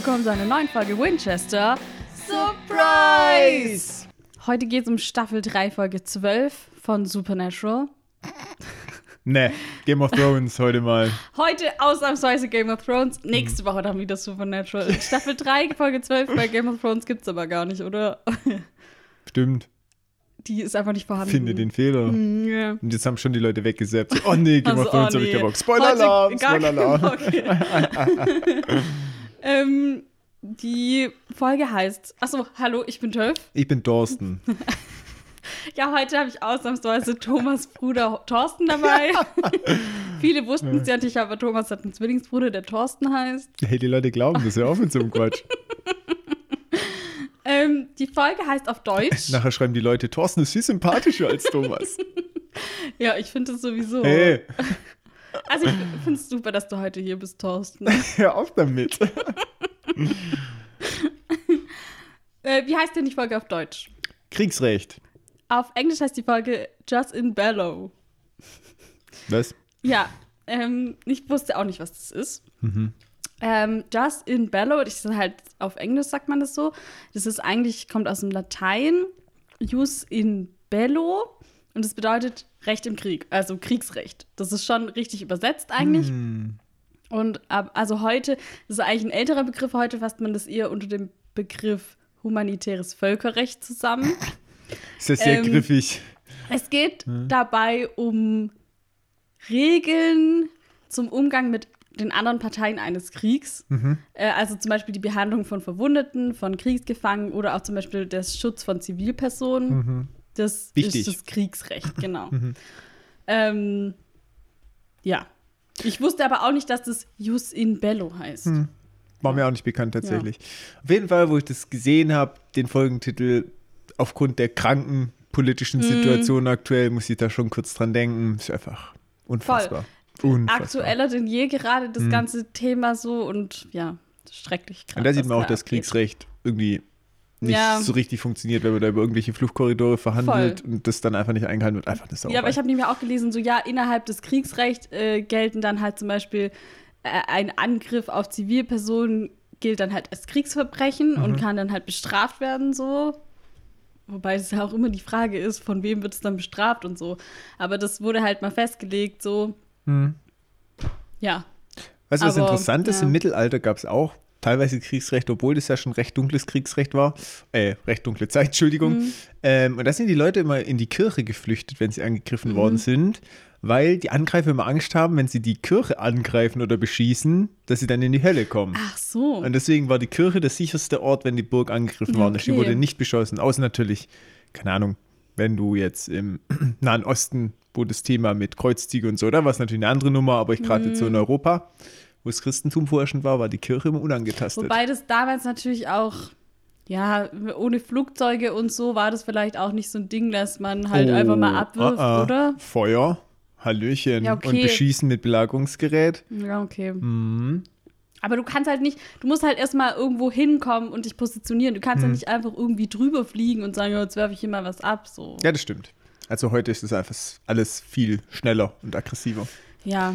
willkommen zu einer neuen Folge Winchester Surprise! Heute geht es um Staffel 3, Folge 12 von Supernatural. Ne, Game of Thrones heute mal. Heute ausnahmsweise Game of Thrones. Nächste Woche dann wieder Supernatural. Staffel 3, Folge 12 bei Game of Thrones gibt es aber gar nicht, oder? Stimmt. Die ist einfach nicht vorhanden. Finde den Fehler. Mm, ja. Und jetzt haben schon die Leute weggesäppt. Oh nee, Game Also, of Thrones oh hab ich nee. keinen Bock. Spoiler-Alarm, Spoiler-Alarm. Ähm, die Folge heißt. Achso, hallo, ich bin Töff. Ich bin Thorsten. Ja, heute habe ich ausnahmsweise Thomas Bruder Thorsten dabei. Viele wussten es ja nicht, aber Thomas hat einen Zwillingsbruder, der Thorsten heißt. Hey, die Leute glauben das ja auch mit so einem Quatsch. Ähm, die Folge heißt auf Deutsch. Nachher schreiben die Leute, Thorsten ist viel sympathischer als Thomas. Ja, ich finde es sowieso. Hey, Also ich finde es super, dass du heute hier bist, Thorsten. hör auf damit. Äh, wie heißt denn die Folge auf Deutsch? Kriegsrecht. Auf Englisch heißt die Folge Just in Bellow. Was? Ja, ähm, ich wusste auch nicht, was das ist. Mhm. Ähm, Just in Bellow, das ist halt auf Englisch sagt man das so. Das ist eigentlich, kommt aus dem Latein, Jus in Bello und das bedeutet Recht im Krieg, also Kriegsrecht. Das ist schon richtig übersetzt eigentlich. Hm. Und ab, also heute, das ist eigentlich ein älterer Begriff, heute fasst man das eher unter dem Begriff humanitäres Völkerrecht zusammen. Ist ja sehr Ähm, griffig. Es geht dabei um Regeln zum Umgang mit den anderen Parteien eines Kriegs. Mhm. Äh, also zum Beispiel die Behandlung von Verwundeten, von Kriegsgefangenen oder auch zum Beispiel der Schutz von Zivilpersonen. Das Mhm. Wichtig. Mhm. ist das Kriegsrecht, genau. Ähm, ja. Ich wusste aber auch nicht, dass das Jus in Bello heißt. Mhm. War mir auch nicht bekannt tatsächlich. Auf jeden Fall, wo ich das gesehen habe, den Folgentitel, aufgrund der kranken politischen Mhm. Situation aktuell, muss ich da schon kurz dran denken. Ist einfach unfassbar. Unfassbar. Aktueller denn je gerade das ganze Thema so und ja, schrecklich krass. Und da sieht man auch, dass. Kriegsrecht irgendwie nicht Ja. so richtig funktioniert, wenn man da über irgendwelche Fluchtkorridore verhandelt und das dann einfach nicht eingehalten wird. Einfach eine Sauerei. Ja, aber ich habe nämlich auch gelesen, so ja, innerhalb des Kriegsrechts äh, gelten dann halt zum Beispiel äh, ein Angriff auf Zivilpersonen gilt dann halt als Kriegsverbrechen und kann dann halt bestraft werden so. Wobei es ja auch immer die Frage ist, von wem wird es dann bestraft und so. Aber das wurde halt mal festgelegt, so. Hm. Ja. Weißt du, was aber, interessant ist? ja. Im Mittelalter gab es auch teilweise Kriegsrecht, obwohl das ja schon recht dunkles Kriegsrecht war. Äh, recht dunkle Zeit, Entschuldigung. Mhm. Ähm, und da sind die Leute immer in die Kirche geflüchtet, wenn sie angegriffen Mhm. worden sind, weil die Angreifer immer Angst haben, wenn sie die Kirche angreifen oder beschießen, dass sie dann in die Hölle kommen. Ach so. Und deswegen war die Kirche der sicherste Ort, wenn die Burg angegriffen Ja, worden ist. Die okay. wurde nicht beschossen. Außer natürlich, keine Ahnung, wenn du jetzt im Nahen Osten, wo das Thema mit Kreuzzüge und so, da war es natürlich eine andere Nummer, aber ich gerade jetzt so Mhm. in Europa, wo das Christentum vorherrschend war, war die Kirche immer unangetastet. Wobei das damals natürlich auch, ja, ohne Flugzeuge und so war das vielleicht auch nicht so ein Ding, dass man halt Oh, einfach mal abwirft, ah, ah. oder? Feuer, Hallöchen Ja, okay. und Beschießen mit Belagerungsgerät. Ja, okay. Mhm. Aber du kannst halt nicht, du musst halt erstmal irgendwo hinkommen und dich positionieren. Du kannst ja Mhm. nicht einfach irgendwie drüber fliegen und sagen, jetzt werfe ich hier mal was ab. So. Ja, das stimmt. Also heute ist es einfach alles viel schneller und aggressiver. Ja.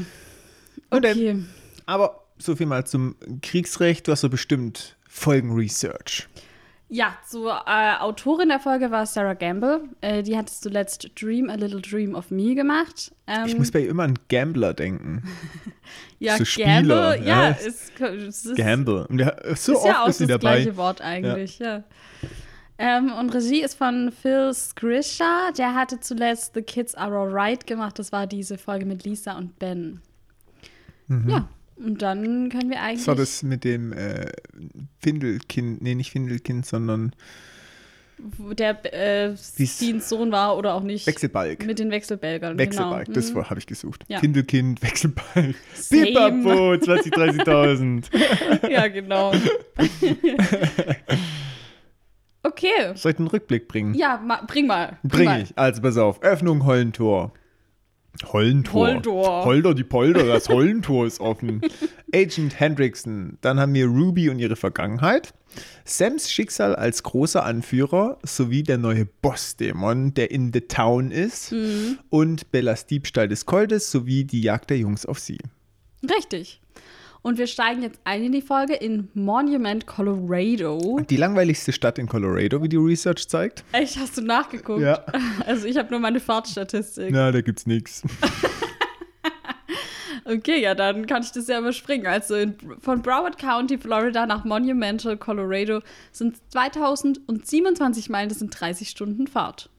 Okay. Aber so viel mal zum Kriegsrecht. Du hast so bestimmt Folgenresearch. Ja, zur äh, Autorin der Folge war Sarah Gamble. Äh, die hat zuletzt Dream, A Little Dream of Me gemacht. Ähm, Ich muss bei ihr immer an Gambler denken. ja, so Spieler, Gamble, ja, ja. ist, ist, Gamble. Und ja, so ist oft ja auch ist das dabei. gleiche Wort eigentlich, ja. Ähm, und Regie ist von Phil Skrisha. Der hatte zuletzt The Kids Are Alright gemacht. Das war diese Folge mit Lisa und Ben. Ja, und dann können wir eigentlich. Das war das mit dem äh, Findelkind, nee, nicht Findelkind, sondern wo der äh, Steens Sohn war oder auch nicht. Wechselbalg. Mit den Wechselbälgern. Wechselbalg, genau. das Mhm. habe ich gesucht. Ja. Findelkind, Wechselbalg. Pipapo, 20, 30.000. Ja, genau. okay. Soll ich einen Rückblick bringen? Ja, ma, bring mal. Bring mal. ich. Also pass auf. Öffnung Hollentor. Hollentor. Hollentor. Holder die Polder, das Hollentor ist offen. Agent Hendrickson. Dann haben wir Ruby und ihre Vergangenheit. Sams Schicksal als großer Anführer sowie der neue Bossdämon, der in the town ist. Mhm. Und Bellas Diebstahl des Koldes sowie die Jagd der Jungs auf sie. Richtig. Und wir steigen jetzt ein in die Folge in Monument, Colorado. Die langweiligste Stadt in Colorado, wie die Research zeigt. Echt, hast du nachgeguckt? Ja. Also ich habe nur meine Fahrtstatistik. Na, da gibt's nichts. Okay, ja, dann kann ich das ja überspringen. Also in, von Broward County, Florida nach Monumental, Colorado sind 2027 Meilen, das sind 30 Stunden Fahrt.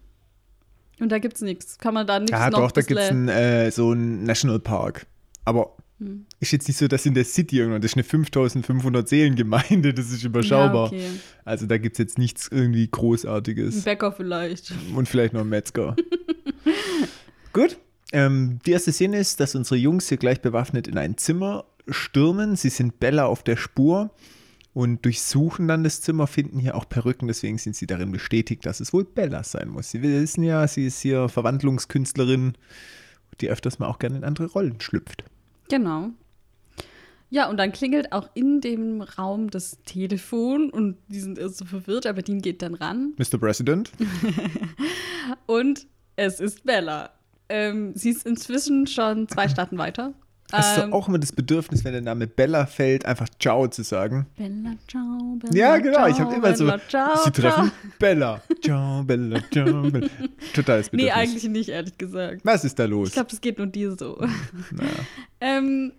Und da gibt's nichts. Kann man da nichts Ja, noch doch, da gibt's ein, äh, so einen Nationalpark. Aber Hm. ist jetzt nicht so, dass in der City irgendwann, das ist eine 5500 Seelengemeinde, das ist überschaubar. Ja, okay. Also da gibt's jetzt nichts irgendwie Ein Großartiges. Bäcker vielleicht. Und vielleicht noch einen Metzger. Gut. Ähm, die erste Szene ist, dass unsere Jungs hier gleich bewaffnet in ein Zimmer stürmen. Sie sind Bella auf der Spur und durchsuchen dann das Zimmer, finden hier auch Perücken, deswegen sind sie darin bestätigt, dass es wohl Bella sein muss. Sie wissen ja, sie ist hier Verwandlungskünstlerin, die öfters mal auch gerne in andere Rollen schlüpft. Genau. Ja, und dann klingelt auch in dem Raum das Telefon und die sind erst so verwirrt, aber Dean geht dann ran Mr. President? und es ist Bella. Ähm, sie ist inzwischen schon zwei Staaten weiter. Hast Ähm, du auch immer das Bedürfnis, wenn der Name Bella fällt, einfach Ciao zu sagen? Bella, ciao, Bella, Ja, genau. Ich ciao, habe immer so. Bella, ciao, Sie treffen ciao. Bella. Ciao, Bella, ciao, Bella. Totales Bedürfnis. Nee, eigentlich nicht, ehrlich gesagt. Was ist da los? Ich glaube, das geht nur dir so. naja. ähm,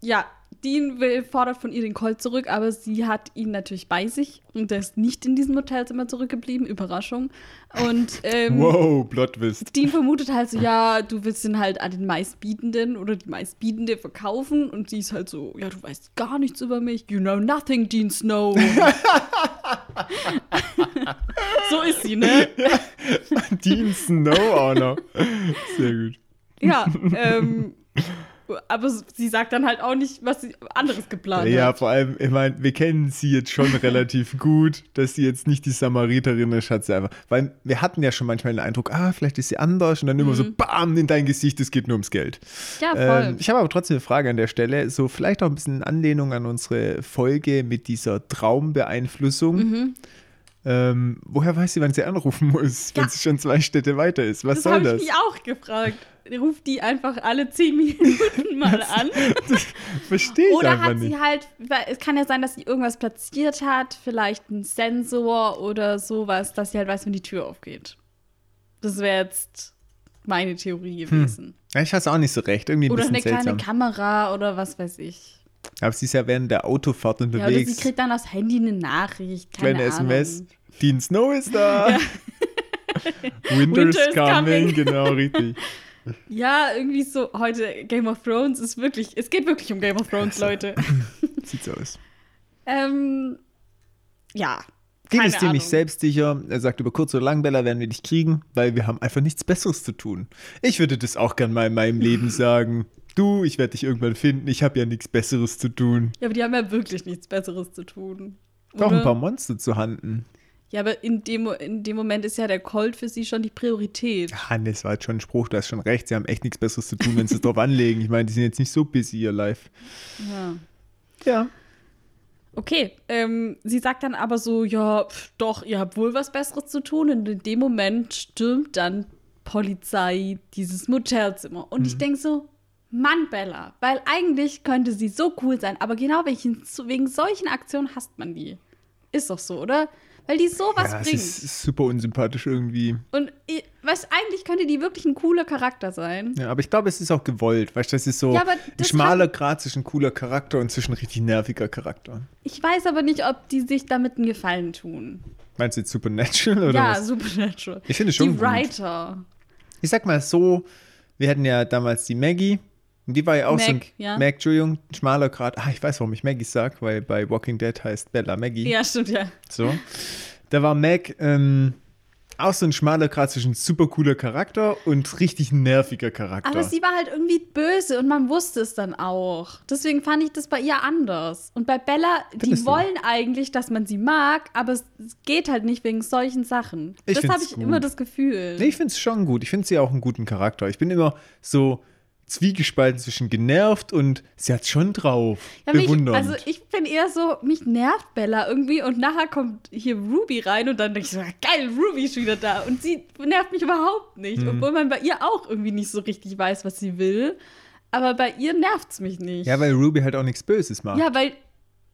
ja, Dean will, fordert von ihr den Colt zurück, aber sie hat ihn natürlich bei sich und der ist nicht in diesem Hotelzimmer zurückgeblieben. Überraschung. Und ähm, Wow, Plot Twist. Dean vermutet halt so, ja, du willst ihn halt an den meistbietenden oder die meistbietende verkaufen und sie ist halt so, ja, du weißt gar nichts über mich. You know nothing, Dean Snow. so ist sie, ne? Dean Snow auch noch. Sehr gut. Ja, ähm, aber sie sagt dann halt auch nicht, was sie anderes geplant Ja, hat. vor allem, ich meine, wir kennen sie jetzt schon relativ gut, dass sie jetzt nicht die Samariterin ist, hat sie einfach. Weil wir hatten ja schon manchmal den Eindruck, ah, vielleicht ist sie anders und dann immer so BAM in dein Gesicht, es geht nur ums Geld. Ja, voll. Ähm, ich habe aber trotzdem eine Frage an der Stelle, so vielleicht auch ein bisschen in Anlehnung an unsere Folge mit dieser Traumbeeinflussung. Mhm. Ähm, woher weiß sie, wann sie anrufen muss, wenn Ja. sie schon zwei Städte weiter ist? Was das soll habe ich das? mich auch gefragt. Ruft die einfach alle zehn Minuten mal an? Verstehe ich Oder hat nicht. sie halt, weil es kann ja sein, dass sie irgendwas platziert hat, vielleicht einen Sensor oder sowas, dass sie halt weiß, wenn die Tür aufgeht. Das wäre jetzt meine Theorie gewesen. Ja, ich weiß auch nicht so recht, irgendwie ein Oder bisschen eine kleine seltsam. Kamera oder was weiß ich. Aber sie ist ja während der Autofahrt Ja, oder sie unterwegs. kriegt dann aufs Handy eine Nachricht. Keine Kleine Ahnung. SMS. Dean Snow ist da. Winter's Winter is coming. coming. Genau, richtig. Ja, irgendwie so, heute Game of Thrones ist wirklich, es geht wirklich um Game of Thrones, Also. Leute. Sieht so aus. ähm, ja. Keine ist ziemlich selbstsicher. Er sagt, über kurz oder lang, Bella, werden wir dich kriegen, weil wir haben einfach nichts Besseres zu tun. Ich würde das auch gern mal in meinem Leben sagen. Du, ich werde dich irgendwann finden. Ich habe ja nichts Besseres zu tun. Ja, aber die haben ja wirklich nichts Besseres zu tun. Doch oder? ein paar Monster zu handen. Ja, aber in dem, in dem Moment ist ja der Colt für sie schon die Priorität. Das war jetzt schon ein Spruch, du hast schon recht. Sie haben echt nichts Besseres zu tun, wenn sie es drauf anlegen. Ich meine, die sind jetzt nicht so busy ihr live. Ja. Ja. Okay, ähm, sie sagt dann aber so, ja, pf, doch, ihr habt wohl was Besseres zu tun. Und in dem Moment stürmt dann Polizei dieses Motelzimmer. Und Mhm. ich denke so, Mann, Bella, weil eigentlich könnte sie so cool sein, aber genau wegen, wegen solchen Aktionen hasst man die. Ist doch so, oder? Weil die sowas ja, bringt. ist super unsympathisch irgendwie. Und weißt, eigentlich könnte die wirklich ein cooler Charakter sein. Ja, aber ich glaube, es ist auch gewollt. Weißt du, das ist so Ja, ein das schmaler Grad zwischen cooler Charakter und zwischen richtig nerviger Charakter. Ich weiß aber nicht, ob die sich damit einen Gefallen tun. Meinst du jetzt Supernatural oder ja, was? Supernatural. Ich finde es schon Die gut. Writer. Ich sag mal so, wir hatten ja damals die Maggie. Und die war ja auch so ein ja. Meg, Entschuldigung, schmaler Grad. Ah, ich weiß, warum ich Maggie sag, weil bei Walking Dead heißt Bella Maggie. Ja, stimmt, ja. So. Da war Meg ähm, auch so ein schmaler Grad zwischen super cooler Charakter und richtig nerviger Charakter. Aber sie war halt irgendwie böse und man wusste es dann auch. Deswegen fand ich das bei ihr anders. Und bei Bella, die Findest du? wollen eigentlich, dass man sie mag, aber es geht halt nicht wegen solchen Sachen. Ich das habe ich gut. immer das Gefühl. Nee, ich finde es schon gut. Ich finde sie auch einen guten Charakter. Ich bin immer so zwiegespalten zwischen genervt und sie hat schon drauf. Ja, mich, Bewundernd. also ich bin eher so, mich nervt Bella irgendwie und nachher kommt hier Ruby rein und dann denke ich so, geil, Ruby ist wieder da. Und sie nervt mich überhaupt nicht, Mhm. obwohl man bei ihr auch irgendwie nicht so richtig weiß, was sie will. aber bei ihr nervt's mich nicht. Ja, weil Ruby halt auch nichts Böses macht. Ja, weil.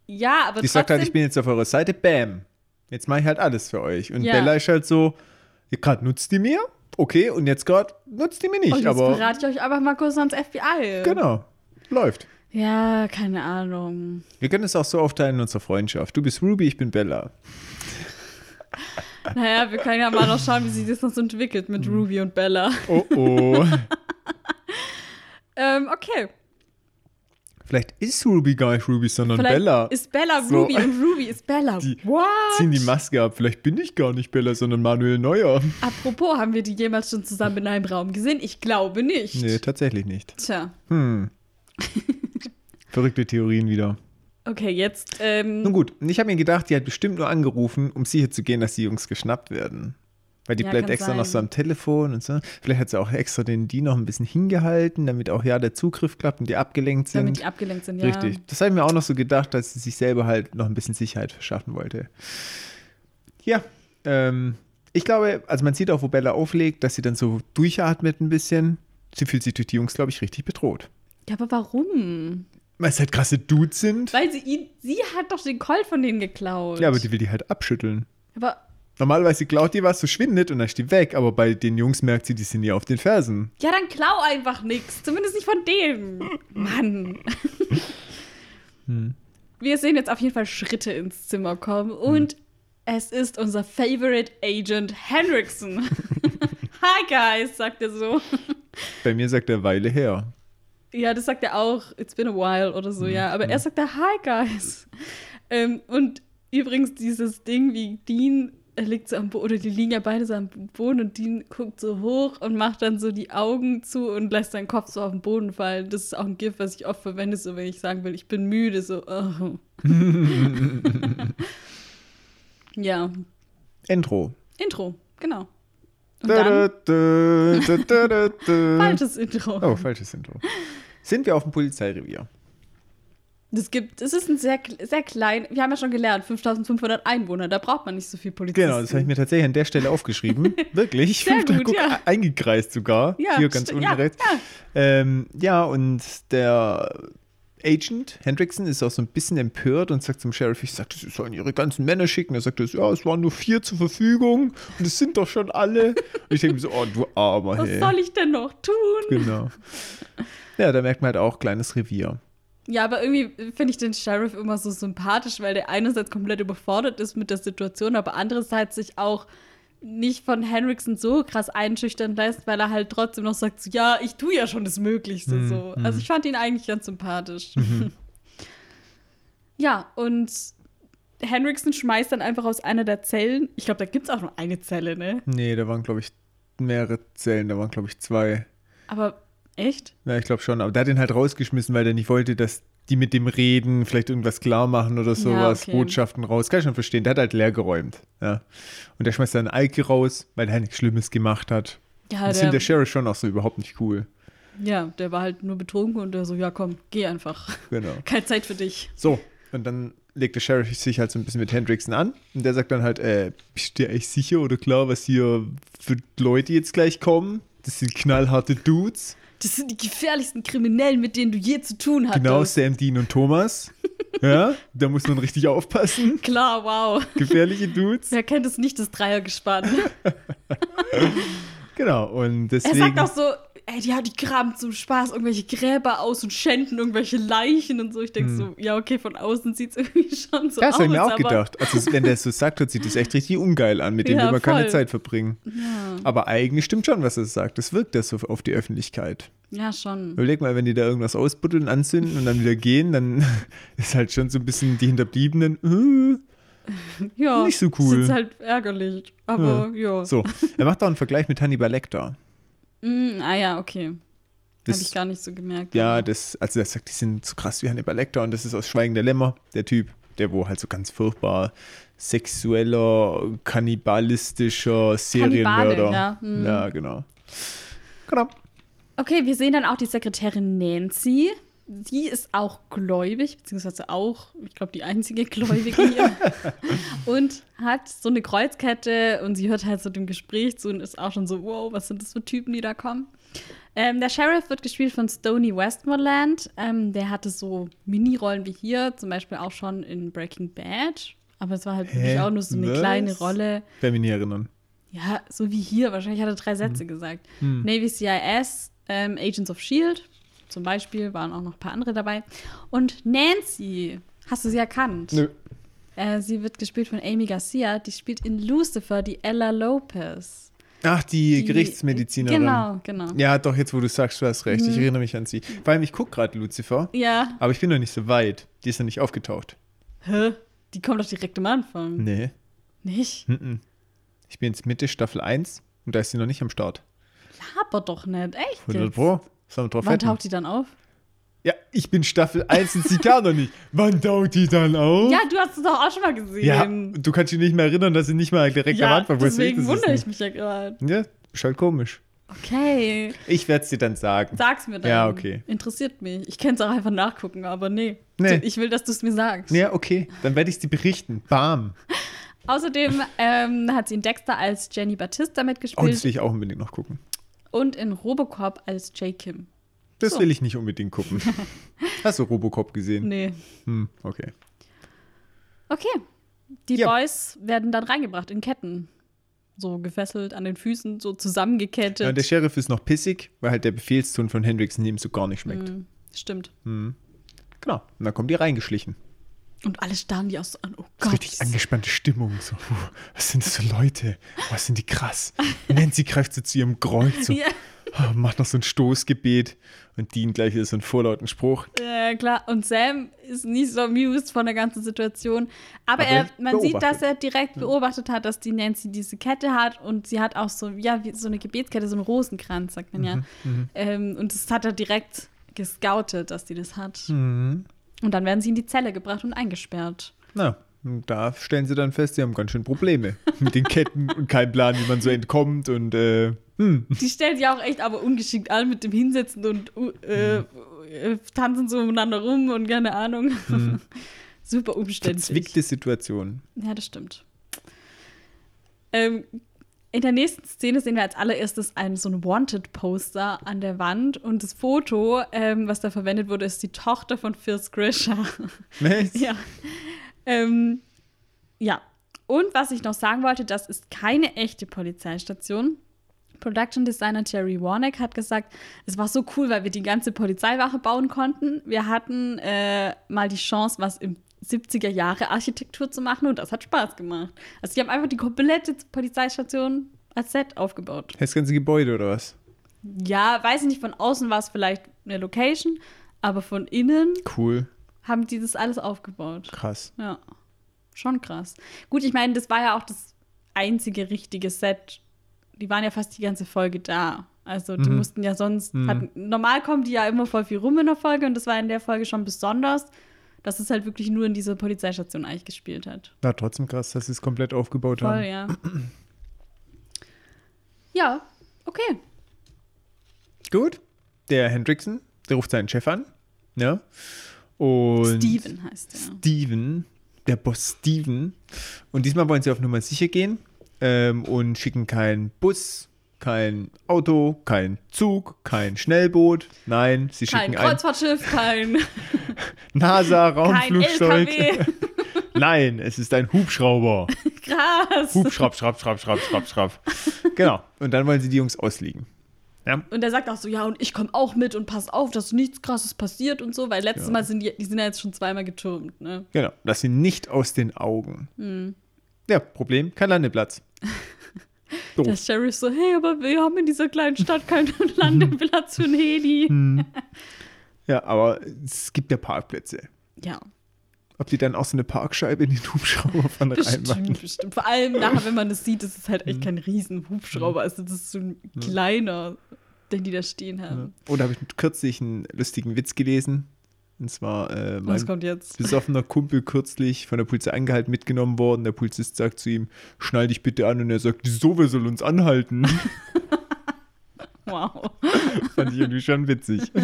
Ja, aber Die sagt halt, ich bin jetzt auf eurer Seite, bam. Jetzt mache ich halt alles für euch. Und Ja. Bella ist halt so, gerade nutzt die mir, okay, und jetzt gerade nutzt die mir nicht, und jetzt aber berate ich euch einfach mal kurz ans FBI. genau, läuft. Ja, keine Ahnung. Wir können es auch so aufteilen in unserer Freundschaft. Du bist Ruby, ich bin Bella. Naja, wir können ja mal noch schauen, wie sich das noch so entwickelt mit Hm. Ruby und Bella. Oh oh. Ähm, okay. Vielleicht ist Ruby gar nicht Ruby, sondern Vielleicht Bella. ist Bella So. Ruby und Ruby ist Bella. Die What? Ziehen die Maske ab. Vielleicht bin ich gar nicht Bella, sondern Manuel Neuer. Apropos, haben wir die jemals schon zusammen in einem Raum gesehen? Ich glaube nicht. Nee, tatsächlich nicht. Tja. Hm. Verrückte Theorien wieder. Okay, jetzt. Ähm, Nun gut, ich habe mir gedacht, die hat bestimmt nur angerufen, um sicher zu gehen, dass die Jungs geschnappt werden. Weil die Ja, bleibt extra noch sein. so am Telefon und so. Vielleicht hat sie auch extra den die noch ein bisschen hingehalten, damit auch ja der Zugriff klappt und die abgelenkt sind. damit die abgelenkt sind, ja. Richtig. Das habe ich mir auch noch so gedacht, dass sie sich selber halt noch ein bisschen Sicherheit verschaffen wollte. Ja, ähm, ich glaube, also man sieht auch, wo Bella auflegt, dass sie dann so durchatmet ein bisschen. Sie fühlt sich durch die Jungs, glaube ich, richtig bedroht. Ja, aber warum? Weil es halt krasse Dudes sind. Weil sie ihn, sie hat doch den Colt von denen geklaut. Ja, aber die will die halt abschütteln. Aber Normalerweise klaut die was, so schwindet und dann ist die weg, aber bei den Jungs merkt sie, die sind ja auf den Fersen. ja, dann klau einfach nichts. Zumindest nicht von denen. Mann. Hm. Wir sehen jetzt auf jeden Fall Schritte ins Zimmer kommen und es ist unser Favorite Agent Henriksen. Hi guys, sagt er so. Bei mir sagt er Weile her. Ja, das sagt er auch. It's been a while oder so, ja. Aber er sagt da Hi guys. Ähm, und übrigens dieses Ding, wie Dean er liegt so am Boden, oder die liegen ja beide so am Boden und Dean guckt so hoch und macht dann so die Augen zu und lässt seinen Kopf so auf den Boden fallen. Das ist auch ein Gift, was ich oft verwende, so wenn ich sagen will, ich bin müde, so. Oh. ja, Intro. Intro, genau. Da, da, da. falsches Intro. Oh, falsches Intro. Sind wir auf dem Polizeirevier? Das gibt, es ist ein sehr, sehr klein, wir haben ja schon gelernt, 5500 Einwohner, da braucht man nicht so viel Polizisten. Genau, das habe ich mir tatsächlich an der Stelle aufgeschrieben. Wirklich. Sehr gut, guck, ja. Eingekreist sogar. Ja, Hier ganz unten ja, rechts. ja. Ähm, ja, und der Agent Hendrickson ist auch so ein bisschen empört und sagt zum Sheriff, ich sagte, sie sollen ihre ganzen Männer schicken. Er sagt, ja, es waren nur vier zur Verfügung und es sind doch schon alle. Und ich denke mir so, oh, du Armer, Was hey. soll ich denn noch tun? Genau. Ja, da merkt man halt auch kleines Revier. Ja, aber irgendwie finde ich den Sheriff immer so sympathisch, weil der einerseits komplett überfordert ist mit der Situation, aber andererseits sich auch nicht von Henriksen so krass einschüchtern lässt, weil er halt trotzdem noch sagt, so, ja, ich tue ja schon das Möglichste Mhm, so. mhm. Also ich fand ihn eigentlich ganz sympathisch. ja, und Henriksen schmeißt dann einfach aus einer der Zellen, ich glaube, da gibt es auch nur eine Zelle, ne? Nee, da waren, glaube ich, mehrere Zellen, da waren, glaube ich, zwei. Aber echt? Ja, ich glaube schon. Aber der hat ihn halt rausgeschmissen, weil der nicht wollte, dass die mit dem reden, vielleicht irgendwas klar machen oder sowas, okay. Botschaften raus. Kann ich schon verstehen. Der hat halt leer geräumt. Ja. Und der schmeißt dann Alki raus, weil er nichts Schlimmes gemacht hat. Ja, das der der, Sheriff schon auch so überhaupt nicht cool. ja, der war halt nur betrunken und der so, ja komm, geh einfach. Genau. Keine Zeit für dich. So, und dann legt der Sheriff sich halt so ein bisschen mit Hendrickson an. Und der sagt dann halt, äh, bist du dir echt sicher oder klar, was hier für Leute jetzt gleich kommen? Das sind knallharte Dudes. Das sind die gefährlichsten Kriminellen, mit denen du je zu tun hattest. Genau, Sam, Dean und Thomas. ja, da muss man richtig aufpassen. Klar, wow. Gefährliche Dudes. Wer kennt es nicht, das Dreiergespann? Genau, und er deswegen. sagt auch so, ey, die, die graben zum Spaß irgendwelche Gräber aus und schänden irgendwelche Leichen und so. Ich denke so, ja, okay, von außen sieht es irgendwie schon so Hm. das aus. habe ich mir auch gedacht. Also, wenn der es so sagt, sich das echt richtig ungeil an. Mit dem Ja, will man keine. Zeit verbringen. Ja, Aber eigentlich stimmt schon, was er sagt. Das wirkt das so auf die Öffentlichkeit. ja, schon. Überleg mal, wenn die da irgendwas ausbuddeln, anzünden und dann wieder gehen, dann ist halt schon so ein bisschen die Hinterbliebenen. Äh, Ja, Nicht so cool. Das ist halt ärgerlich. Aber ja. so, er macht auch einen Vergleich mit Hannibal Lecter. Mm, ah ja, okay. Habe Das- ich gar nicht so gemerkt. Ja, das, also er sagt, die sind so krass wie Hannibal Lecter und das ist aus Schweigen der Lämmer, der Typ, der wo halt so ganz furchtbar sexueller, kannibalistischer Serienmörder. Ja, hm. ja, genau. Genau. Okay, wir sehen dann auch die Sekretärin Nancy. Sie ist auch gläubig, beziehungsweise auch, ich glaube, die einzige Gläubige hier. und hat so eine Kreuzkette und sie hört halt so dem Gespräch zu und ist auch schon so, wow, was sind das für Typen, die da kommen? Ähm, der Sheriff wird gespielt von Stony Westmoreland. Ähm, der hatte so Mini-Rollen wie hier, zum Beispiel auch schon in Breaking Bad. Aber es war halt Hä? wirklich auch nur so eine Was? kleine Rolle. Wer mich nie erinnern. Ja, so wie hier. Wahrscheinlich hat er drei Sätze Hm. gesagt. Navy CIS, ähm, Agents of S.H.I.E.L.D. zum Beispiel, waren auch noch ein paar andere dabei. Und Nancy, hast du sie erkannt? Nö. Äh, sie wird gespielt von Amy Garcia. Die spielt in Lucifer die Ella Lopez. Ach, die, Die- Gerichtsmedizinerin. Genau, genau. Ja, doch, jetzt wo du sagst, du hast recht. Ich erinnere mich an sie. Vor allem, ich gucke gerade Lucifer, Ja. aber ich bin noch nicht so weit. Die ist noch nicht aufgetaucht. Hä? Die kommt doch direkt am Anfang. Nee. Nicht? Mhm. Ich bin jetzt Mitte Staffel 1 und da ist sie noch nicht am Start. Aber doch nicht. Echt? 100 Jetzt? Pro. Wir drauf Wann taucht die dann auf? Ja, ich bin Staffel 1 und sie kam noch nicht. Wann taucht die dann auf? Ja, du hast es doch auch schon mal gesehen. Ja, du kannst dich nicht mehr erinnern, dass sie nicht mal direkt am Ja, Anfang wusste. deswegen wundere ich mich ja gerade. Ja, ist halt komisch. Okay. Ich werde es dir dann sagen. Sag's mir dann. Ja, okay. Interessiert mich. Ich kann es auch einfach nachgucken, aber nee. Nee. Ich will, dass du es mir sagst. Ja, okay. Dann werde ich es dir berichten. Bam. Außerdem ähm, hat sie in Dexter als Jenny Batista Oh, mitgespielt das will ich auch unbedingt noch gucken. Und in Robocop als J. Kim. Das So. will ich nicht unbedingt gucken. Hast du Robocop gesehen? Nee. Hm, okay. Okay. Die Ja. Boys werden dann reingebracht in Ketten. So gefesselt an den Füßen, so zusammengekettet. Ja, und der Sheriff ist noch pissig, weil halt der Befehlston von Hendrickson ihm so gar nicht schmeckt. Mhm, Stimmt. Genau. Und dann kommen die reingeschlichen. Und alle starren die auch so an. Oh Gott. richtig angespannte Stimmung. So, puh, was sind das für Leute? Was sind die krass? Nancy greift so zu ihrem Kreuz, so, Ja. ah, macht noch so ein Stoßgebet und Dean gleich wieder so einen vorlauten Spruch. Ja, klar. Und Sam ist nicht so amused von der ganzen Situation. Aber, Aber er, man sieht, beobachtet. dass er direkt beobachtet hat, dass die Nancy diese Kette hat und sie hat auch so, ja, wie so eine Gebetskette, so einen Rosenkranz, sagt man ja. Ähm, und das hat er direkt gescoutet, dass die das hat. Und dann werden sie in die Zelle gebracht und eingesperrt. Na, und da stellen sie dann fest, sie haben ganz schön Probleme mit den Ketten und keinen Plan, wie man so entkommt und äh, hm. Die stellen die auch echt aber ungeschickt an mit dem Hinsetzen und äh, äh, tanzen so umeinander rum und keine Ahnung. Super umständlich. verzwickte Situation. Ja, das stimmt. Ähm, in der nächsten Szene sehen wir als allererstes ein so ein Wanted-Poster an der Wand und das Foto, ähm, was da verwendet wurde, ist die Tochter von Phil Grisha. Was? ja. Ähm, ja. Und was ich noch sagen wollte, das ist keine echte Polizeistation. Production Designer Jerry Warnick hat gesagt, es war so cool, weil wir die ganze Polizeiwache bauen konnten. Wir hatten äh, mal die Chance, was im 70er Jahre Architektur zu machen und das hat Spaß gemacht. Also die haben einfach die komplette Polizeistation als Set aufgebaut. Das ganze Gebäude oder was? Ja, weiß ich nicht, von außen war es vielleicht eine Location, aber von innen Cool, haben die das alles aufgebaut. krass. Ja, schon krass. Gut, ich meine, das war ja auch das einzige richtige Set. Die waren ja fast die ganze Folge da. Also die mussten ja sonst, hatten, normal kommen die ja immer voll viel rum in der Folge und das war in der Folge schon besonders, dass es halt wirklich nur in dieser Polizeistation eigentlich gespielt hat. Na, trotzdem krass, dass sie es komplett aufgebaut Voll, haben. ja. ja, okay. Gut. Der Hendrickson, der ruft seinen Chef an. Ja. Und Steven heißt der. Steven, der Boss Steven. Und diesmal wollen sie auf Nummer sicher gehen ähm, und schicken keinen Bus, kein Auto, kein Zug, kein Schnellboot. Nein, sie Kein schicken ein Kreuzfahrtschiff, kein, kein NASA-Raumflugzeug. LKW. Nein, es ist ein Hubschrauber. Krass. Hubschraub, schraub, schraub, schraub, schraub, schraub. Genau. Und dann wollen sie die Jungs ausliegen. Ja. Und er sagt auch so, ja, und ich komme auch mit und pass auf, dass nichts krasses passiert und so, weil letztes Ja. Mal sind die, die sind ja jetzt schon zweimal getürmt, ne? Genau. Lass ihn nicht aus den Augen. Hm. Ja, Problem, kein Landeplatz. Der Doof. Sheriff so, hey, aber wir haben in dieser kleinen Stadt keinen Landeplatz für ein Heli. Hm. Ja, aber es gibt ja Parkplätze. Ja, Ob die dann auch so eine Parkscheibe in den Hubschrauber von reinmachen? bestimmt, bestimmt. Vor allem nachher, wenn man das sieht, das ist halt echt kein riesen Hubschrauber, also das ist so ein kleiner, den die da stehen haben. Oder habe ich kürzlich einen lustigen Witz gelesen. Und zwar äh, Was mein kommt jetzt? besoffener Kumpel kürzlich von der Polizei angehalten mitgenommen worden. Der Polizist sagt zu ihm, schnall dich bitte an. Und er sagt, wieso, wer soll uns anhalten? Wow. fand ich irgendwie schon witzig.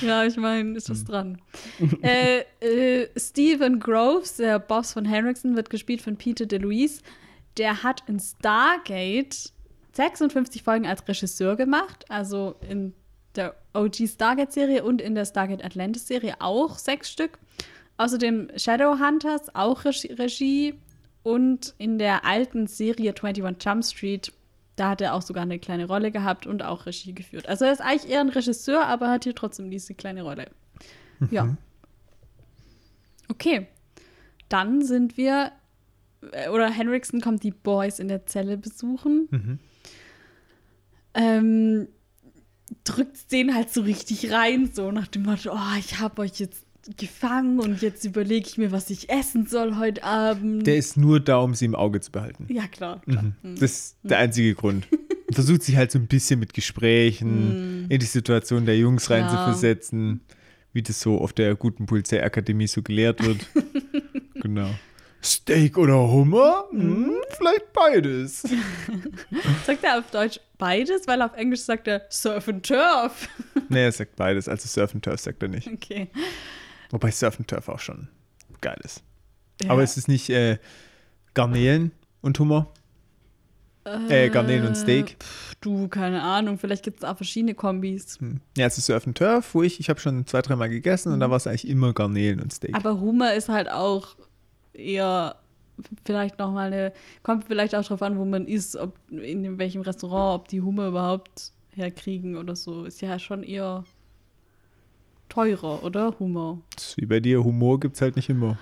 Ja, ich meine, ist das dran. äh, äh, Stephen Groves, der Boss von Henriksen, wird gespielt von Peter DeLuise. Der hat in Stargate 56 Folgen als Regisseur gemacht, also in der OG Stargate-Serie und in der Stargate Atlantis-Serie auch sechs Stück. Außerdem Shadowhunters, auch Regie, und in der alten Serie 21 Jump Street, da hat er auch sogar eine kleine Rolle gehabt und auch Regie geführt. Also er ist eigentlich eher ein Regisseur, aber hat hier trotzdem diese kleine Rolle. Ja. Okay. Dann sind wir, äh, oder Henriksen kommt die Boys in der Zelle besuchen. Mhm. Ähm, drückt den halt so richtig rein, so nach dem Motto, oh, ich habe euch jetzt gefangen und jetzt überlege ich mir, was ich essen soll heute Abend. Der ist nur da, um sie im Auge zu behalten. ja, klar. klar. Mhm. Das ist der einzige Grund. Versucht sich halt so ein bisschen mit Gesprächen in die Situation der Jungs Klar. reinzuversetzen, wie das so auf der guten Polizeiakademie so gelehrt wird. genau. Steak oder Hummer? Hm, vielleicht beides. Sagt er auf Deutsch beides, weil auf Englisch sagt er Surf and Turf. nee, er sagt beides. Also Surf and Turf sagt er nicht. Okay. Wobei Surf and Turf auch schon geil ist. Ja. Aber es ist nicht äh, Garnelen und Hummer? Äh, Garnelen und Steak? Pff, Du, keine Ahnung, vielleicht gibt es auch verschiedene Kombis. Hm. Ja, es ist Surf and Turf, wo ich, ich habe schon zwei, dreimal gegessen und da war es eigentlich immer Garnelen und Steak. Aber Hummer ist halt auch eher vielleicht noch mal eine, kommt vielleicht auch drauf an, wo man ist, ob in welchem Restaurant, ob die Hummer überhaupt herkriegen oder so. Ist ja schon eher teurer, oder? Ist wie bei dir, Humor gibt es halt nicht immer.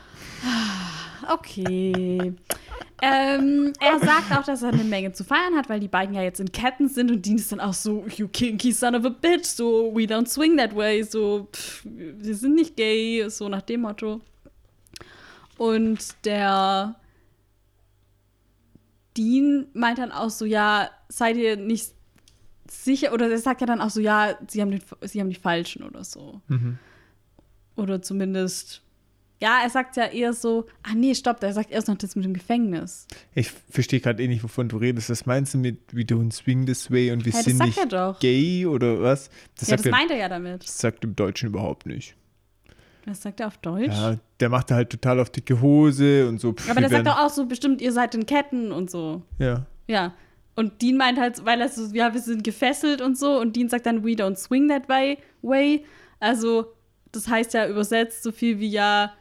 Okay. ähm, er sagt auch, dass er eine Menge zu feiern hat, weil die beiden ja jetzt in Ketten sind und Dean ist dann auch so, you kinky son of a bitch, so, we don't swing that way, so, pff, wir sind nicht gay, so nach dem Motto. Und der Dean meint dann auch so, ja, seid ihr nicht sicher, oder er sagt ja dann auch so, ja, sie haben, den, sie haben die Falschen oder so. Mhm. Oder zumindest. Ja, er sagt ja eher so, ah nee, stopp, er sagt erst noch das mit dem Gefängnis. Ich verstehe gerade eh nicht, wovon du redest. Was meinst du mit We don't swing this way und wir Ja, sind nicht gay oder was? Das ja, das meint er ja damit. das sagt im Deutschen überhaupt nicht. Das sagt er auf Deutsch. Ja, der macht halt total auf dicke Hose und so. pff, Aber der sagt doch auch so, bestimmt, ihr seid in Ketten und so. Ja. Ja. Und Dean meint halt, weil er so, ja, wir sind gefesselt und so. Und Dean sagt dann, we don't swing that way. way. Also, das heißt ja übersetzt so viel wie ja,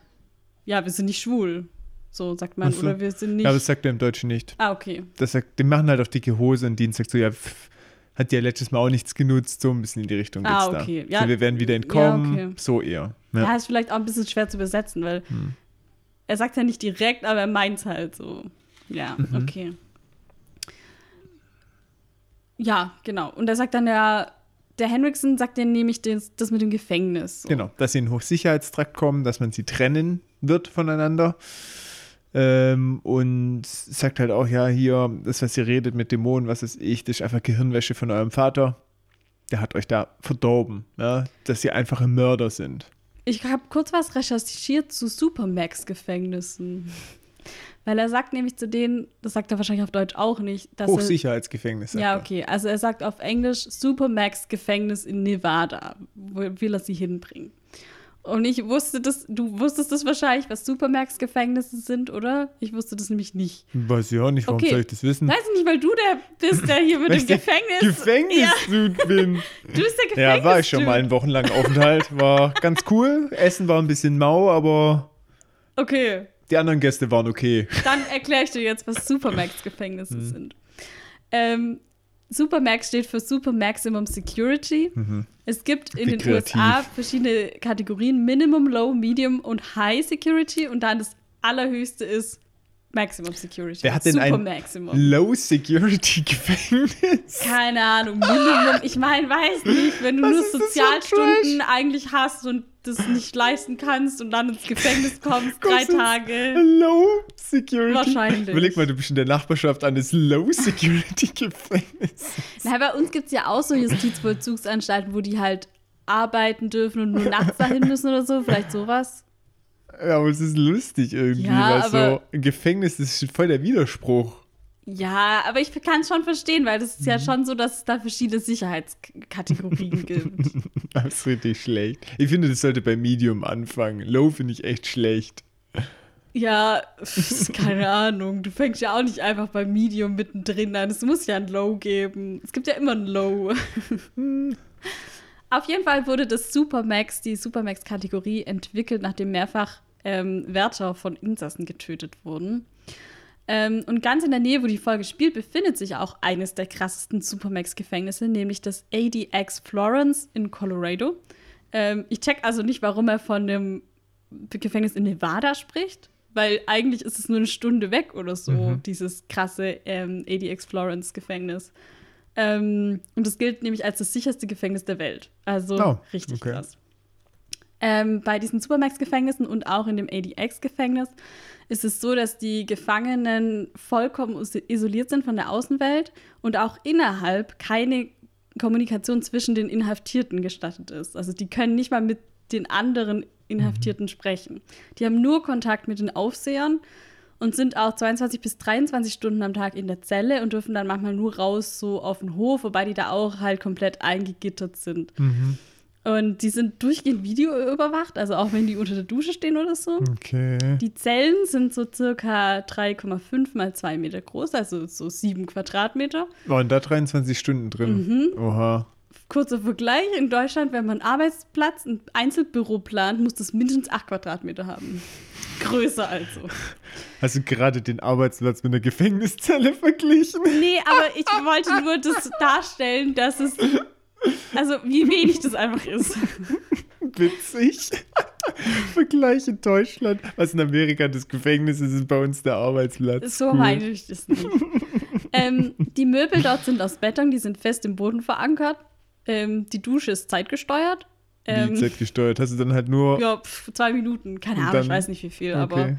ja, wir sind nicht schwul. So sagt man. So. Oder wir sind nicht. Ja, aber das sagt er im Deutschen nicht. ah, okay. Das sagt, die machen halt auf dicke Hose und Dean sagt so, ja, pff, hat ja letztes Mal auch nichts genutzt, so ein bisschen in die Richtung Ah, geht's okay. da. Ja, so, wir werden wieder entkommen, ja, okay. so eher. Ja. Ja. ist vielleicht auch ein bisschen schwer zu übersetzen, weil Hm. er sagt ja nicht direkt, aber er meint es halt so. Ja, Mhm. okay. Ja, genau. Und er sagt dann ja, der Henriksen sagt dann nämlich das, das mit dem Gefängnis. So. Genau, dass sie in den Hochsicherheitstrakt kommen, dass man sie trennen wird voneinander. Ähm, und sagt halt auch, ja, hier, das, was ihr redet mit Dämonen, was ist ich, das ist einfach Gehirnwäsche von eurem Vater. Der hat euch da verdorben, ja, dass ihr einfache Mörder sind. Ich habe kurz was recherchiert zu Supermax-Gefängnissen. Weil er sagt nämlich zu denen, das sagt er wahrscheinlich auf Deutsch auch nicht, dass er, Hochsicherheitsgefängnis. Ja, okay. Also er sagt auf Englisch Supermax-Gefängnis in Nevada, wo will er sie hinbringen. Und ich wusste das, du wusstest das wahrscheinlich, was Supermax-Gefängnisse sind, oder? Ich wusste das nämlich nicht. Weiß ich auch nicht, warum Okay. soll ich das wissen? Weiß ich nicht, weil du der bist, der hier mit dem Gefängnis. Gefängnisdude bin. Du bist der Gefängnis. Ja, war ich schon mal einen wochenlangen Aufenthalt. War ganz cool. Essen war ein bisschen mau, aber Okay, die anderen Gäste waren okay. dann erkläre ich dir jetzt, was Supermax-Gefängnisse Mhm. sind. Ähm, Supermax steht für Super Maximum Security. Es gibt in Mhm. Wie den kreativ. USA verschiedene Kategorien: Minimum, Low, Medium und High Security. Und dann das allerhöchste ist Maximum Security. Wer hat denn Super ein Maximum. Low-Security-Gefängnis? Keine Ahnung, Minimum. Ich meine, weiß nicht, wenn du nur das für Sozialstunden eigentlich hast und das nicht leisten kannst und dann ins Gefängnis kommst, drei Kommst Tage. Low-Security. Wahrscheinlich. Überleg mal, du bist in der Nachbarschaft eines Low-Security-Gefängnisses. Na, bei uns gibt es ja auch so Justizvollzugsanstalten, wo die halt arbeiten dürfen und nur nachts dahin müssen oder so. Vielleicht sowas. Ja, aber es ist lustig irgendwie, Ja, weil so ein Gefängnis das ist voll der Widerspruch. Ja, aber ich kann es schon verstehen, weil das ist Mhm. ja schon so, dass es da verschiedene Sicherheitskategorien gibt. Das ist richtig schlecht. Ich finde, das sollte bei Medium anfangen. Low finde ich echt schlecht. Ja, pf, keine Ahnung. Du fängst ja auch nicht einfach bei Medium mittendrin an. Es muss ja ein Low geben. Es gibt ja immer ein Low. Auf jeden Fall wurde das Supermax, die Supermax-Kategorie, entwickelt, nachdem mehrfach ähm, Wärter von Insassen getötet wurden. Ähm, und ganz in der Nähe, wo die Folge spielt, befindet sich auch eines der krassesten Supermax-Gefängnisse, nämlich das ADX Florence in Colorado. Ähm, ich check also nicht, warum er von dem Gefängnis in Nevada spricht, weil eigentlich ist es nur eine Stunde weg oder so, dieses krasse ähm, ADX Florence Gefängnis. Ähm, und es gilt nämlich als das sicherste Gefängnis der Welt. Also Oh, richtig okay. krass. Ähm, bei diesen Supermax-Gefängnissen und auch in dem ADX-Gefängnis ist es so, dass die Gefangenen vollkommen is- isoliert sind von der Außenwelt und auch innerhalb keine Kommunikation zwischen den Inhaftierten gestattet ist. Also die können nicht mal mit den anderen Inhaftierten sprechen. Die haben nur Kontakt mit den Aufsehern und sind auch 22 bis 23 Stunden am Tag in der Zelle und dürfen dann manchmal nur raus so auf den Hof, wobei die da auch halt komplett eingegittert sind. Und die sind durchgehend Video überwacht, also auch wenn die unter der Dusche stehen oder so. Okay. Die Zellen sind so circa 3,5 mal 2 Meter groß, also so 7 Quadratmeter. Waren da 23 Stunden drin? Oha. Kurzer Vergleich, in Deutschland, wenn man einen Arbeitsplatz, ein Einzelbüro plant, muss das mindestens 8 Quadratmeter haben. Größer also. Hast du gerade den Arbeitsplatz mit einer Gefängniszelle verglichen? Nee, aber ich wollte nur das darstellen, dass es, also wie wenig das einfach ist. Witzig. Vergleich in Deutschland. Was in Amerika das Gefängnis ist, ist bei uns der Arbeitsplatz. So meine ich das nicht. ähm, die Möbel dort sind aus Beton, die sind fest im Boden verankert. Ähm, die Dusche ist zeitgesteuert. Wie Ähm, Z gesteuert. Hast du dann halt nur. ja, pf, zwei Minuten, keine Ahnung, ich weiß nicht wie viel, okay. aber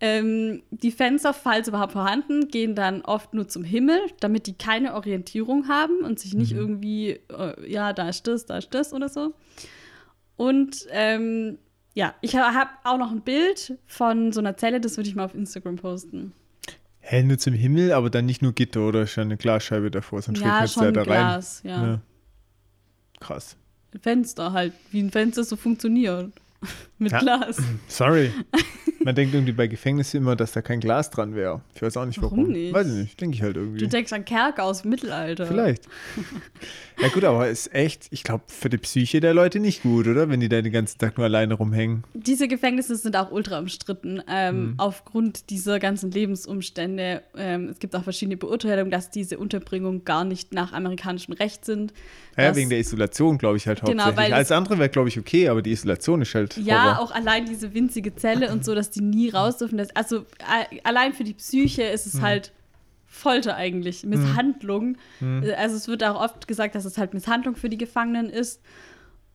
ähm, die Fenster, falls überhaupt vorhanden, gehen dann oft nur zum Himmel, damit die keine Orientierung haben und sich Mhm. nicht irgendwie, äh, ja, da ist das, da ist das oder so. Und ähm, ja, ich habe auch noch ein Bild von so einer Zelle, das würde ich mal auf Instagram posten. Hä, nur zum Himmel, aber dann nicht nur Gitter oder ja eine Glasscheibe davor, sonst Ja, es schon ja da rein. Glas, ja. Ja. Krass. Ein Fenster halt, wie ein Fenster so funktioniert. Mit Ja. Glas. Sorry. Man denkt irgendwie bei Gefängnissen immer, dass da kein Glas dran wäre. Ich weiß auch nicht warum. Warum nicht? Weiß ich nicht. Denke ich halt irgendwie. Du denkst an Kerker aus dem Mittelalter. Vielleicht. ja gut, aber ist echt, ich glaube, für die Psyche der Leute nicht gut, oder? Wenn die da den ganzen Tag nur alleine rumhängen. Diese Gefängnisse sind auch ultra umstritten, ähm, Mhm. aufgrund dieser ganzen Lebensumstände. Ähm, es gibt auch verschiedene Beurteilungen, dass diese Unterbringungen gar nicht nach amerikanischem Recht sind. Ja, dass- wegen der Isolation, glaube ich, halt Genau, hauptsächlich. weil Alles andere wäre, glaube ich, okay, aber die Isolation ist halt Ja, Horror. auch allein diese winzige Zelle und so, dass die nie raus dürfen. Das, also allein für die Psyche ist es Mhm. halt Folter eigentlich, Misshandlung. Mhm. Äh, Also es wird auch oft gesagt, dass es halt Misshandlung für die Gefangenen ist.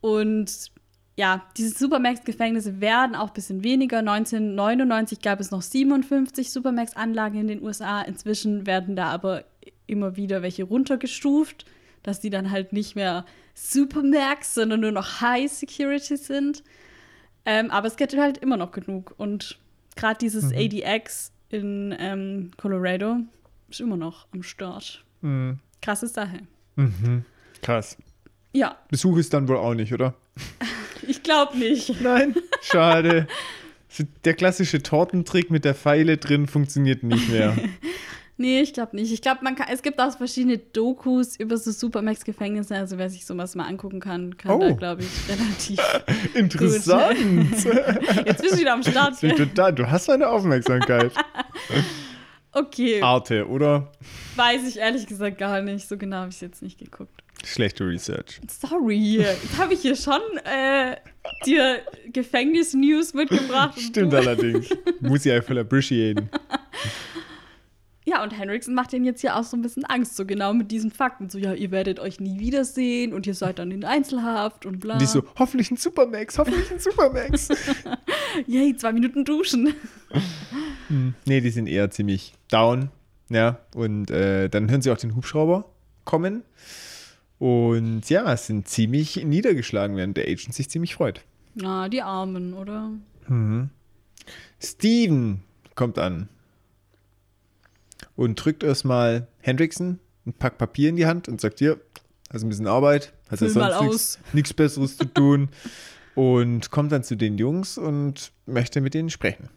Und ja, diese Supermax-Gefängnisse werden auch ein bisschen weniger. 1999 gab es noch 57 Supermax-Anlagen in den USA. Inzwischen werden da aber immer wieder welche runtergestuft, dass die dann halt nicht mehr Supermax, sondern nur noch High Security sind. Ähm, aber es gibt halt immer noch genug. Und gerade dieses Mhm. ADX in ähm, Colorado ist immer noch am Start. Mhm. Krasse Sache. Mhm. Krass. Ja, Besuch ist dann wohl auch nicht, oder? ich glaube nicht. Nein, schade. Der klassische Tortentrick mit der Pfeile drin funktioniert nicht mehr. Nee, ich glaube nicht. Ich glaube, man kann, es gibt auch verschiedene Dokus über so Supermax-Gefängnisse. Also wer sich sowas mal angucken kann, kann Oh. da, glaube ich, relativ. Interessant. Jetzt bist du wieder am Start. Total, du hast meine Aufmerksamkeit. Okay, Arte, oder? weiß ich ehrlich gesagt gar nicht. So genau habe ich es jetzt nicht geguckt. Schlechte Research. Sorry, jetzt habe ich hier schon äh, dir Gefängnis-News mitgebracht. Stimmt allerdings. Muss ich einfach appreciaten. Ja, und Henriksen macht denen jetzt hier auch so ein bisschen Angst, so genau mit diesen Fakten. So, ja, ihr werdet euch nie wiedersehen und ihr seid dann in Einzelhaft und bla. Und die so, hoffentlich ein Supermax, hoffentlich ein Supermax. Yay, zwei Minuten duschen. nee, die sind eher ziemlich down. Ja, und äh, dann hören sie auch den Hubschrauber kommen. Und ja, sind ziemlich niedergeschlagen, während der Agent sich ziemlich freut. Ja, die Armen, oder? Steven kommt an. Und drückt erstmal Hendrickson ein Pack Papier in die Hand und sagt: Hier, hast ein bisschen Arbeit, hast ja mal sonst nichts Besseres zu tun. Und kommt dann zu den Jungs und möchte mit denen sprechen.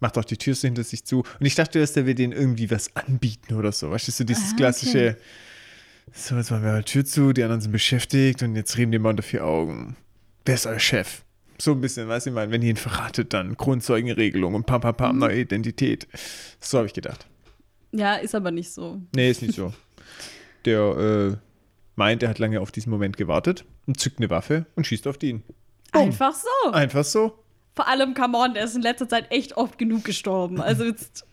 Macht auch die Tür so hinter sich zu. Und ich dachte erst, der will denen irgendwie was anbieten oder so. Weißt du, dieses Ah, klassische, so, jetzt machen wir halt Tür zu, die anderen sind beschäftigt und jetzt reden die mal unter vier Augen. Wer ist euer Chef? So ein bisschen, weißt du, ich meine, wenn ihr ihn verratet, dann Grundzeugenregelung und pam, pam, Mhm. pam, neue Identität. So habe ich gedacht. Ja, ist aber nicht so. Nee, ist nicht so. Der äh, meint, er hat lange auf diesen Moment gewartet und zückt eine Waffe und schießt auf ihn. Boom. Einfach so. Einfach so. Vor allem, come on, der ist in letzter Zeit echt oft genug gestorben. Also jetzt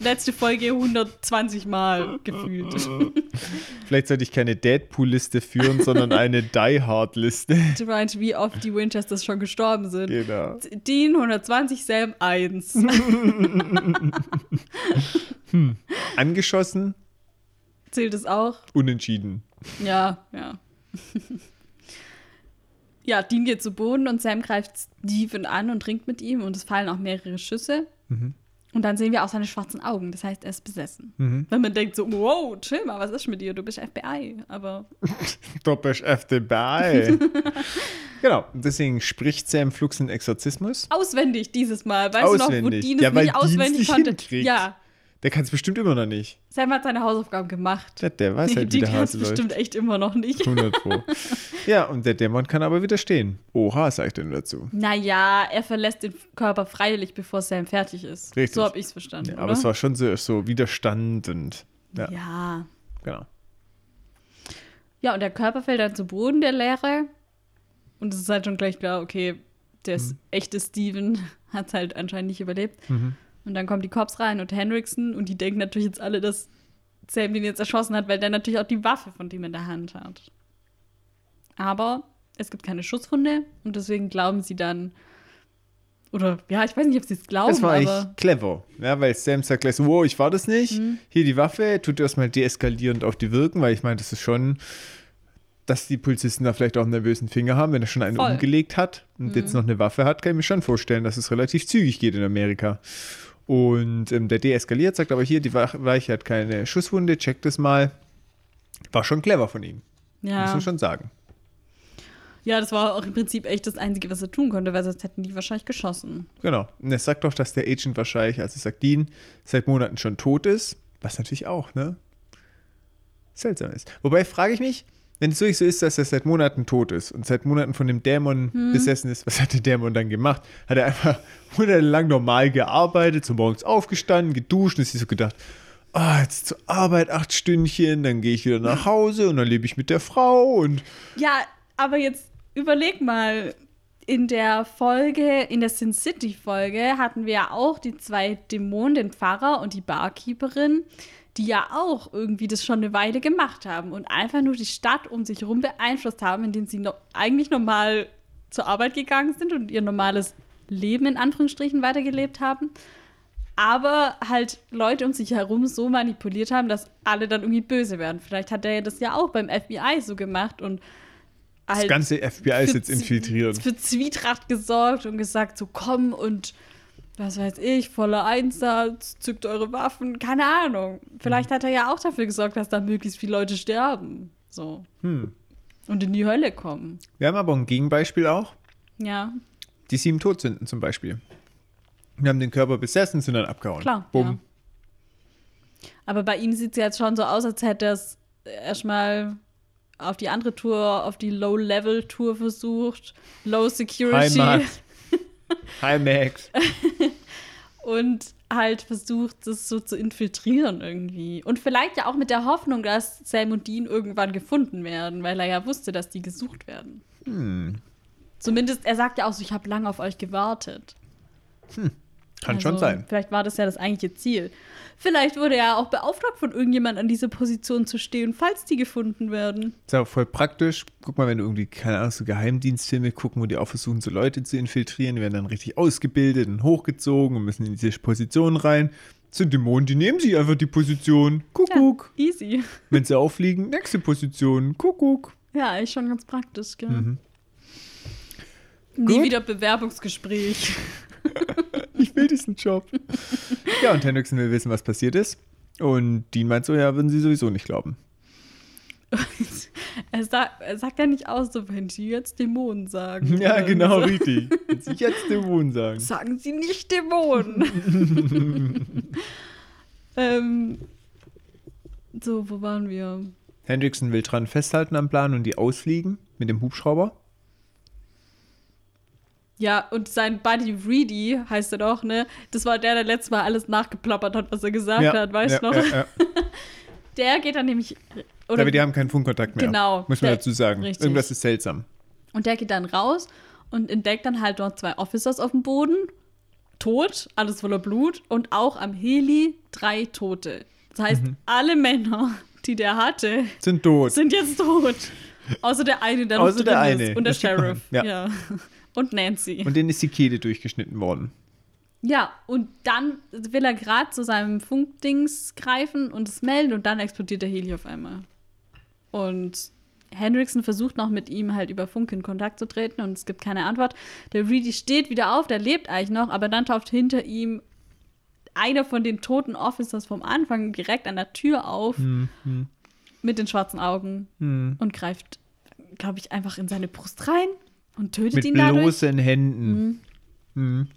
letzte Folge 120 Mal gefühlt. Vielleicht sollte ich keine Deadpool-Liste führen, sondern eine Die Hard-Liste. Du meinst, wie oft die Winchesters schon gestorben sind. genau. Dean 120, Sam 1. Angeschossen, Zählt es auch? unentschieden. Ja, ja. ja, Dean geht zu Boden und Sam greift Steven an und ringt mit ihm und es fallen auch mehrere Schüsse. Und dann sehen wir auch seine schwarzen Augen. Das heißt, er ist besessen. Wenn man denkt so, wow, chill mal, was ist mit dir? Du bist FBI. Aber Du bist FBI. genau. Deswegen spricht Sam Flux einen Exorzismus. auswendig dieses Mal. Weißt du noch, wo Auswendig. Dean es Ja, weil nicht auswendig konnte? Ja, Der kann es bestimmt immer noch nicht. Sam hat seine Hausaufgaben gemacht. Der, der weiß halt, wie Die der kann es Hase läuft. bestimmt echt immer noch nicht. 100 Pro. ja, und der Dämon kann aber widerstehen. Oha, sag ich denn dazu. Naja, er verlässt den Körper freiwillig, bevor Sam fertig ist. Richtig. So habe ich es verstanden. Ja, aber es war schon so, so Widerstand und ja, ja. genau. Ja, und der Körper fällt dann zu Boden, der Leere. Und es ist halt schon gleich klar, okay, der Mhm. echte Steven hat es halt anscheinend nicht überlebt. Und dann kommen die Cops rein und Hendrickson und die denken natürlich jetzt alle, dass Sam den jetzt erschossen hat, weil der natürlich auch die Waffe von dem in der Hand hat. Aber es gibt keine Schusswunde und deswegen glauben sie dann, oder ja, ich weiß nicht, ob sie es glauben, Das war eigentlich clever, ja, weil Sam sagt gleich so, wow, ich war das nicht. Mhm. Hier die Waffe, tut erstmal deeskalierend auf die wirken, weil ich meine, das ist schon, dass die Polizisten da vielleicht auch einen nervösen Finger haben, wenn er schon einen Voll. Mhm. umgelegt hat und jetzt noch eine Waffe hat, kann ich mir schon vorstellen, dass es relativ zügig geht in Amerika. Und ähm, der deeskaliert, sagt aber hier, die Weiche hat keine Schusswunde, checkt es mal. War schon clever von ihm, muss ja. man schon sagen. ja, das war auch im Prinzip echt das Einzige, was er tun konnte, weil sonst hätten die wahrscheinlich geschossen. Genau. Und er sagt doch, dass der Agent wahrscheinlich, also sagt Dean, seit Monaten schon tot ist. Was natürlich auch, ne? Seltsam ist. Wobei frage ich mich, wenn es wirklich so ist, dass er seit Monaten tot ist und seit Monaten von dem Dämon besessen ist, was hat der Dämon dann gemacht? Hat er einfach monatelang normal gearbeitet, so morgens aufgestanden, geduscht und sich so gedacht, ah, jetzt zur Arbeit acht Stündchen, dann gehe ich wieder nach Hause und dann lebe ich mit der Frau und Ja, aber jetzt überleg mal. In der Folge, in der Sin City-Folge hatten wir ja auch die zwei Dämonen, den Pfarrer und die Barkeeperin, die ja auch irgendwie das schon eine Weile gemacht haben und einfach nur die Stadt um sich herum beeinflusst haben, indem sie no eigentlich normal zur Arbeit gegangen sind und ihr normales Leben in Anführungsstrichen weitergelebt haben. Aber halt Leute um sich herum so manipuliert haben, dass alle dann irgendwie böse werden. Vielleicht hat er das ja auch beim FBI so gemacht und das halt ganze FBI ist jetzt infiltriert. Für Zwietracht gesorgt und gesagt, so komm und was weiß ich, voller Einsatz, zückt eure Waffen, keine Ahnung. Vielleicht hat er ja auch dafür gesorgt, dass da möglichst viele Leute sterben. So. Hm. Und in die Hölle kommen. Wir haben aber ein Gegenbeispiel auch. Ja, Die sieben Todsünden zum Beispiel. Wir haben den Körper besessen, sind dann abgehauen. klar. Bumm. Ja. Aber bei ihm sieht es jetzt schon so aus, als hätte er es erstmal auf die andere Tour, auf die Low-Level-Tour versucht. Low Security. Max. Hi Max. und halt versucht, das so zu infiltrieren irgendwie. Und vielleicht ja auch mit der Hoffnung, dass Sam und Dean irgendwann gefunden werden, weil er ja wusste, dass die gesucht werden. Hm. Zumindest, er sagt ja auch so, ich habe lange auf euch gewartet. Kann Also, schon sein. Vielleicht war das ja das eigentliche Ziel. Vielleicht wurde er auch beauftragt, von irgendjemand an diese Position zu stehen, falls die gefunden werden. Ist ja voll praktisch. Guck mal, wenn du irgendwie, keine Ahnung, so Geheimdienstfilme gucken, wo die auch versuchen, so Leute zu infiltrieren, die werden dann richtig ausgebildet und hochgezogen und müssen in diese Position rein. Das sind Dämonen, die nehmen sich einfach die Position. Kuckuck. Ja, easy. Wenn sie auffliegen, nächste Position. Kuckuck. Ja, eigentlich schon ganz praktisch, gell? Mhm. Nie Gut. wieder Bewerbungsgespräch. Ich will diesen Job. Ja, und Hendrickson will wissen, was passiert ist. Und Dean meint so, ja, würden sie sowieso nicht glauben. er, sa er sagt ja nicht aus, so, wenn sie jetzt Dämonen sagen. Ja, genau, so. richtig. Wenn sie jetzt Dämonen sagen. Sagen Sie nicht Dämonen. ähm, so, wo waren wir? Hendrickson will dran festhalten am Plan und die ausfliegen mit dem Hubschrauber. Ja, und sein Buddy Reedy heißt er doch, ne? Das war der, der letztes Mal alles nachgeplappert hat, was er gesagt hat, weißt du ja, noch? Ja, ja. Der geht dann nämlich. Oder, Aber die haben keinen Funkkontakt mehr. Genau, Muss man der- dazu sagen. richtig. Irgendwas ist seltsam. und der geht dann raus und entdeckt dann halt dort zwei Officers auf dem Boden. Tot, alles voller Blut. Und auch am Heli drei Tote. Das heißt, Mhm. alle Männer, die der hatte, Sind tot. sind jetzt tot. Außer der eine, der noch Außer drin der eine. ist. Und der. Sheriff. Ja. Und Nancy. Und denen ist die Kehle durchgeschnitten worden. Ja, und dann will er gerade zu seinem Funkdings greifen und es melden und dann explodiert der Heli auf einmal. Und Hendrickson versucht noch mit ihm halt über Funk in Kontakt zu treten und es gibt keine Antwort. Der Reedy steht wieder auf, der lebt eigentlich noch, aber dann taucht hinter ihm einer von den toten Officers vom Anfang direkt an der Tür auf mit den schwarzen Augen Hm. und greift, glaube ich, einfach in seine Brust rein und tötet Mit ihn dadurch. bloßen Händen. Hm.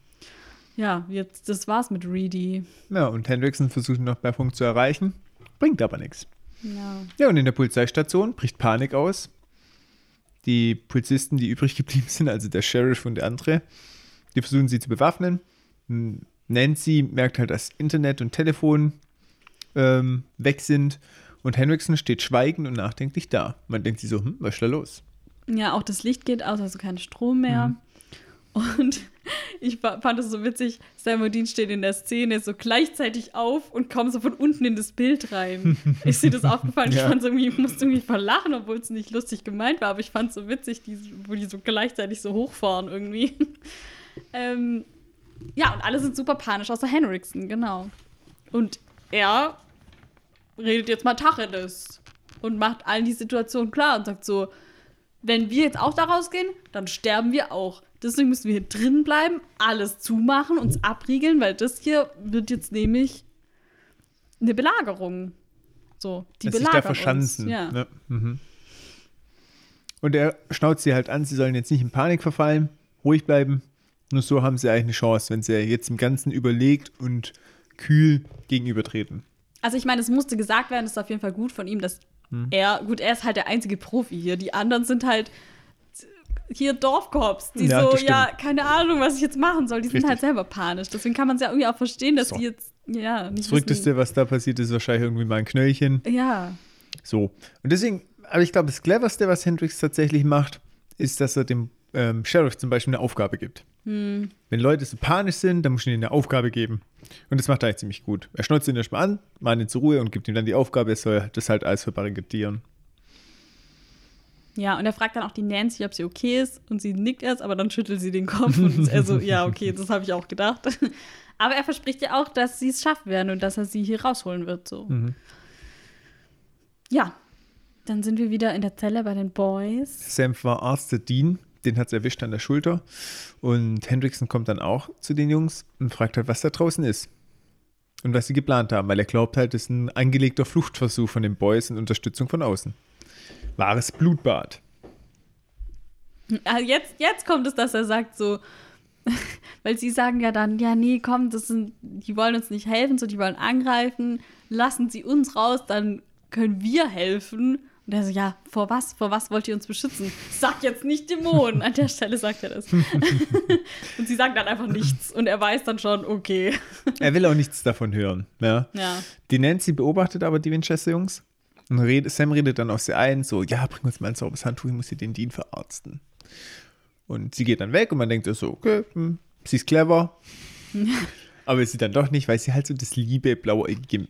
Ja, jetzt das war's mit Reedy. Ja, und Hendrickson versucht noch bei Funk zu erreichen. Bringt aber nichts. Ja. Ja, und in der Polizeistation bricht Panik aus. Die Polizisten, die übrig geblieben sind, also der Sheriff und der andere, die versuchen sie zu bewaffnen. Nancy merkt halt, dass Internet und Telefon ähm, weg sind. Und Henriksen steht schweigend und nachdenklich da. Man denkt sich so, hm, was ist da los? Ja, auch das Licht geht aus, also kein Strom mehr. Und ich fa- fand es so witzig, Sam und Dean stehen in der Szene so gleichzeitig auf und kommen so von unten in das Bild rein. Ist dir das aufgefallen? Ich Ja. fand irgendwie, ich musste irgendwie verlachen, obwohl es nicht lustig gemeint war, aber ich fand es so witzig, die, wo die so gleichzeitig so hochfahren irgendwie. ähm, ja, und alle sind super panisch, außer Henriksen, genau. Und er redet jetzt mal Tacheles und macht allen die Situation klar und sagt so, wenn wir jetzt auch da rausgehen, dann sterben wir auch. Deswegen müssen wir hier drin bleiben, alles zumachen, uns abriegeln, weil das hier wird jetzt nämlich eine Belagerung. So, die Dass sich da belagern verschanzen. Uns. Ja. Ne? Mhm. Und er schnauzt sie halt an, sie sollen jetzt nicht in Panik verfallen, ruhig bleiben. Nur so haben sie eigentlich eine Chance, wenn sie jetzt im Ganzen überlegt und kühl gegenübertreten. Also ich meine, es musste gesagt werden, das ist auf jeden Fall gut von ihm, dass Hm. er, gut, er ist halt der einzige Profi hier. Die anderen sind halt hier Dorfkorps, die Ja, so, ja, keine Ahnung, was ich jetzt machen soll. Die sind Richtig. halt selber panisch. Deswegen kann man es ja irgendwie auch verstehen, dass So. die jetzt, ja, nicht Das Verrückteste, was da passiert, ist wahrscheinlich irgendwie mal ein Knöllchen. Ja, So. Und deswegen, aber ich glaube, das Cleverste, was Hendrix tatsächlich macht, ist, dass er dem ähm, Sheriff zum Beispiel eine Aufgabe gibt. Hm. Wenn Leute so panisch sind, dann muss ich ihnen eine Aufgabe geben. Und das macht er eigentlich ziemlich gut. Er schnauzt ihn erstmal an, mahnt ihn zur Ruhe und gibt ihm dann die Aufgabe, er soll das halt alles verbarrikadieren. Ja, und er fragt dann auch die Nancy, ob sie okay ist. Und sie nickt erst, aber dann schüttelt sie den Kopf. Und er so, ja, okay, das habe ich auch gedacht. Aber er verspricht ja auch, dass sie es schaffen werden und dass er sie hier rausholen wird. So. Mhm. Ja, dann sind wir wieder in der Zelle bei den Boys. Sam verarztet Dean, den hat es erwischt an der Schulter. Und Hendrickson kommt dann auch zu den Jungs und fragt halt, was da draußen ist. Und was sie geplant haben, weil er glaubt halt, es ist ein angelegter Fluchtversuch von den Boys in Unterstützung von außen. Wahres Blutbad. Ah, Jetzt, jetzt kommt es, dass er sagt so, weil sie sagen ja dann, ja, nee, komm, das sind, die wollen uns nicht helfen, so, die wollen angreifen, lassen sie uns raus, dann können wir helfen. Und er so, ja, vor was? Vor was wollt ihr uns beschützen? Sag jetzt nicht Dämonen. An der Stelle sagt er das. und sie sagen dann einfach nichts. Und er weiß dann schon, okay. Er will auch nichts davon hören. Ja. Ja. Die Nancy beobachtet aber die Winchester-Jungs. Und red, Sam redet dann auf sie ein, so, ja, bring uns mal ein sauberes Handtuch, ich muss hier den Dean verarzten. Und sie geht dann weg und man denkt so, okay, hm, sie ist clever. aber ist sie dann doch nicht, weil sie halt so das liebe, blauäugige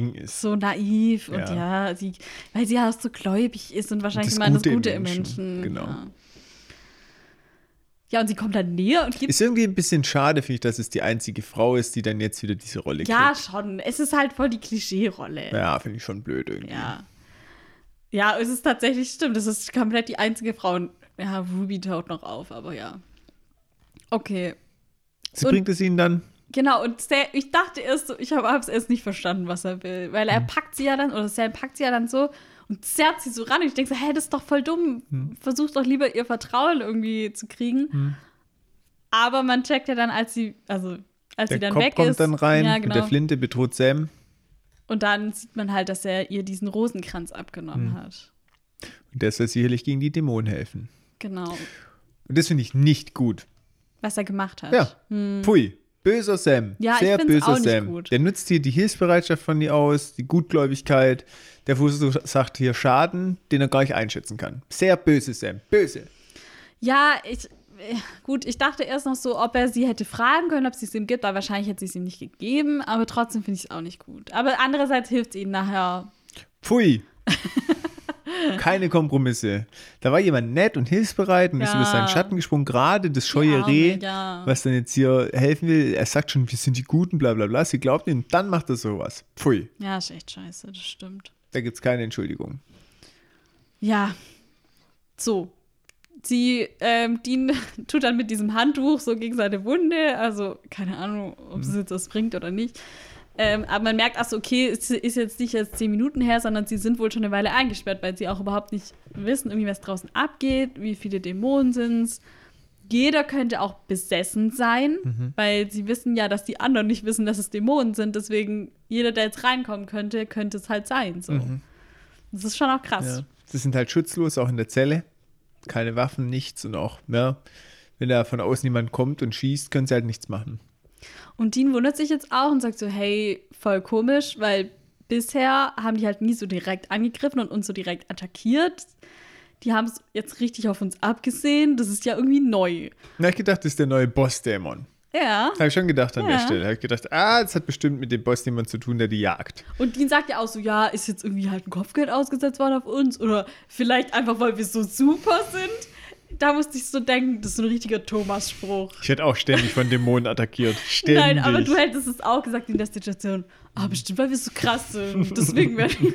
Ding ist. So naiv und Ja. ja, sie, weil sie ja auch so gläubig ist und wahrscheinlich Das immer das Gute im Gute im Menschen, Menschen. genau. Ja. ja, und sie kommt dann näher und gibt Ist irgendwie ein bisschen schade, finde ich, dass es die einzige Frau ist, die dann jetzt wieder diese Rolle Ja, kriegt. schon. Es ist halt voll die Klischee-Rolle. Ja. Ja, finde ich schon blöd irgendwie. ja. es ist tatsächlich stimmt. Das ist komplett die einzige Frau. Ja, Ruby taucht noch auf, aber ja. Okay. Sie Und- bringt es ihnen dann. Genau, und Sam, ich dachte erst so, ich habe es erst nicht verstanden, was er will. Weil er packt sie ja dann, oder Sam packt sie ja dann so und zerrt sie so ran. Und ich denke so, hä, das ist doch voll dumm. Versucht doch lieber ihr Vertrauen irgendwie zu kriegen. Aber man checkt ja dann, als sie, also als Der sie dann Kopf weg kommt ist. dann rein ja, mit genau. der Flinte, bedroht Sam. Und dann sieht man halt, dass er ihr diesen Rosenkranz abgenommen Hm. hat. Und der soll sicherlich gegen die Dämonen helfen. Genau. Und das finde ich nicht gut. Was er gemacht hat. Ja. Pui. Böser Sam. Ja, ich Sehr find's böser auch nicht Sam. gut. Der nutzt hier die Hilfsbereitschaft von ihr aus, die Gutgläubigkeit. Der verursacht hier Schaden, den er gar nicht einschätzen kann. Sehr böse Sam. Böse. Ja, ich. äh, Gut, ich dachte erst noch so, ob er sie hätte fragen können, ob sie es ihm gibt, aber wahrscheinlich hätte sie es ihm nicht gegeben. Aber trotzdem finde ich es auch nicht gut. Aber andererseits hilft es ihm nachher. Pfui. Keine Kompromisse. Da war jemand nett und hilfsbereit und ist Ja. über seinen Schatten gesprungen. Gerade das scheue Arme, Reh, ja. was dann jetzt hier helfen will. Er sagt schon, wir sind die Guten, bla bla bla. Sie glaubt ihm, dann macht er sowas. Pfui. Ja, ist echt scheiße, das stimmt. Da gibt es keine Entschuldigung. Ja. So. Sie, ähm, Dean tut dann mit diesem Handtuch so gegen seine Wunde. Also, keine Ahnung, ob es jetzt was bringt oder nicht. Ähm, aber man merkt, ach so, okay, es ist jetzt nicht erst zehn Minuten her, sondern sie sind wohl schon eine Weile eingesperrt, weil sie auch überhaupt nicht wissen, irgendwie, was draußen abgeht, wie viele Dämonen sind es. Jeder könnte auch besessen sein, weil sie wissen ja, dass die anderen nicht wissen, dass es Dämonen sind. Deswegen, jeder, der jetzt reinkommen könnte, könnte es halt sein. So. Das ist schon auch krass. Ja. Sie sind halt schutzlos, auch in der Zelle. Keine Waffen, nichts und auch, ja, wenn da von außen jemand kommt und schießt, können sie halt nichts machen. Und Dean wundert sich jetzt auch und sagt so, hey, voll komisch, weil bisher haben die halt nie so direkt angegriffen und uns so direkt attackiert. Die haben es jetzt richtig auf uns abgesehen. Das ist ja irgendwie neu. Na, ich gedacht, das ist der neue Bossdämon. Ja. Habe ich schon gedacht an der Ja. Stelle. Habe ich gedacht, ah, das hat bestimmt mit dem Bossdämon zu tun, der die jagt. Und Dean sagt ja auch so, ja, ist jetzt irgendwie halt ein Kopfgeld ausgesetzt worden auf uns oder vielleicht einfach, weil wir so super sind. Da musste ich so denken, das ist ein richtiger Thomas-Spruch. Ich werde auch ständig von Dämonen attackiert. Ständig. Nein, aber du hättest es auch gesagt in der Situation. Ah, bestimmt, weil wir so krass sind. Deswegen werden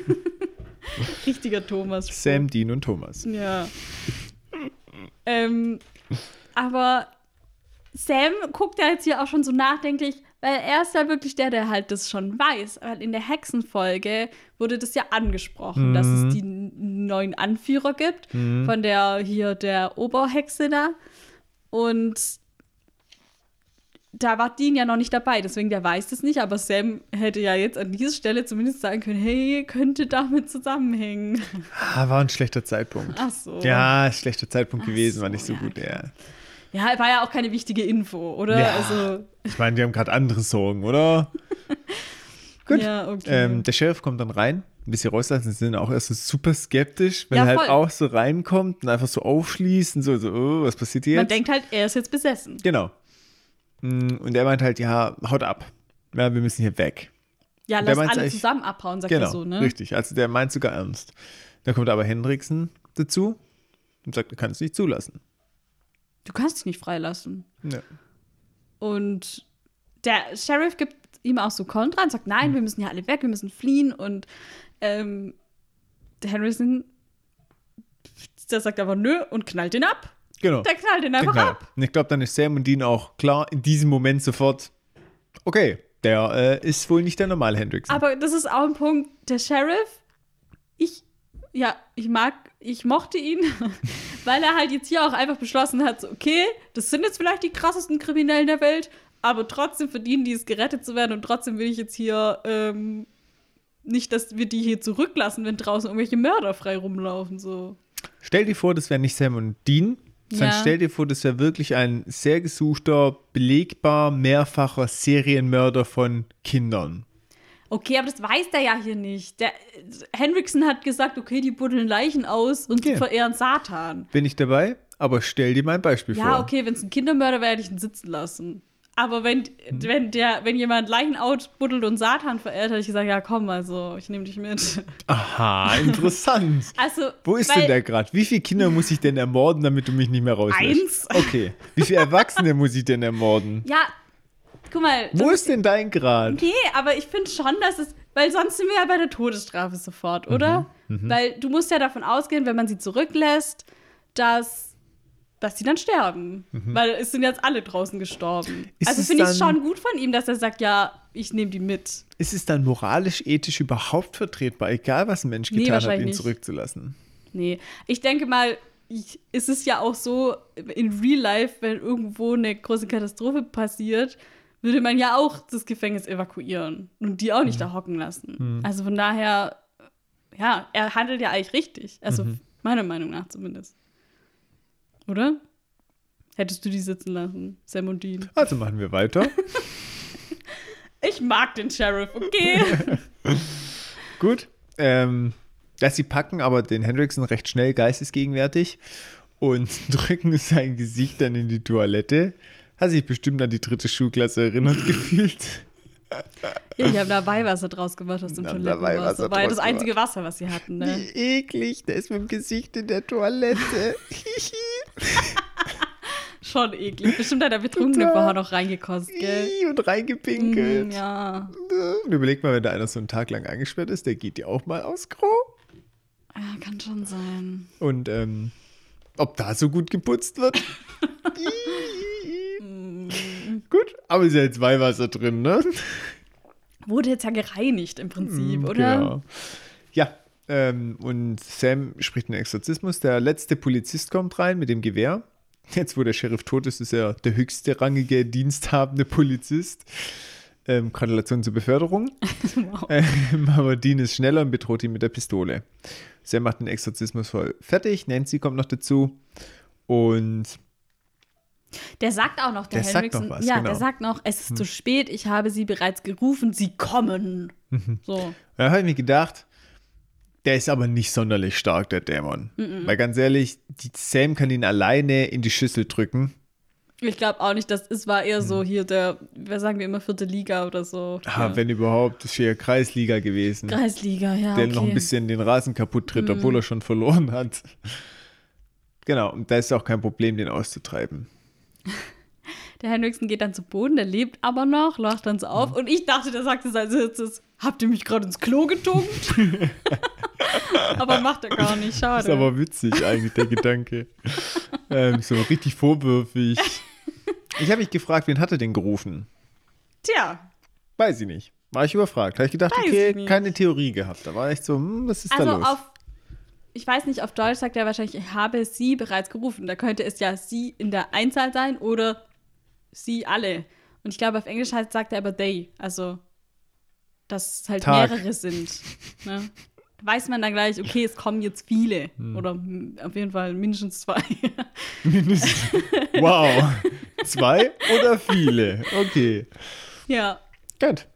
richtiger Thomas-Spruch. Sam, Dean und Thomas. Ja. ähm, aber Sam guckt ja jetzt hier auch schon so nachdenklich, weil er ist ja wirklich der, der halt das schon weiß. Weil in der Hexenfolge wurde das ja angesprochen, dass es die n- neuen Anführer gibt von der hier der Oberhexe da. Und da war Dean ja noch nicht dabei, deswegen der weiß das nicht, aber Sam hätte ja jetzt an dieser Stelle zumindest sagen können, hey, könnte damit zusammenhängen. Ah, war ein schlechter Zeitpunkt. Ach so. Ja, ist schlechter Zeitpunkt Ach gewesen, war so, nicht so ja, gut. Ja. Ja, war ja auch keine wichtige Info, oder? Ja. Also, Ich meine, die haben gerade andere Sorgen, oder? Gut. ja, okay. Ähm, der Sheriff kommt dann rein, ein bisschen rauslassen, sie sind auch erst so super skeptisch, wenn Ja, er halt auch so reinkommt und einfach so aufschließt und so, so oh, was passiert hier Man jetzt? denkt halt, er ist jetzt besessen. genau. Mm, Und er meint halt, ja, haut ab. Ja, wir müssen hier weg. Ja, lass alle zusammen abhauen, sagt genau, er so, ne? richtig. Also der meint sogar ernst. Da kommt aber Hendrickson dazu und sagt, er kann es nicht zulassen. Du kannst dich nicht freilassen. Ja. Und der Sheriff gibt ihm auch so Kontra und sagt, nein, Hm. wir müssen ja alle weg, wir müssen fliehen. Und ähm, der Harrison, der sagt aber nö und knallt ihn ab. Genau. Der knallt ihn einfach Genau. ab. Und ich glaube, dann ist Sam und Dean auch klar in diesem Moment sofort, okay, der äh, ist wohl nicht der normale Hendrickson. Aber das ist auch ein Punkt, der Sheriff, ich, ja, ich mag, ich mochte ihn, weil er halt jetzt hier auch einfach beschlossen hat, so, okay, das sind jetzt vielleicht die krassesten Kriminellen der Welt, aber trotzdem verdienen die es, gerettet zu werden und trotzdem will ich jetzt hier ähm, nicht, dass wir die hier zurücklassen, wenn draußen irgendwelche Mörder frei rumlaufen, so. Stell dir vor, das wären nicht Sam und Dean, sondern Ja. stell dir vor, das wäre wirklich ein sehr gesuchter, belegbar, mehrfacher Serienmörder von Kindern. Okay, aber das weiß der ja hier nicht. Der Henriksen hat gesagt, okay, die buddeln Leichen aus und Okay. verehren Satan. Bin ich dabei? Aber stell dir mal ein Beispiel Ja, vor. okay, wenn es ein Kindermörder wäre, hätte ich ihn sitzen lassen. Aber wenn, Mhm. wenn, der, wenn jemand Leichen ausbuddelt und Satan verehrt, hätte ich gesagt, ja komm, also ich nehme dich mit. Aha, interessant. Also, Wo ist denn der gerade? Wie viele Kinder muss ich denn ermorden, damit du mich nicht mehr rauslässt? Eins. Okay. Wie viele Erwachsene muss ich denn ermorden? Ja, guck mal. Wo ist denn dein Grad? Nee, aber ich finde schon, dass es, weil sonst sind wir ja bei der Todesstrafe sofort, oder? Mhm, Weil du musst ja davon ausgehen, wenn man sie zurücklässt, dass dass sie dann sterben. Weil es sind jetzt alle draußen gestorben. Ist also finde ich es schon gut von ihm, dass er sagt, ja, ich nehme die mit. Ist es dann moralisch, ethisch überhaupt vertretbar, egal was ein Mensch Nee, getan hat, ihn nicht. zurückzulassen? Nee, ich denke mal, ich, ist es ja auch so, in Real Life, wenn irgendwo eine große Katastrophe passiert, würde man ja auch das Gefängnis evakuieren und die auch nicht da hocken lassen. Also von daher, ja, er handelt ja eigentlich richtig. Also meiner Meinung nach zumindest. Oder? Hättest du die sitzen lassen, Sam und Dean? Also machen wir weiter. Ich mag den Sheriff, okay? Gut. Ähm, dass sie packen aber den Hendrickson recht schnell geistesgegenwärtig und drücken sein Gesicht dann in die Toilette. Hat sich bestimmt an die dritte Schulklasse erinnert gefühlt. ja, die haben da Weihwasser draus gemacht aus dem Toilettenwasser. War das einzige Wasser, was sie hatten. Ne? Wie eklig, der ist mit dem Gesicht in der Toilette. Schon eklig. Bestimmt hat der Betrunkene vorher noch reingekostet, gell? Und reingepinkelt. Mm, ja. Und überleg mal, wenn da einer so einen Tag lang eingesperrt ist, der geht ja auch mal aufs Klo. ja, kann schon sein. Und ähm, ob da so gut geputzt wird? gut, aber ist ja jetzt Weihwasser drin, ne? Wurde jetzt ja gereinigt im Prinzip, oder? Genau. Ja, ähm, und Sam spricht einen Exorzismus. Der letzte Polizist kommt rein mit dem Gewehr. Jetzt, wo der Sheriff tot ist, ist er der höchste rangige, diensthabende Polizist. Ähm, Gratulation zur Beförderung. Wow. Ähm, aber Dean ist schneller und bedroht ihn mit der Pistole. Sam macht den Exorzismus voll fertig. Nancy kommt noch dazu. Und Der sagt auch noch, der, Der Henriksen, was, ja, genau. der sagt noch, es ist zu spät, ich habe sie bereits gerufen, sie kommen. So. da habe ich mir gedacht, der ist aber nicht sonderlich stark, der Dämon. Weil ganz ehrlich, die Sam kann ihn alleine in die Schüssel drücken. Ich glaube auch nicht, das es war eher so hier der, wer sagen wir immer, vierte Liga oder so. Ah, ja. Wenn überhaupt, das wäre Kreisliga gewesen. Kreisliga, ja. der okay. noch ein bisschen den Rasen kaputt tritt, obwohl er schon verloren hat. Genau, und da ist auch kein Problem, den auszutreiben. Der Henriksen geht dann zu Boden, der lebt aber noch, lacht dann so auf. Und ich dachte, der sagt es als erstes, habt ihr mich gerade ins Klo getunkt? aber macht er gar nicht, schade. Ist aber witzig eigentlich, der Gedanke. Ähm, so richtig vorwürfig. Ich habe mich gefragt, wen hat er denn gerufen? Tja, Weiß ich nicht. War ich überfragt. Habe ich gedacht, Weiß okay, ich keine Theorie gehabt. Da war echt so, hm, was ist also da los? auf, ich weiß nicht, auf Deutsch sagt er wahrscheinlich, ich habe sie bereits gerufen. Da könnte es ja sie in der Einzahl sein oder sie alle. Und ich glaube, auf Englisch heißt, sagt er aber they. Also, dass es halt Tag. mehrere sind. Ne? Weiß man dann gleich, okay, es kommen jetzt viele. Hm. Oder auf jeden Fall mindestens zwei. Mindestens. wow. Zwei oder viele? Okay. ja. Gut.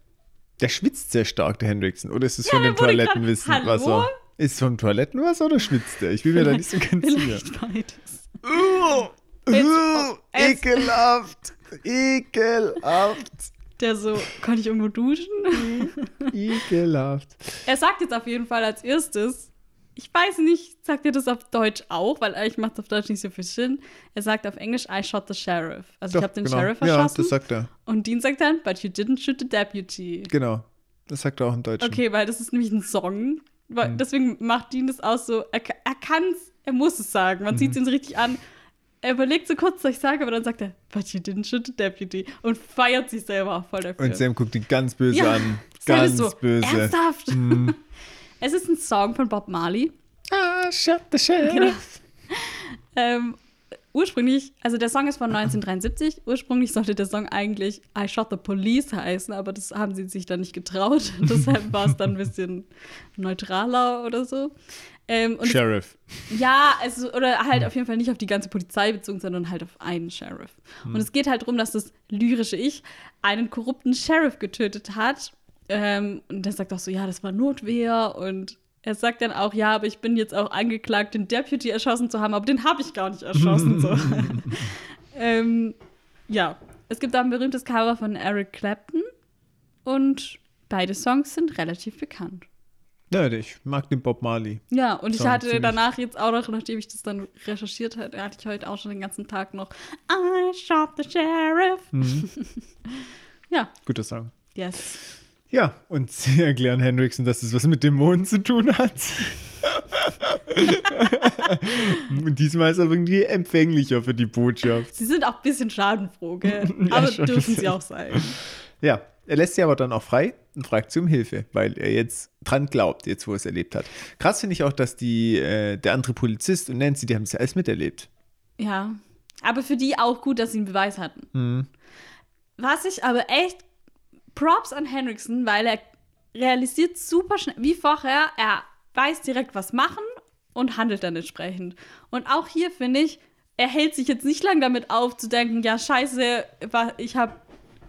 Der schwitzt sehr stark, der Hendrickson. Oder ist es Ja, von mir dem wurde grad-? Hallo? Ist es vom Toilettenwasser oder schwitzt der? Ich bin mir da nicht so ganz sicher. Beides. Uh, uh, ekelhaft. Ekelhaft. Der so, kann ich irgendwo duschen? Ekelhaft. Er sagt jetzt auf jeden Fall als erstes, ich weiß nicht, sagt er das auf Deutsch auch, weil eigentlich macht es auf Deutsch nicht so viel Sinn. Er sagt auf Englisch, I shot the sheriff. Also Doch, ich habe den genau. Sheriff Ja, erschossen. das sagt er. und Dean sagt dann, but you didn't shoot the deputy. Genau. Das sagt er auch im Deutschen. Okay, weil das ist nämlich ein Song. Weil, Hm. Deswegen macht Dean das auch so, er, er kann es, er muss es sagen. Man Mhm. sieht es ihm so richtig an. Er überlegt so kurz, was ich sage, aber dann sagt er, but you didn't shoot the deputy. Und feiert sich selber auch voll dafür. Und Sam guckt ihn ganz böse Ja, an. Ganz so, böse. Mhm. Ernsthaft? es ist ein Song von Bob Marley. Ah, shut the sheriff. Genau. Ähm, ursprünglich, also der Song ist von 1973. Ursprünglich sollte der Song eigentlich I Shot the Police heißen, aber das haben sie sich dann nicht getraut. Deshalb war es dann ein bisschen neutraler oder so. Ähm, Sheriff. ja, also, oder halt auf jeden Fall nicht auf die ganze Polizei bezogen, sondern halt auf einen Sheriff. Und es geht halt darum, dass das lyrische Ich einen korrupten Sheriff getötet hat. Ähm, und der sagt auch so, ja, das war Notwehr. Und er sagt dann auch, ja, aber ich bin jetzt auch angeklagt, den Deputy erschossen zu haben, aber den habe ich gar nicht erschossen. so. ähm, ja, es gibt da ein berühmtes Cover von Eric Clapton. Und beide Songs sind relativ bekannt. Ja, ich mag den Bob Marley. Ja, und ich hatte ziemlich- danach jetzt auch noch, nachdem ich das dann recherchiert hatte, hatte ich heute auch schon den ganzen Tag noch I shot the sheriff. Mhm. ja, Guter Song. yes. Ja, und sie erklären Hendrickson, dass es was mit Dämonen zu tun hat. Und diesmal ist er irgendwie empfänglicher für die Botschaft. Sie sind auch ein bisschen schadenfroh, gell? Ja, aber schon dürfen sie auch sein. Ja, er lässt sie aber dann auch frei und fragt sie um Hilfe, weil er jetzt dran glaubt, jetzt wo er es erlebt hat. Krass finde ich auch, dass die, äh, der andere Polizist und Nancy, die haben es ja alles miterlebt. Ja. Aber für die auch gut, dass sie einen Beweis hatten. Mhm. Was ich aber echt Props an Henriksen, weil er realisiert super schnell, wie vorher, er weiß direkt, was machen und handelt dann entsprechend. Und auch hier finde ich, er hält sich jetzt nicht lang damit auf, zu denken, ja, scheiße, ich habe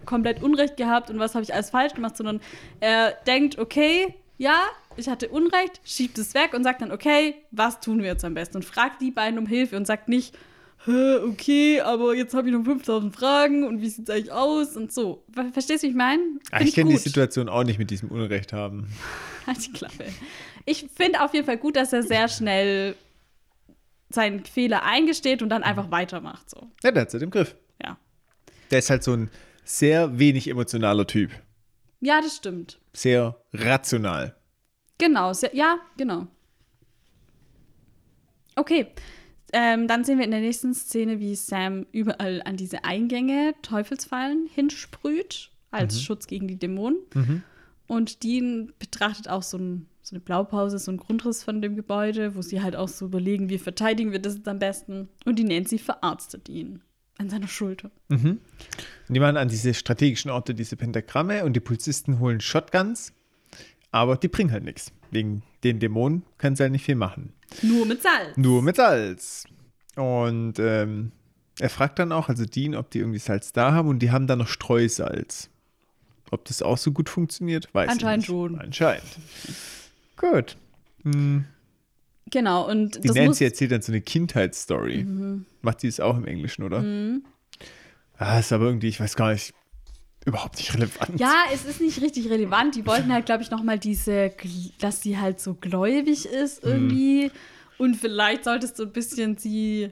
komplett Unrecht gehabt und was habe ich alles falsch gemacht, sondern er denkt, okay, ja, ich hatte Unrecht, schiebt es weg und sagt dann, okay, was tun wir jetzt am besten? Und fragt die beiden um Hilfe und sagt nicht, "Hä, okay, aber jetzt habe ich noch 5000 Fragen und wie sieht es eigentlich aus und so. Ver- Verstehst du, wie ich meine? Ah, ich kenne die. Situation auch nicht mit diesem Unrecht haben. Halt die Klappe. Ich finde auf jeden Fall gut, dass er sehr schnell seinen Fehler eingesteht und dann einfach weitermacht. So. Ja, der hat es im Griff. Ja. Der ist halt so ein sehr wenig emotionaler Typ. ja, das stimmt. Sehr rational. Genau, sehr, ja, genau. Okay, ähm, dann sehen wir in der nächsten Szene, wie Sam überall an diese Eingänge Teufelsfallen hinsprüht, als Schutz gegen die Dämonen. Und Dean betrachtet auch so, ein, so eine Blaupause, so einen Grundriss von dem Gebäude, wo sie halt auch so überlegen, wie verteidigen wir das jetzt am besten. Und die Nancy verarztet ihn an seiner Schulter. Und die machen an diese strategischen Orte diese Pentagramme und die Polizisten holen Shotguns, aber die bringen halt nichts. Wegen den Dämonen können sie halt nicht viel machen. Nur mit Salz. Nur mit Salz. Und ähm, er fragt dann auch, also Dean, ob die irgendwie Salz da haben und die haben da noch Streusalz. Ob das auch so gut funktioniert, weiß Anscheinend ich nicht. schon. Anscheinend. Gut. Genau, und Die Nancy erzählt dann so eine Kindheitsstory. Macht sie es auch im Englischen, oder? Ah, ist aber irgendwie, ich weiß gar nicht, überhaupt nicht relevant. Ja, es ist nicht richtig relevant. Die wollten halt, glaube ich, noch mal diese, dass sie halt so gläubig ist irgendwie. Und vielleicht solltest du ein bisschen sie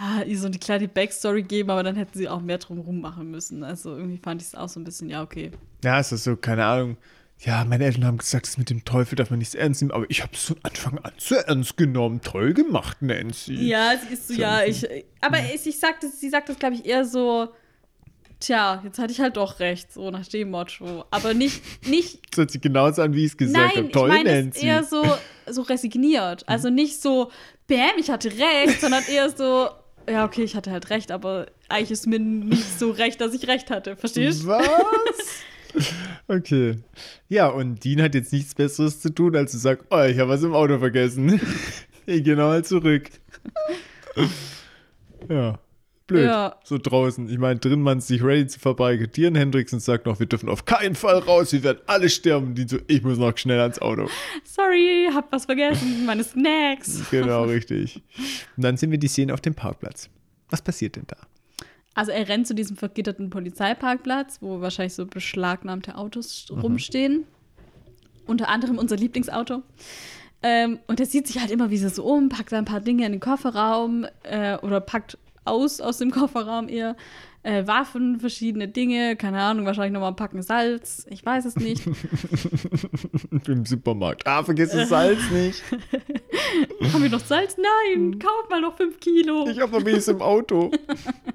ah, ihr so eine kleine Backstory geben, aber dann hätten sie auch mehr drumherum machen müssen. Also irgendwie fand ich es auch so ein bisschen, ja, okay. Ja, es ist so, keine Ahnung. Ja, meine Eltern haben gesagt, das mit dem Teufel darf man nicht so ernst nehmen, aber ich habe es von Anfang an so ernst genommen. Toll gemacht, Nancy. Ja, sie ist so, ja, ich. Aber ich, ich sagte, sie sagt das, glaube ich, eher so. Tja, jetzt hatte ich halt doch recht, so nach dem Motto. Aber nicht, nicht Das hört sich genauso an, wie ich es gesagt habe. ich Toll, meine es Nancy. eher so, so resigniert. Also nicht so, bam, ich hatte recht, sondern eher so, ja, okay, ich hatte halt recht, aber eigentlich ist mir nicht so recht, dass ich recht hatte. Verstehst du? Was? Okay. Ja, und Dean hat jetzt nichts Besseres zu tun, als zu sagen, oh, ich habe was im Auto vergessen. ich gehe nochmal zurück. ja. Blöd. Ja. So draußen. Ich meine, drin man sich ready zu verbarrikadieren. Hendrickson sagt noch, wir dürfen auf keinen Fall raus, wir werden alle sterben. Die so, ich muss noch schnell ans Auto. Sorry, hab was vergessen, meine Snacks. Genau, richtig. Und dann sehen wir die Szene auf dem Parkplatz. Was passiert denn da? Also er rennt zu diesem vergitterten Polizeiparkplatz, wo wahrscheinlich so beschlagnahmte Autos rumstehen. Unter anderem unser Lieblingsauto. Ähm, und er sieht sich halt immer wieder so um, packt ein paar Dinge in den Kofferraum äh, oder packt aus aus dem Kofferraum eher. Äh, Waffen, verschiedene Dinge, keine Ahnung, wahrscheinlich nochmal ein Packen Salz, ich weiß es nicht. Im Supermarkt. Ah, vergiss das Salz nicht. Haben wir noch Salz? Nein, kauf mal noch fünf Kilo. Ich habe noch wenigstens im Auto.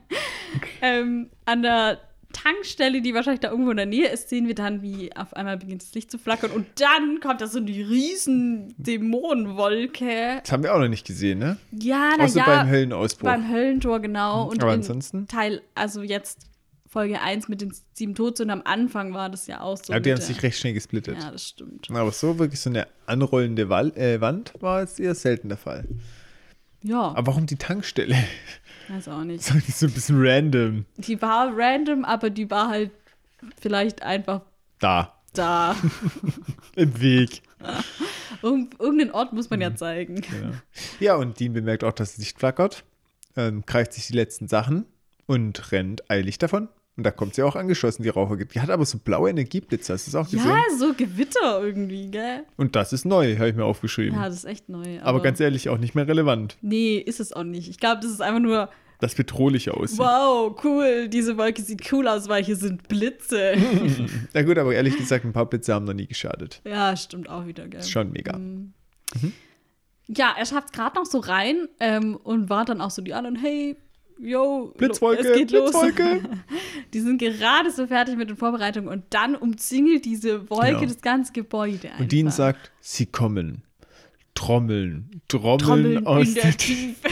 ähm, an der Tankstelle, die wahrscheinlich da irgendwo in der Nähe ist, sehen wir dann, wie auf einmal beginnt das Licht zu flackern und dann kommt da so eine riesen Dämonenwolke. Das haben wir auch noch nicht gesehen, ne? Ja, na Außer ja, beim Höllenausbruch. beim Höllentor, genau. Und Aber ansonsten? Teil, also jetzt Folge 1 mit den sieben Todsünden, am Anfang war das ja auch so. ja, die haben sich recht schnell gesplittet. Ja, das stimmt. Aber so wirklich so eine anrollende äh, Wand war jetzt eher selten der Fall. Ja, Aber warum die Tankstelle? Weiß auch nicht. Das ist so ein bisschen random. Die war random, aber die war halt vielleicht einfach Da, da. im Weg. Irgend, irgendeinen Ort muss man Mhm. ja zeigen. Genau. Ja, und Dean bemerkt auch, dass das Licht flackert, ähm, greift sich die letzten Sachen und rennt eilig davon. Und da kommt sie auch angeschossen, die Raucher. Die hat aber so blaue Energieblitze, hast du das auch gesehen? Ja, so Gewitter irgendwie, gell? Und das ist neu, habe ich mir aufgeschrieben. Ja, das ist echt neu. aber ganz ehrlich, auch nicht mehr relevant. Nee, ist es auch nicht. Ich glaube, das ist einfach nur, Das bedrohlich aussieht. wow, cool, diese Wolke sieht cool aus, weil hier sind Blitze. Na gut, aber ehrlich gesagt, ein paar Blitze haben noch nie geschadet. ja, stimmt auch wieder, gell? Ist schon mega. Mhm. Ja, er schafft es gerade noch so rein ähm, und war dann auch so die anderen, hey, yo, Blitzwolke, es geht Blitzwolke. los. die sind gerade so fertig mit den Vorbereitungen und dann umzingelt diese Wolke Genau. das ganze Gebäude einfach. Und Dean sagt, sie kommen. Trommeln. Trommeln, Trommeln aus der, der Tiefe.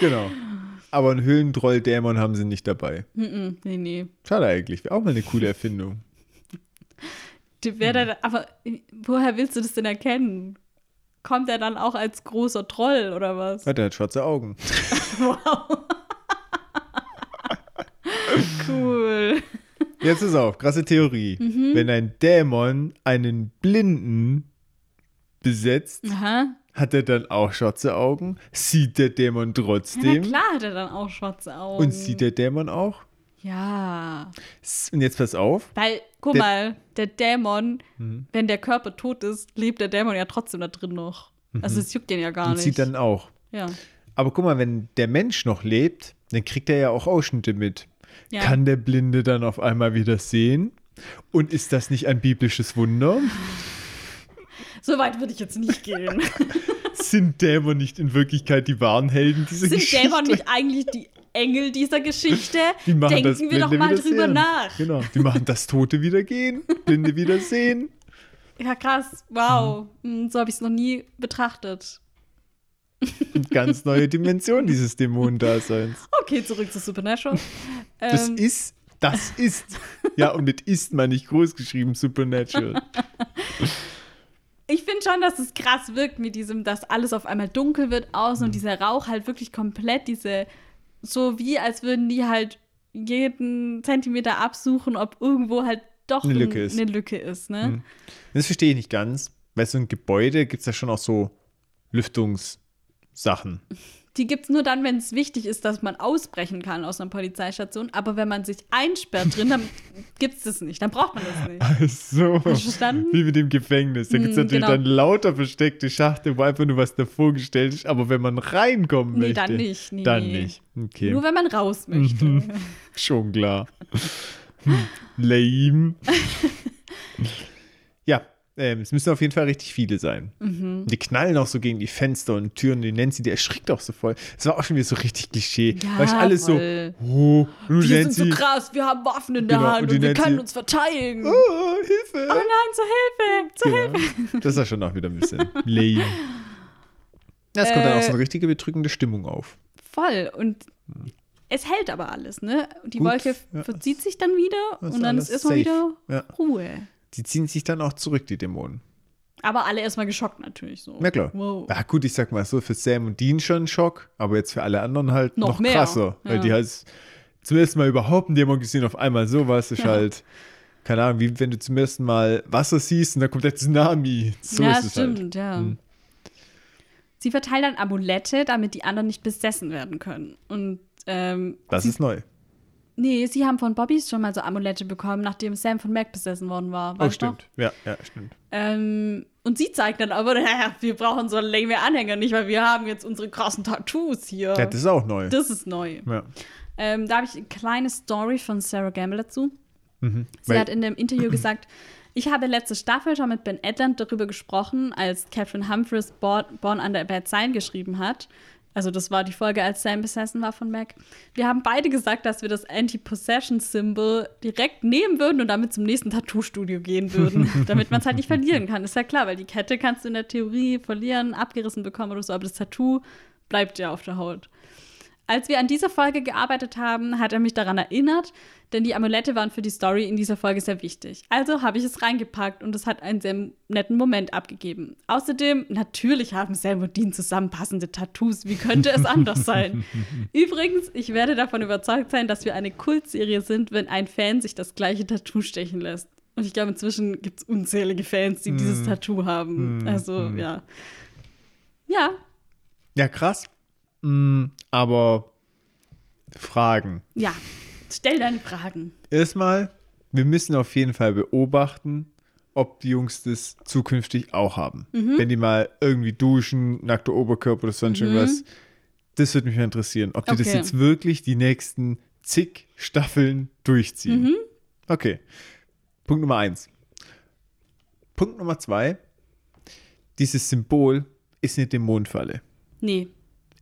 Genau. Aber einen Höhlentroll-Dämon haben sie nicht dabei. Mm-mm, nee, nee. Schade eigentlich. Wäre auch mal eine coole Erfindung. Die wär dann, aber woher willst du das denn erkennen? Kommt er dann auch als großer Troll oder was? Ja, der hat schwarze Augen. Wow. cool. Jetzt ist auf, krasse Theorie. Mhm. Wenn ein Dämon einen Blinden besetzt, Aha. hat er dann auch schwarze Augen? Sieht der Dämon Ja, trotzdem? klar hat er dann auch schwarze Augen. Und sieht der Dämon auch? Ja. Und jetzt pass auf. Weil, guck Der- mal, der Dämon, Mhm. wenn der Körper tot ist, lebt der Dämon ja trotzdem da drin noch. Also es juckt den ja gar Und nicht. sieht dann auch. ja. Aber guck mal, wenn der Mensch noch lebt, dann kriegt er ja auch Ausschnitte mit. Ja. Kann der Blinde dann auf einmal wieder sehen? Und ist das nicht ein biblisches Wunder? So weit würde ich jetzt nicht gehen. Sind Dämon nicht in Wirklichkeit die wahren Helden dieser Sind Geschichte? Dämon nicht eigentlich die Engel dieser Geschichte? Die Denken das wir doch mal drüber sehen. nach. Genau, die machen das Tote wieder gehen, Blinde wieder sehen. Ja, krass. Wow. Hm, So habe ich es noch nie betrachtet. Ganz neue Dimension dieses Dämonendaseins. Okay, zurück zu Supernatural. Das Ähm, ist, das ist. Ja, und mit ist meine ich groß geschrieben, Supernatural. ich finde schon, dass es krass wirkt mit diesem, dass alles auf einmal dunkel wird außen Mhm. und dieser Rauch halt wirklich komplett diese, so wie als würden die halt jeden Zentimeter absuchen, ob irgendwo halt doch Eine ein- Lücke ist. Eine Lücke ist, ne? Mhm. Das verstehe ich nicht ganz. Weil so ein Gebäude gibt es ja schon auch so Lüftungssachen. Die gibt es nur dann, wenn es wichtig ist, dass man ausbrechen kann aus einer Polizeistation. Aber wenn man sich einsperrt drin, dann gibt es das nicht. Dann braucht man das nicht. So. Hast du verstanden? Wie mit dem Gefängnis. Da gibt es Hm, natürlich genau. dann lauter versteckte Schachtel, wo einfach nur was davor gestellt ist. Aber wenn man reinkommen Nee, möchte. dann nicht. Nee, dann nicht. Okay. Nur wenn man raus möchte. Mhm. Schon klar. Hm, Lame. ja, ähm, es müssen auf jeden Fall richtig viele sein. Mhm. Die knallen auch so gegen die Fenster und Türen. Die Nancy, die erschrickt auch so voll. Es war auch schon wieder so richtig Klischee. Ja, Weil ich alles voll. so, oh, du Wir Nancy. sind so krass, wir haben Waffen in der Genau, Hand und und, die wir Nancy- können uns verteidigen. Oh, Oh Hilfe. nein, zur Hilfe, zur Hilfe. Genau. Das war schon auch wieder ein bisschen lame. Ja, es kommt dann auch so Äh, eine richtige bedrückende Stimmung auf. Voll. Und es hält aber alles, ne? Die Gut, Wolke ja. verzieht sich dann wieder und dann alles ist erstmal wieder Ja. Ruhe. Die ziehen sich dann auch zurück, die Dämonen. Aber alle erstmal geschockt natürlich so. Na klar. Wow. Ja, gut, ich sag mal so, für Sam und Dean schon ein Schock, aber jetzt für alle anderen halt noch, Noch mehr, krasser. Weil ja. die halt zum ersten Mal überhaupt einen Dämon gesehen, auf einmal sowas ist Ja. halt, keine Ahnung, wie wenn du zum ersten Mal Wasser siehst und dann kommt der Tsunami. So ja, ist es stimmt, halt. ja. Hm. Sie verteilt dann Amulette, damit die anderen nicht besessen werden können. Und ähm, Das ist neu. Nee, sie haben von Bobbys schon mal so Amulette bekommen, nachdem Sam von Mac besessen worden war. Oh, du noch? stimmt. Ja, ja, stimmt. Ähm, und sie zeigt dann aber, naja, wir brauchen so lame Anhänger nicht, weil wir haben jetzt unsere krassen Tattoos hier. Ja, das ist auch neu. das ist neu. ja. Ähm, da habe ich eine kleine Story von Sarah Gamble dazu. Mhm. Sie Weil- hat in dem Interview gesagt, ich habe letzte Staffel schon mit Ben Edlund darüber gesprochen, als Catherine Humphries Born, Born Under a Bad Sign geschrieben hat. Also das war die Folge, als Sam besessen war von Mac. Wir haben beide gesagt, dass wir das Anti-Possession-Symbol direkt nehmen würden und damit zum nächsten Tattoo-Studio gehen würden, damit man es halt nicht verlieren kann. Ist ja klar, weil die Kette kannst du in der Theorie verlieren, abgerissen bekommen oder so, aber das Tattoo bleibt ja auf der Haut. Als wir an dieser Folge gearbeitet haben, hat er mich daran erinnert, denn die Amulette waren für die Story in dieser Folge sehr wichtig. Also habe ich es reingepackt und es hat einen sehr netten Moment abgegeben. Außerdem, natürlich haben Sam und Dean zusammenpassende Tattoos. Wie könnte es anders sein? Übrigens, ich werde davon überzeugt sein, dass wir eine Kultserie sind, wenn ein Fan sich das gleiche Tattoo stechen lässt. Und ich glaube, inzwischen gibt es unzählige Fans, die dieses Tattoo haben. Mm, Also, mm. ja. Ja, Ja, krass. Mm, aber Fragen. ja. Stell deine Fragen. Erstmal, wir müssen auf jeden Fall beobachten, ob die Jungs das zukünftig auch haben. Mhm. Wenn die mal irgendwie duschen, nackter Oberkörper oder sonst irgendwas. Das würde mich interessieren, ob die das Okay. jetzt wirklich die nächsten zig Staffeln durchziehen. Mhm. Okay. Punkt Nummer eins. Punkt Nummer zwei. dieses Symbol ist eine Dämonenfalle. Nee.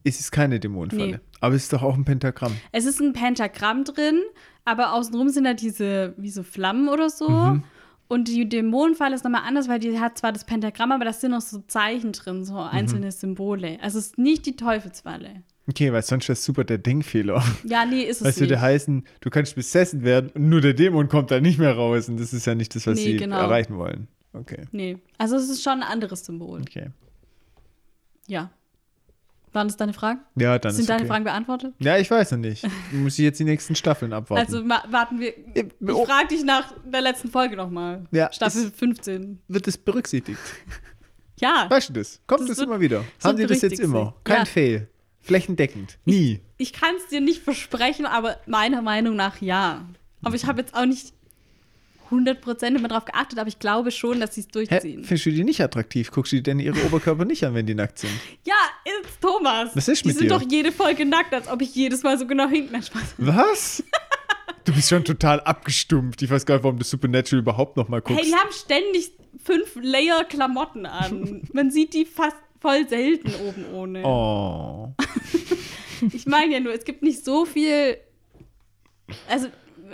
Es ist keine Dämonenfalle. Nee. Aber es ist doch auch ein Pentagramm. Es ist ein Pentagramm drin, aber außenrum sind da diese, wie so Flammen oder so. Mhm. Und die Dämonenfalle ist nochmal anders, weil die hat zwar das Pentagramm, aber da sind noch so Zeichen drin, so einzelne Symbole. Also es ist nicht die Teufelsfalle. Okay, weil sonst wäre super der Denkfehler. Ja, nee, ist es Weißt du, nicht. der heißen, du kannst besessen werden und nur der Dämon kommt da nicht mehr raus. Und das ist ja nicht das, was Nee, sie genau. erreichen wollen. Okay, nee, also es ist schon ein anderes Symbol. okay. Ja. Waren das deine Fragen? Ja, dann Sind deine okay. Fragen beantwortet? Ja, ich weiß noch nicht. Muss ich jetzt die nächsten Staffeln abwarten. Also warten wir. Ich oh. frage dich nach der letzten Folge nochmal. Ja, Staffel ist- 15. Wird das berücksichtigt? Ja. Weißt du das? Kommt Das das, wird- immer wieder? das Haben wird das jetzt immer? Kein Ja. Fail. Flächendeckend. Nie. Ich kann es dir nicht versprechen, aber meiner Meinung nach ja. Aber ich habe jetzt auch nicht 100% immer drauf geachtet, aber ich glaube schon, dass sie es Hä? durchziehen. Findest du die nicht attraktiv? Guckst du dir denn ihre Oberkörper nicht an, wenn die nackt sind? Ja, ist Thomas. Was ist die mit sind dir? doch jede Folge nackt, als ob ich jedes Mal so genau hinten Spaß. Was? Du bist schon total abgestumpft. Ich weiß gar nicht, warum du Supernatural überhaupt noch mal guckst. Hey, die haben ständig fünf Layer Klamotten an. Man sieht die fast voll selten oben ohne. oh. Ich meine ja nur, es gibt nicht so viel. Also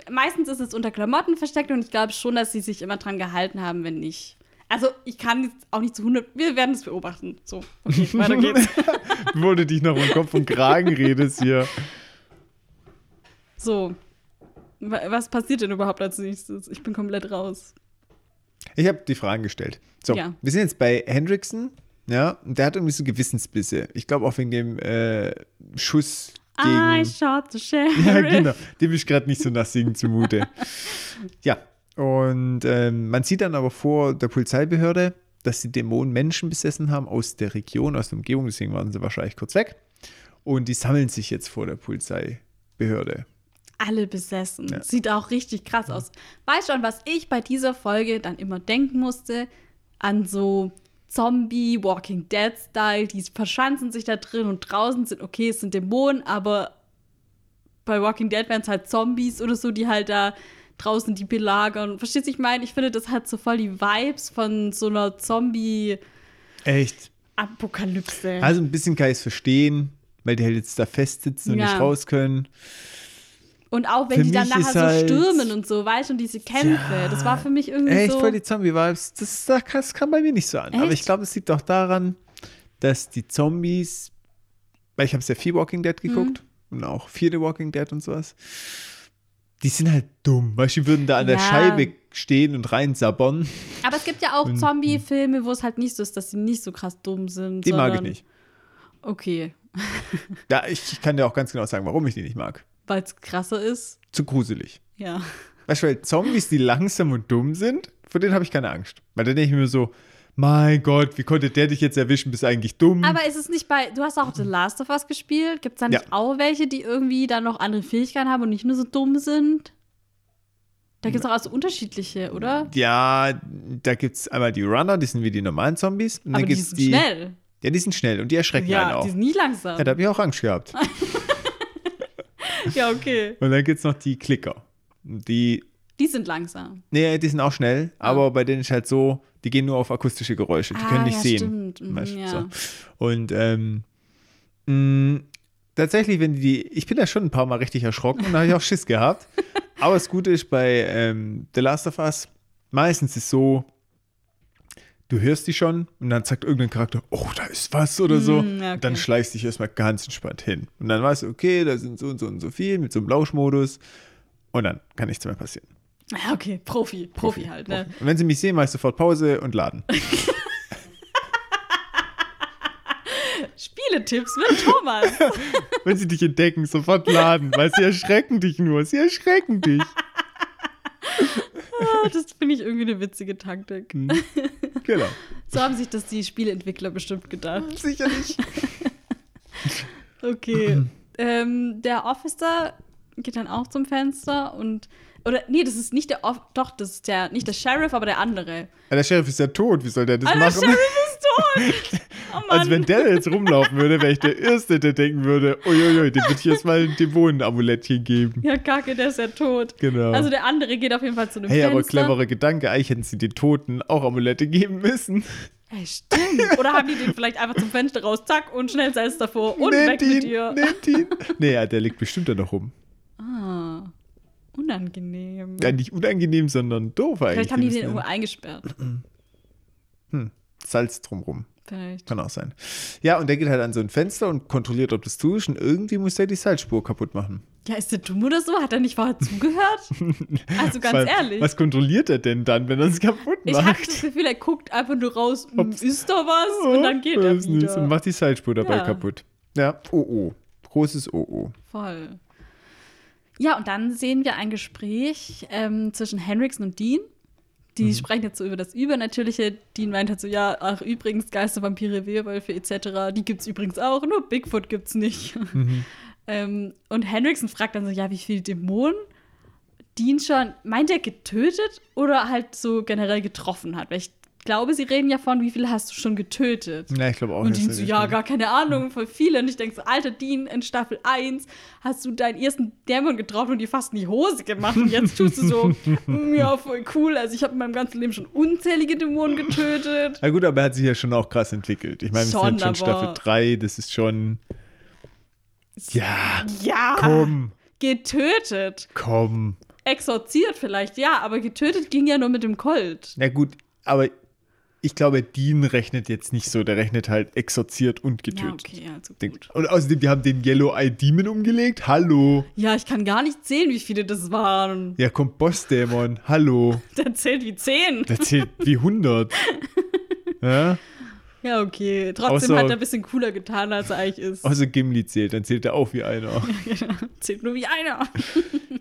meistens ist es unter Klamotten versteckt und ich glaube schon, dass sie sich immer dran gehalten haben, wenn nicht. Also ich kann jetzt auch nicht zu 100. Wir werden es beobachten. So, okay, weiter geht's. Wo du dich noch um Kopf und Kragen redest hier. So. Wa- Was passiert denn überhaupt als nächstes? Ich bin komplett raus. Ich habe die Fragen gestellt. So, Ja. wir sind jetzt bei Hendrickson. Ja, und der hat irgendwie so Gewissensbisse. Ich glaube auch wegen dem äh, Schuss. I shot the sheriff. Ja, genau. Dem ist gerade nicht so nass singen zumute. ja, und ähm, man sieht dann aber vor der Polizeibehörde, dass die Dämonen Menschen besessen haben aus der Region, aus der Umgebung, deswegen waren sie wahrscheinlich kurz weg. Und die sammeln sich jetzt vor der Polizeibehörde. Alle besessen. Ja. Sieht auch richtig krass aus. Weißt schon, was ich bei dieser Folge dann immer denken musste? An so Zombie, Walking Dead-Style. Die verschanzen sich da drin und draußen sind, okay, es sind Dämonen, aber bei Walking Dead wären es halt Zombies oder so, die halt da draußen die belagern. Verstehst du, ich meine? Ich finde, das hat so voll die Vibes von so einer Zombie-Apokalypse. Echt. Also ein bisschen kann ich es verstehen, weil die halt jetzt da festsitzen und Ja. nicht raus können. Und auch wenn für die dann nachher ist so halt- stürmen und so, weißt du, und diese Kämpfe, das war für mich irgendwie Echt so. voll die Zombie-Vibes. Das, das, das kam bei mir nicht so an. Aber Echt? ich glaube, es liegt auch daran, dass die Zombies, weil ich habe sehr viel Walking Dead geguckt Mhm. und auch viele Walking Dead und sowas. Die sind halt dumm. Weißt du, die würden da an der Ja. Scheibe stehen und rein sabbern. Aber es gibt ja auch Zombie-Filme, wo es halt nicht so ist, dass sie nicht so krass dumm sind. Die mag ich nicht. Okay, Ja, ich, ich kann dir auch ganz genau sagen, warum ich die nicht mag. Weil es krasser ist. Zu gruselig. Ja. Weißt du, weil Zombies, die langsam und dumm sind, vor denen habe ich keine Angst. Weil da denke ich mir so, mein Gott, wie konnte der dich jetzt erwischen? Bist eigentlich dumm? Aber ist es nicht bei, du hast auch The Last of Us gespielt, gibt es da nicht Ja. auch welche, die irgendwie dann noch andere Fähigkeiten haben und nicht nur so dumm sind? Da gibt es auch also unterschiedliche, oder? Ja, da gibt es einmal die Runner, die sind wie die normalen Zombies. Und Aber dann die gibt's sind die, schnell. Ja, die sind schnell und die erschrecken einen Ja, auch. die sind nie langsam. Ja, da habe ich auch Angst gehabt. Ja, okay. Und dann gibt es noch die Klicker. Die, Die sind langsam. nee, die sind auch schnell, aber bei denen ist halt so, die gehen nur auf akustische Geräusche. Die Ah, können nicht ja, sehen. stimmt. Mhm, ja. so. Und ähm, mh, tatsächlich, wenn die, ich bin da schon ein paar Mal richtig erschrocken und da habe ich auch Schiss gehabt. Aber das Gute ist bei ähm, The Last of Us, meistens ist so, du hörst die schon und dann sagt irgendein Charakter, oh, da ist was oder so. Mm, Und dann okay. schleichst du dich erstmal ganz entspannt hin. Und dann weißt du, okay, da sind so und so und so viel mit so einem Lauschmodus. Und dann kann nichts mehr passieren. Ja, okay. Profi. Profi, halt, ne? Und wenn sie mich sehen, mache ich sofort Pause und laden. Spieletipps mit Thomas. wenn sie dich entdecken, sofort laden, weil sie erschrecken dich nur. Sie erschrecken dich. Ah, das finde ich irgendwie eine witzige Taktik. Genau. So haben sich das die Spieleentwickler bestimmt gedacht. Sicherlich. Okay. ähm, der Officer geht dann auch zum Fenster und. Oder, nee, das ist nicht der Off Doch, das ist der, nicht der Sheriff, aber der andere. Ja, der Sheriff ist ja tot. Wie soll der das Ah, der machen? Sheriff ist tot! Oh Mann. Also wenn der jetzt rumlaufen würde, wäre ich der Erste, der denken würde, uiuiui, dem würde ich erstmal ein Dämonen-Amulettchen geben. ja, kacke, der ist ja tot. Genau. Also der andere geht auf jeden Fall zu einem Hey, Fenster. aber cleverer Gedanke, eigentlich hätten sie den Toten auch Amulette geben müssen. Ey, stimmt. Oder haben die den vielleicht einfach zum Fenster raus, zack, und schnell Salz davor und Nehmt weg mit ihn, dir. nehmt ihn. Nee, ja, der liegt bestimmt da noch rum. Ah, unangenehm. Ja, nicht unangenehm, sondern doof eigentlich. vielleicht haben die den irgendwo eingesperrt. Salz drumrum. Vielleicht. Kann auch sein. Ja, und der geht halt an so ein Fenster und kontrolliert, ob das zu ist. Und irgendwie muss der die Salzspur kaputt machen. Ja, ist der dumm oder so? Hat er nicht vorher zugehört? Also ganz Weil, ehrlich. Was kontrolliert er denn dann, wenn er es kaputt ich macht? hatte das Gefühl, er guckt einfach nur raus, hm, Ob's- ist da was? Und dann geht er nicht, Und wieder. macht die Salzspur dabei Ja. kaputt. Ja, oh oh. Großes oh oh. Voll. Ja, und dann sehen wir ein Gespräch ähm, zwischen Henriksen und Dean. Die Mhm. sprechen jetzt so über das Übernatürliche. Dean meint halt so, ja, ach übrigens, Geister, Vampire, Werwölfe etc., die gibt's übrigens auch, nur Bigfoot gibt's nicht. Mhm. ähm, und Henriksen fragt dann so, ja, wie viele Dämonen Dean schon, meint er getötet oder halt so generell getroffen hat? Weil ich glaube, sie reden ja von, wie viele hast du schon getötet? Ja, ich glaube auch. Und Dean so, ja, gar keine Ahnung, voll viele. Und ich denke so, alter Dean, in Staffel 1 hast du deinen ersten Dämon getroffen und dir fast in die Hose gemacht. Und jetzt tust du so, "Mm, ja, voll cool. Also ich habe in meinem ganzen Leben schon unzählige Dämonen getötet. Na gut, aber er hat sich ja schon auch krass entwickelt. Ich meine, wir sind schon Staffel aber- 3, das ist schon. Ja, Ja, komm, getötet. komm. Exorziert vielleicht, ja, aber getötet ging ja nur mit dem Colt. Na gut, aber ich glaube, Dean rechnet jetzt nicht so. Der rechnet halt exorziert und Ja, getötet. okay, also gut. Und außerdem, die haben den Yellow Eye Demon umgelegt. Hallo. Ja, ich kann gar nicht zählen, wie viele das waren. Ja, kommt Bossdämon. Hallo. Der zählt wie 10. Der zählt wie 100. Ja? Ja, okay. Trotzdem Außer- hat er ein bisschen cooler getan, als er eigentlich ist. Außer Gimli zählt, dann zählt er auch wie einer. Zählt nur wie einer.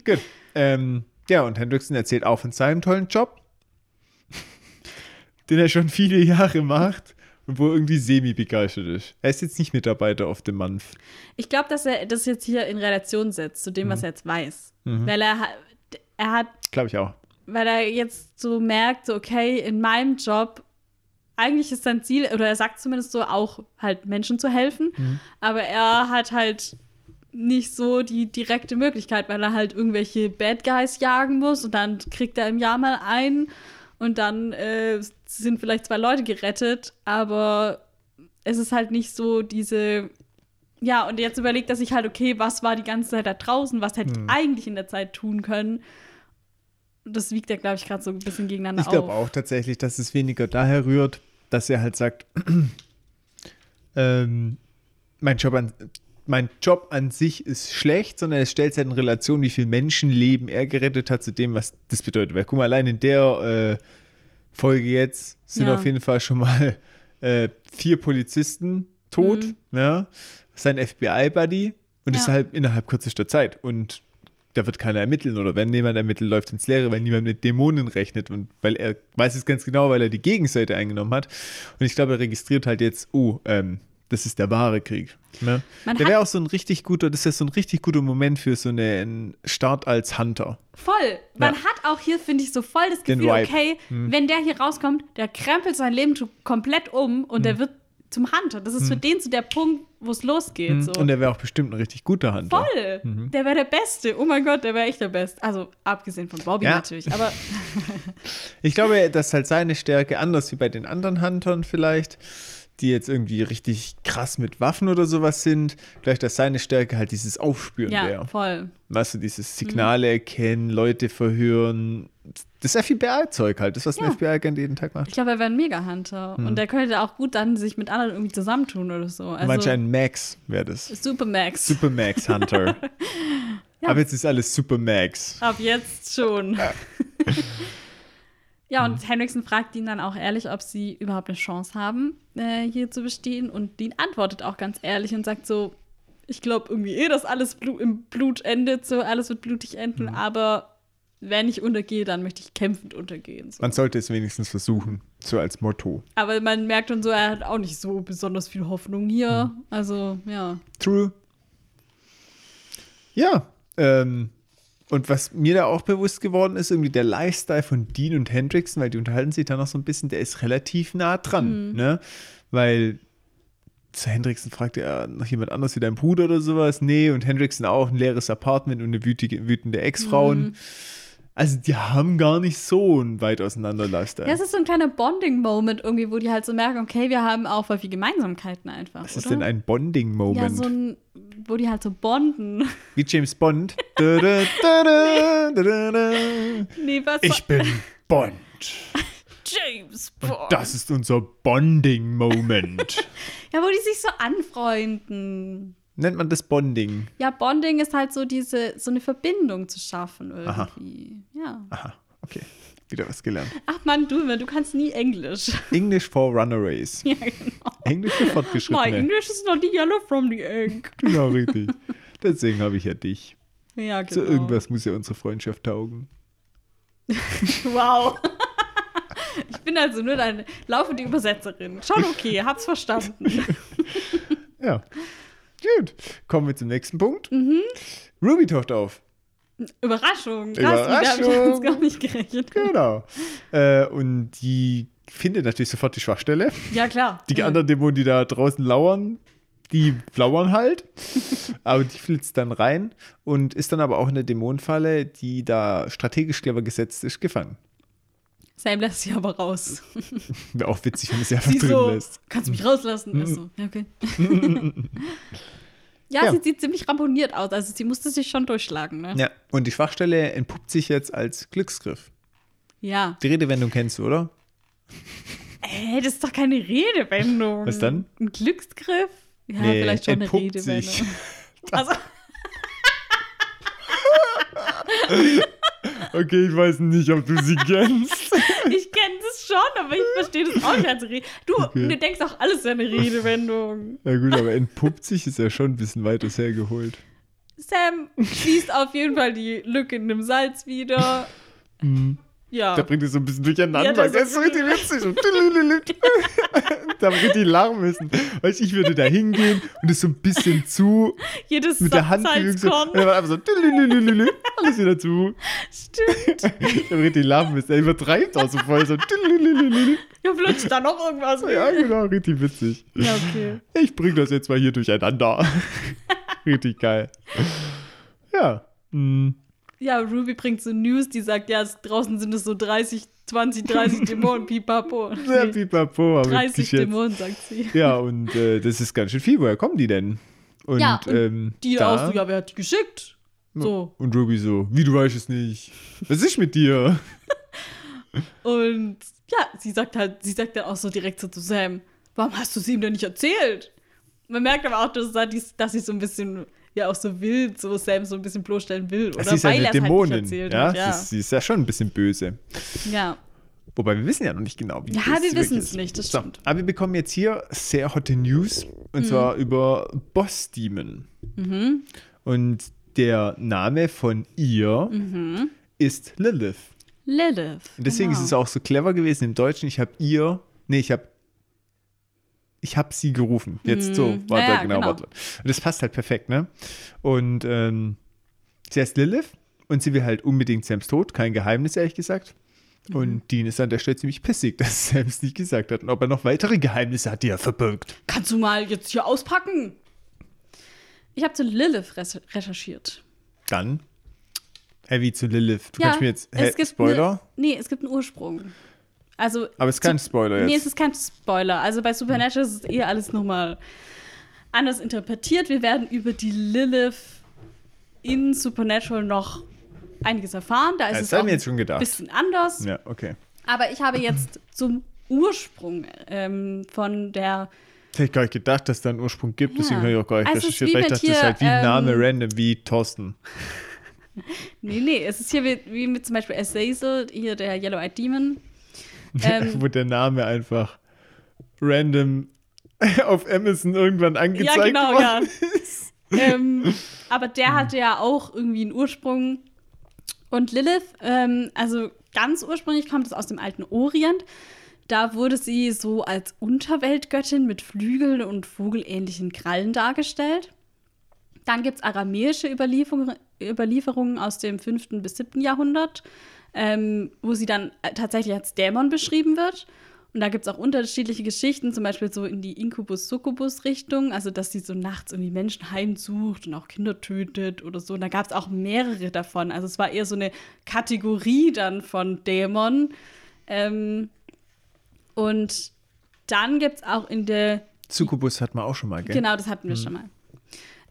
Gut. Ähm, ja, und Hendrickson erzählt auch von seinem tollen Job, den er schon viele Jahre macht und wo irgendwie semi-begeistert ist. Er ist jetzt nicht Mitarbeiter auf dem Month. Ich glaube, dass er das jetzt hier in Relation setzt zu dem, Mhm. was er jetzt weiß. Weil er, er hat, Glaube ich auch. weil er jetzt so merkt, so, okay, in meinem Job, eigentlich ist sein Ziel, oder er sagt zumindest so, auch halt Menschen zu helfen, Mhm. aber er hat halt nicht so die direkte Möglichkeit, weil er halt irgendwelche Bad Guys jagen muss und dann kriegt er im Jahr mal einen und dann äh, sind vielleicht zwei Leute gerettet, aber es ist halt nicht so diese ja, und jetzt überlegt er sich halt, okay, was war die ganze Zeit da draußen, was hätte ich eigentlich in der Zeit tun können? Das wiegt er, glaube ich, gerade so ein bisschen gegeneinander Ich glaube auf. auch tatsächlich, dass es weniger daher rührt, dass er halt sagt, ähm, mein, Job an, mein Job an sich ist schlecht, sondern es stellt halt in Relation, wie viel Menschenleben er gerettet hat zu dem, was das bedeutet. Weil guck mal, allein in der äh, Folge jetzt sind Ja. auf jeden Fall schon mal äh, vier Polizisten tot, ja, sein FBI-Buddy und Ja. halt innerhalb kürzester Zeit. Und da wird keiner ermitteln oder wenn jemand ermittelt, läuft ins Leere, weil niemand mit Dämonen rechnet und weil er weiß es ganz genau, weil er die Gegenseite eingenommen hat. Und ich glaube, er registriert halt jetzt, oh, ähm, das ist der wahre Krieg. Ne? Man Der wäre auch so ein richtig guter, das ist so ein richtig guter Moment für so einen Start als Hunter. Voll. Man Ja. hat auch hier, finde ich, so voll das Gefühl, okay, wenn der hier rauskommt, der krempelt sein Leben komplett um und der wird zum Hunter. Das ist für den so der Punkt, wo es losgeht. So. Und er wäre auch bestimmt ein richtig guter Hunter. Voll. Der wäre der Beste. Oh mein Gott, der wäre echt der Beste. Also abgesehen von Bobby Ja. natürlich. Aber Ich glaube, dass halt seine Stärke, anders wie bei den anderen Huntern vielleicht, die jetzt irgendwie richtig krass mit Waffen oder sowas sind, vielleicht, dass seine Stärke halt dieses Aufspüren ja, wäre. voll. Weißt du, dieses Signale erkennen, Leute verhören. Das FBI-Zeug halt, das, was Ja. ein FBI-Agent jeden Tag macht. Ich glaube, er wäre ein Mega-Hunter. Und der könnte auch gut dann sich mit anderen irgendwie zusammentun oder so. Also, Manch ein Max wäre das. Super Max. Super Max Hunter. Aber jetzt ist alles Super Max. Ab jetzt schon. ja, und Henriksen fragt ihn dann auch ehrlich, ob sie überhaupt eine Chance haben, äh, hier zu bestehen. Und Dean antwortet auch ganz ehrlich und sagt so, ich glaube irgendwie eh, dass alles Blu im Blut endet, so alles wird blutig enden, aber wenn ich untergehe, dann möchte ich kämpfend untergehen. So. Man sollte es wenigstens versuchen, so als Motto. Aber man merkt dann so, er hat auch nicht so besonders viel Hoffnung hier. Also, ja. True. Ja, ähm, und was mir da auch bewusst geworden ist, irgendwie der Lifestyle von Dean und Hendrickson, weil die unterhalten sich da noch so ein bisschen, der ist relativ nah dran, ne? Weil zu Hendrickson fragt er noch jemand anders wie dein Bruder oder sowas. Nee, und Hendrickson auch ein leeres Apartment und eine wütige, wütende Ex-Frauen. Also die haben gar nicht so ein weit auseinanderlaster. Ja, es ist so ein kleiner Bonding-Moment irgendwie, wo die halt so merken, okay, wir haben auch voll viel Gemeinsamkeiten einfach. Was oder? ist denn ein Bonding-Moment? Ja, so ein, wo die halt so bonden. Wie James Bond. Da, da, da. Nee, was? Ich bin Bond. James Bond. Das ist unser Bonding-Moment. Ja, wo die sich so anfreunden. Nennt man das Bonding? Ja, Bonding ist halt so diese, so eine Verbindung zu schaffen Aha. irgendwie. Ja. Aha, okay. Wieder was gelernt. Ach man, du, du kannst nie Englisch. English for Runaways. ja, genau. Englisch für My Fortgeschrittene. English is not the yellow from the egg. Genau, richtig. Deswegen habe ich ja dich. Ja, genau. So irgendwas muss ja unsere Freundschaft taugen. Wow. Ich bin also nur deine laufende Übersetzerin. Schon okay, hab's verstanden. Ja. Gut. Kommen wir zum nächsten Punkt. Mhm. Ruby taucht auf. Überraschung. Krass, mit der hab ich Überraschung. gar nicht gerechnet. Genau. Äh, und die findet natürlich sofort die Schwachstelle. Ja, klar. Die anderen Dämonen, die da draußen lauern, die lauern halt. aber die flitzt dann rein und ist dann aber auch in der Dämonenfalle, die da strategisch clever gesetzt ist, gefangen. Sam lässt sie aber raus. Wäre auch witzig, wenn man sie einfach Sie drin so, lässt. kannst du mich rauslassen? Mhm. Also, ja, okay. ja, Ja. sie sieht ziemlich ramponiert aus. Also sie musste sich schon durchschlagen, ne? Ja, und die Schwachstelle entpuppt sich jetzt als Glücksgriff. Ja. Die Redewendung kennst du, oder? Ey, das ist doch keine Redewendung. Was dann? Ein Glücksgriff? Ja, Nee, vielleicht schon eine Redewendung. sich. Also, Okay, ich weiß nicht, ob du sie kennst. Schon, aber ich verstehe das auch nicht als Rede. Du, Okay. du denkst auch, alles eine Redewendung. Na gut, aber entpuppt sich ist ja schon ein bisschen weit hergeholt. Sam schließt auf jeden Fall die Lücke in dem Salz wieder. Ja. Da bringt es so ein bisschen durcheinander. Ja, das das, ist so richtig witzig. Da richtig lachen müssen. Weißt du, ich würde da hingehen und es so ein bisschen zu Jedes mit der Hand so. Und dann war einfach so. Alles wieder zu. Stimmt. Da richtig lachen müssen. Er übertreibt auch so voll so. Ja, flutscht da noch irgendwas. Ja, genau, richtig witzig. Ja, okay. Ich bring das jetzt mal hier durcheinander. richtig geil. Ja. mm, Ja, Ruby bringt so News, die sagt, ja, es, draußen sind es so 30, 20, 30 Dämonen, pipapo. Ja, pipapo, aber 30 wirklich jetzt. Dämonen, sagt sie. Ja, und äh, das ist ganz schön viel. Woher kommen die denn? Und, ja, und ähm, die da, auch so, ja, wer hat die geschickt? So. Und Ruby so, wie du weißt es nicht. Was ist mit dir? Und ja, sie sagt halt, sie sagt dann auch so direkt so zu Sam, warum hast du sie ihm denn nicht erzählt? Man merkt aber auch, dass sie so ein bisschen, ja auch so will, so Sam so ein bisschen bloßstellen will. Oder sie ist ja eine es halt Dämonin. erzählt ja? Ja, Sie, ist, sie ist ja schon ein bisschen böse. ja. Wobei wir wissen ja noch nicht genau, wie Ja, wir wissen's ist. nicht, das so, stimmt. Aber wir bekommen jetzt hier sehr hotte News. Und zwar über Boss Demon. Mhm. Und der Name von ihr Mhm. ist Lilith. Lilith. Und deswegen genau. ist es auch so clever gewesen im Deutschen. Ich habe ihr, nee, ich habe ich habe sie gerufen. Jetzt so, Mm, warte, ja, ja, genau, genau. warte. Und das passt halt perfekt, ne? Und ähm, sie heißt Lilith und sie will halt unbedingt Sams Tod, kein Geheimnis, ehrlich gesagt. Mhm. Und Dean ist an der Stelle ziemlich pissig, dass Sam es nicht gesagt hat und ob er noch weitere Geheimnisse hat, die er verbirgt. Kannst du mal jetzt hier auspacken? Ich habe zu Lilith recherchiert. Dann Heavy zu Lilith. Du ja, kannst mir jetzt gibt Spoiler, Ne, nee, es gibt einen Ursprung. Also, aber es ist kein Spoiler jetzt. nee, es ist kein Spoiler. Also bei Supernatural ist es eher alles nochmal anders interpretiert. Wir werden über die Lilith in Supernatural noch einiges erfahren. Da ist das es haben auch wir jetzt schon ein gedacht. bisschen anders. Ja, okay. Aber ich habe jetzt zum Ursprung ähm, von der hätte ich gar nicht gedacht, dass es da einen Ursprung gibt, deswegen Ja. habe ich auch gar nicht Also recherchiert, weil ich dachte, das ist halt wie ein Name ähm, random, wie Thorsten. Nee, nee, es ist hier wie, wie mit zum Beispiel Azazel, hier der Yellow-Eyed Demon. Ähm, Wo der Name einfach random auf Amazon irgendwann angezeigt ja, genau, worden ja. ist. ähm, aber der hatte ja auch irgendwie einen Ursprung. Und Lilith, ähm, also ganz ursprünglich kommt es aus dem alten Orient. Da wurde sie so als Unterweltgöttin mit Flügeln und vogelähnlichen Krallen dargestellt. Dann gibt es aramäische Überlieferungen, Überlieferungen aus dem 5. bis 7. Jahrhundert, ähm, wo sie dann äh, tatsächlich als Dämon beschrieben wird. Und da gibt es auch unterschiedliche Geschichten, zum Beispiel so in die Inkubus-Succubus-Richtung, also dass sie so nachts irgendwie Menschen heimsucht und auch Kinder tötet oder so. Und da gab es auch mehrere davon. Also es war eher so eine Kategorie dann von Dämon. Ähm, und dann gibt es auch in der. Succubus hatten wir auch schon mal, gell? Genau, das hatten wir mhm. schon mal.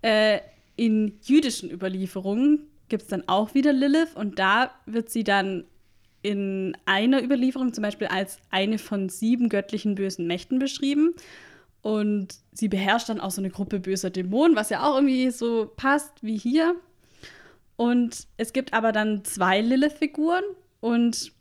Äh, in jüdischen Überlieferungen gibt es dann auch wieder Lilith und da wird sie dann in einer Überlieferung zum Beispiel als eine von sieben göttlichen bösen Mächten beschrieben. Und sie beherrscht dann auch so eine Gruppe böser Dämonen, was ja auch irgendwie so passt wie hier. Und es gibt aber dann zwei Lilith-Figuren und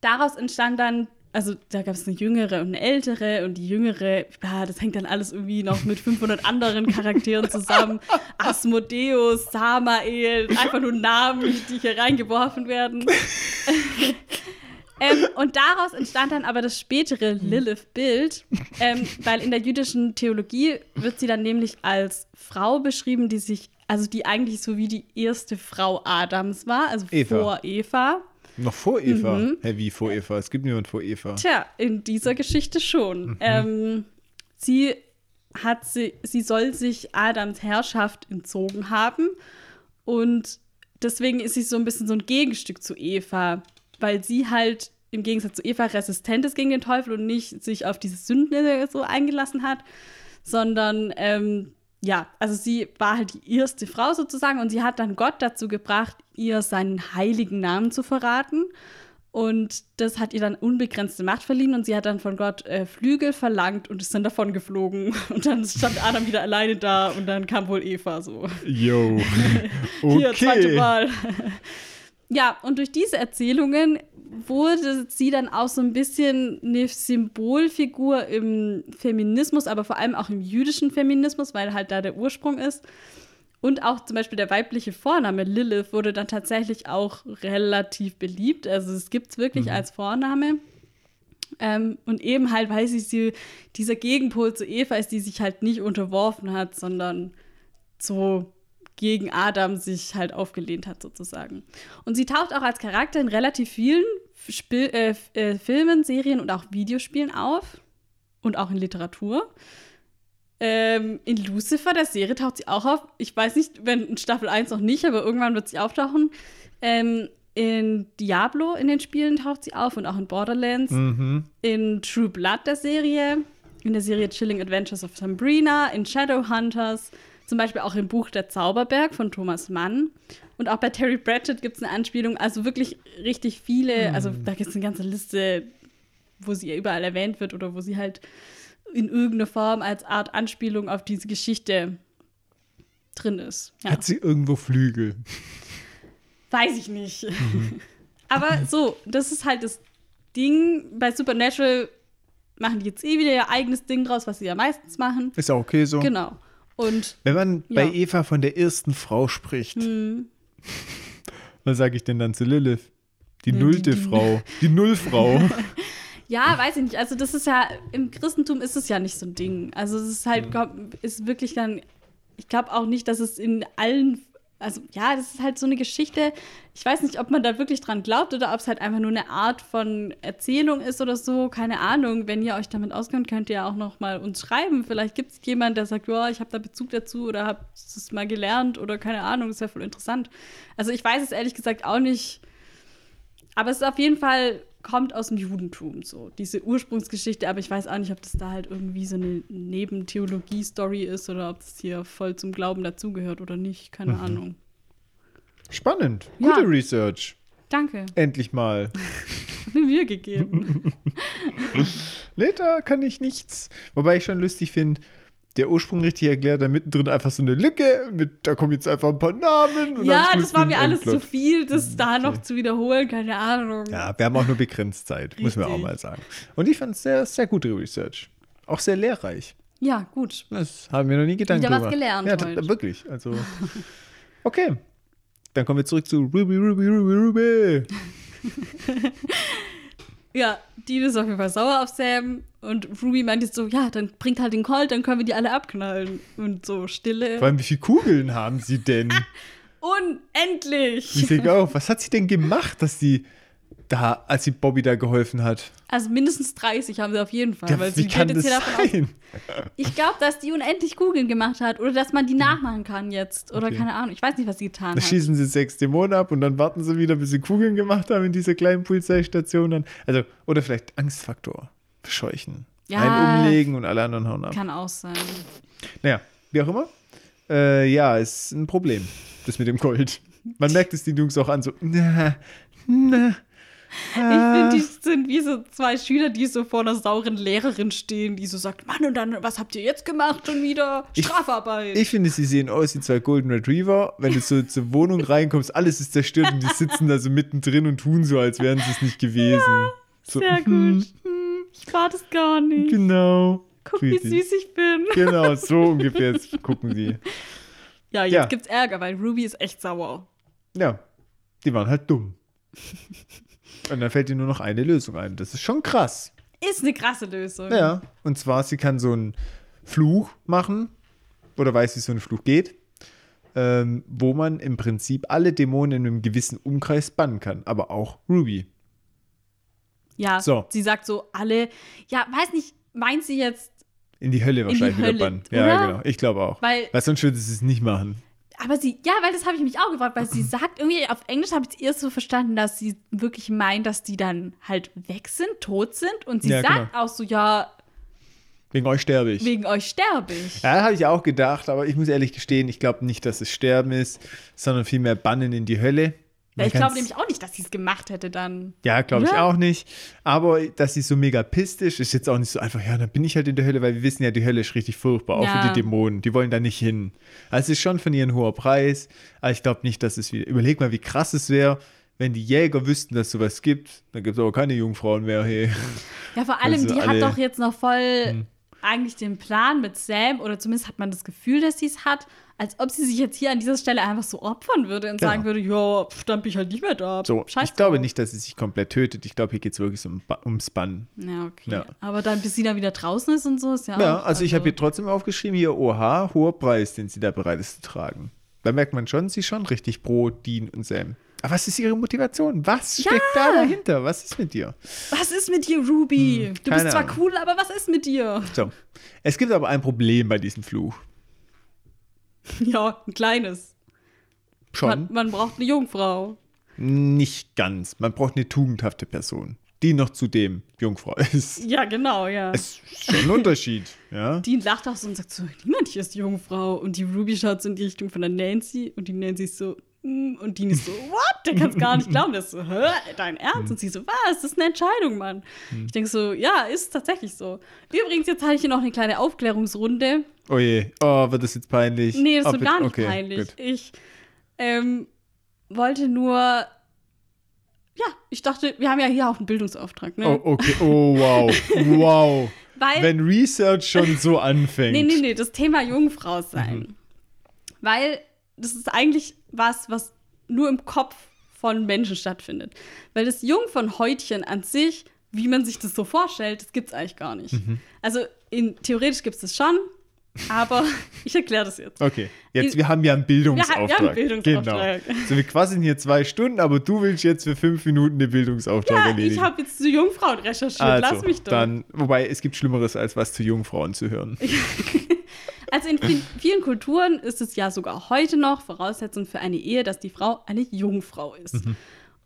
daraus entstand dann also da gab es eine jüngere und eine ältere und die jüngere, ja, das hängt dann alles irgendwie noch mit 500 anderen Charakteren zusammen. Asmodeus, Samael, einfach nur Namen, die hier reingeworfen werden. ähm, und daraus entstand dann aber das spätere Lilith-Bild, ähm, weil in der jüdischen Theologie wird sie dann nämlich als Frau beschrieben, die sich, also die eigentlich so wie die erste Frau Adams war, also Eva. vor Eva. Noch vor Eva? Mhm. Hä, wie vor Eva? Es gibt niemand vor Eva. Tja, in dieser Geschichte schon. Mhm. Ähm, sie hat sie, sie soll sich Adams Herrschaft entzogen haben und deswegen ist sie so ein bisschen so ein Gegenstück zu Eva, weil sie halt im Gegensatz zu Eva resistent ist gegen den Teufel und nicht sich auf diese Sünden so eingelassen hat, sondern ähm, ja, also sie war halt die erste Frau sozusagen und sie hat dann Gott dazu gebracht, ihr seinen heiligen Namen zu verraten. Und das hat ihr dann unbegrenzte Macht verliehen und sie hat dann von Gott äh, Flügel verlangt und ist dann davon geflogen. Und dann stand Adam wieder alleine da und dann kam wohl Eva so. Jo. Okay. Hier, zweite Mal. ja, und durch diese Erzählungen wurde sie dann auch so ein bisschen eine Symbolfigur im Feminismus, aber vor allem auch im jüdischen Feminismus, weil halt da der Ursprung ist. Und auch zum Beispiel der weibliche Vorname Lilith wurde dann tatsächlich auch relativ beliebt. Also es gibt es wirklich mhm. als Vorname. Ähm, und eben halt, weil sie, sie dieser Gegenpol zu Eva ist, die sich halt nicht unterworfen hat, sondern so gegen Adam sich halt aufgelehnt hat, sozusagen. Und sie taucht auch als Charakter in relativ vielen Spil äh, äh, Filmen, Serien und auch Videospielen auf. Und auch in Literatur. Ähm, in Lucifer, der Serie, taucht sie auch auf. Ich weiß nicht, wenn in Staffel 1 noch nicht, aber irgendwann wird sie auftauchen. Ähm, in Diablo in den Spielen taucht sie auf und auch in Borderlands. Mhm. In True Blood der Serie. In der Serie Chilling Adventures of Sabrina. In Shadowhunters. Zum Beispiel auch im Buch Der Zauberberg von Thomas Mann. Und auch bei Terry Pratchett gibt es eine Anspielung. Also wirklich richtig viele. Mhm. Also da gibt es eine ganze Liste, wo sie überall erwähnt wird oder wo sie halt in irgendeiner Form als Art Anspielung auf diese Geschichte drin ist. Ja. Hat sie irgendwo Flügel? Weiß ich nicht. Mhm. Aber so, das ist halt das Ding. Bei Supernatural machen die jetzt eh wieder ihr eigenes Ding draus, was sie ja meistens machen. Ist ja okay so. Genau. Und, Wenn man ja. bei Eva von der ersten Frau spricht, hm. was sage ich denn dann zu Lilith? Die nullte die, die, Frau, die Nullfrau. ja, weiß ich nicht. Also das ist ja, im Christentum ist es ja nicht so ein Ding. Also es ist halt, hm. ist wirklich dann, ich glaube auch nicht, dass es in allen also ja, das ist halt so eine Geschichte. Ich weiß nicht, ob man da wirklich dran glaubt oder ob es halt einfach nur eine Art von Erzählung ist oder so. Keine Ahnung. Wenn ihr euch damit auskennt, könnt ihr auch noch mal uns schreiben. Vielleicht gibt es jemanden, der sagt, ja, ich habe da Bezug dazu oder habe es mal gelernt oder keine Ahnung. Das wäre voll interessant. Also ich weiß es ehrlich gesagt auch nicht. Aber es ist auf jeden Fall kommt aus dem Judentum, so diese Ursprungsgeschichte, aber ich weiß auch nicht, ob das da halt irgendwie so eine Nebentheologie-Story ist oder ob das hier voll zum Glauben dazugehört oder nicht, keine mhm. Ahnung. Spannend, gute ja. Research. Danke. Endlich mal. Mir gegeben. da kann ich nichts. Wobei ich schon lustig finde, der Ursprung richtig erklärt, da mittendrin einfach so eine Lücke, mit, da kommen jetzt einfach ein paar Namen. ja, das war mir alles zu viel, das da noch zu wiederholen, keine Ahnung. Ja, wir haben auch nur begrenzt Zeit, muss man auch mal sagen. Und ich fand es sehr, sehr gute Research. Auch sehr lehrreich. Ja, gut. Das haben wir noch nie Gedanken Wieder was gelernt Ja, heute. wirklich. Also, okay. Dann kommen wir zurück zu Ruby, Ruby, Ruby, Ruby. Ja, Dean ist auf jeden Fall sauer auf Sam und Ruby meint jetzt so, ja, dann bringt halt den Colt, dann können wir die alle abknallen. Und so Stille. Vor allem, wie viele Kugeln haben sie denn? Unendlich! Ich denke auch, was hat sie denn gemacht, dass sie Da, als sie Bobby da geholfen hat. Also mindestens 30 haben sie auf jeden Fall. Ja, weil wie sie kann das davon aus, sein? Ich glaube, dass die unendlich Googeln gemacht hat oder dass man die nachmachen kann jetzt. Oder Okay. keine Ahnung. Ich weiß nicht, was sie getan Da hat. schießen sie sechs Dämonen ab und dann warten sie wieder, bis sie Kugeln gemacht haben in dieser kleinen Polizeistation. Dann. Also, oder vielleicht Angstfaktor. Verscheuchen. Ja. Einen umlegen und alle anderen hauen ab. Kann auch sein. Naja, wie auch immer. Äh, ja, ist ein Problem. Das mit dem Gold. Man merkt es den Jungs auch an, so, na, na. Ich finde, die sind wie so zwei Schüler, die so vor einer sauren Lehrerin stehen, die so sagt, Mann, und dann, was habt ihr jetzt gemacht schon wieder? Ich- Strafarbeit. Ich finde, sie sehen aus wie zwei Golden Retriever. Wenn du so zur Wohnung reinkommst, alles ist zerstört und die sitzen da so mittendrin und tun so, als wären sie es nicht gewesen. so, Sehr hm, gut. Hm, ich war das gar nicht. Genau. Guck, wie süß ich bin. Genau, so ungefähr jetzt gucken sie. Ja, jetzt Ja. gibt's Ärger, weil Ruby ist echt sauer. Ja, die waren halt dumm. Und dann fällt dir nur noch eine Lösung ein. Das ist schon krass. Ist eine krasse Lösung. Ja, und zwar, sie kann so einen Fluch machen, oder weiß, wie so ein Fluch geht, ähm, wo man im Prinzip alle Dämonen in einem gewissen Umkreis bannen kann, aber auch Ruby. Ja, So. sie sagt so, alle, ja, weiß nicht, meint sie jetzt, In die Hölle die wahrscheinlich Hölle, wieder bannen. Ja, genau. Ich glaube auch. Weil- Weil sonst würde sie es nicht machen. Aber sie, ja, weil das habe ich mich auch gefragt, weil sie sagt irgendwie, auf Englisch habe ich es erst so verstanden, dass sie wirklich meint, dass die dann halt weg sind, tot sind und sie Ja, sagt genau. auch so, ja, Wegen euch sterbe ich. wegen euch sterbe ich. Ja, habe ich auch gedacht, aber ich muss ehrlich gestehen, ich glaube nicht, dass es Sterben ist, sondern vielmehr Bannen in die Hölle. Man ich glaube nämlich auch nicht, dass sie es gemacht hätte dann. Ja, glaube ich auch nicht. Aber dass sie so mega pisst ist, ist jetzt auch nicht so einfach, ja, dann bin ich halt in der Hölle, weil wir wissen ja, die Hölle ist richtig furchtbar, auch Ja. für die Dämonen. Die wollen da nicht hin. Also es ist schon von ihr ein hoher Preis, aber ich glaube nicht, dass es wieder. Überleg mal, wie krass es wäre, wenn die Jäger wüssten, dass sowas gibt. Dann gibt es aber keine Jungfrauen mehr. Hey. Ja, vor allem, Also die alle- hat doch jetzt noch voll eigentlich den Plan mit Sam, oder zumindest hat man das Gefühl, dass sie es hat, als ob sie sich jetzt hier an dieser Stelle einfach so opfern würde und Genau. sagen würde, ja, pf, dann bin ich halt nicht mehr da. So, Scheiß ich glaube nicht, dass sie sich komplett tötet. Ich glaube, hier geht es wirklich um, ums Bannen. Ja, okay. Ja. Aber dann, bis sie dann wieder draußen ist und so, ist ja Ja, auch, also ich habe hier trotzdem aufgeschrieben, hier, oha, hoher Preis, den sie da bereit ist zu tragen. Da merkt man schon, sie ist schon richtig pro Dean und Sam. Aber was ist ihre Motivation? Was steckt da dahinter? Was ist mit dir? Was ist mit dir, Ruby? du Hm, keine bist zwar Ahnung. cool, aber was ist mit dir? So. Es gibt aber ein Problem bei diesem Fluch. Ja, ein kleines. Schon. Man, man braucht eine Jungfrau. Nicht ganz. Man braucht eine tugendhafte Person, die noch zudem Jungfrau ist. Ja, genau, ja. Es ist schon ein Unterschied. Ja? Dean lacht auch so und sagt so, niemand hier ist Jungfrau. Und die Ruby schaut so in die Richtung von der Nancy und die Nancy ist so, und Dean ist so, what? Der kann es gar nicht glauben. Der ist so, hä, dein Ernst? Und sie so, was? Das ist eine Entscheidung, Mann. Ich denke so, ja, ist tatsächlich so. Übrigens, jetzt hatte ich hier noch eine kleine Aufklärungsrunde. Oh je. Oh, wird das jetzt peinlich? Nee, das oh, wird gar nicht okay, peinlich. gut. Ich ähm, wollte nur, ja, ich dachte, wir haben ja hier auch einen Bildungsauftrag, ne? Oh, okay. Oh, wow. Wow. Weil, Wenn Research schon so anfängt. nee, nee, nee, das Thema Jungfrau sein. Mhm. Weil das ist eigentlich was, was nur im Kopf von Menschen stattfindet. Weil das Jungfernhäutchen an sich, wie man sich das so vorstellt, das gibt es eigentlich gar nicht. Mhm. Also in, theoretisch gibt es das schon, aber ich erkläre das jetzt. Okay, jetzt, wir haben ja einen Bildungsauftrag. Wir haben einen Bildungsauftrag. Genau. So, wir quasseln hier zwei Stunden, aber du willst jetzt für fünf Minuten den Bildungsauftrag Ja, erledigen. ich habe jetzt zu Jungfrauen recherchiert, also, lass mich doch. dann, wobei es gibt Schlimmeres, als was zu Jungfrauen zu hören. Also in vi- vielen Kulturen ist es ja sogar heute noch Voraussetzung für eine Ehe, dass die Frau eine Jungfrau ist. Mhm.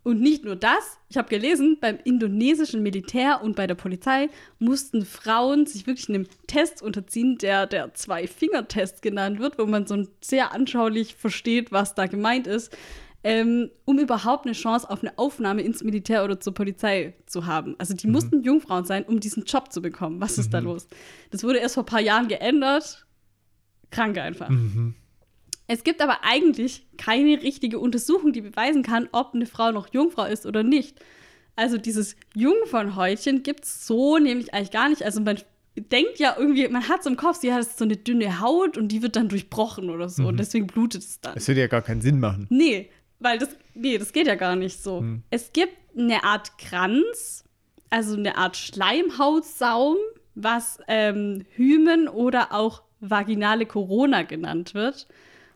Und nicht nur das, ich habe gelesen, beim indonesischen Militär und bei der Polizei mussten Frauen sich wirklich einem Test unterziehen, der der Zwei-Finger-Test genannt wird, wo man so sehr anschaulich versteht, was da gemeint ist, ähm, um überhaupt eine Chance auf eine Aufnahme ins Militär oder zur Polizei zu haben. Also Mhm. die mussten Jungfrauen sein, um diesen Job zu bekommen. Was ist da los? Das wurde erst vor ein paar Jahren geändert. Krank einfach. Es gibt aber eigentlich keine richtige Untersuchung, die beweisen kann, ob eine Frau noch Jungfrau ist oder nicht. Also dieses Jungfernhäutchen gibt es so nämlich eigentlich gar nicht. Also man denkt ja irgendwie, man hat so im Kopf, sie hat so eine dünne Haut und die wird dann durchbrochen oder so und deswegen blutet es dann. Das würde ja gar keinen Sinn machen. Nee, weil das, nee, das geht ja gar nicht so. Es gibt eine Art Kranz, also eine Art Schleimhautsaum, was ähm, Hymen oder auch vaginale Corona genannt wird.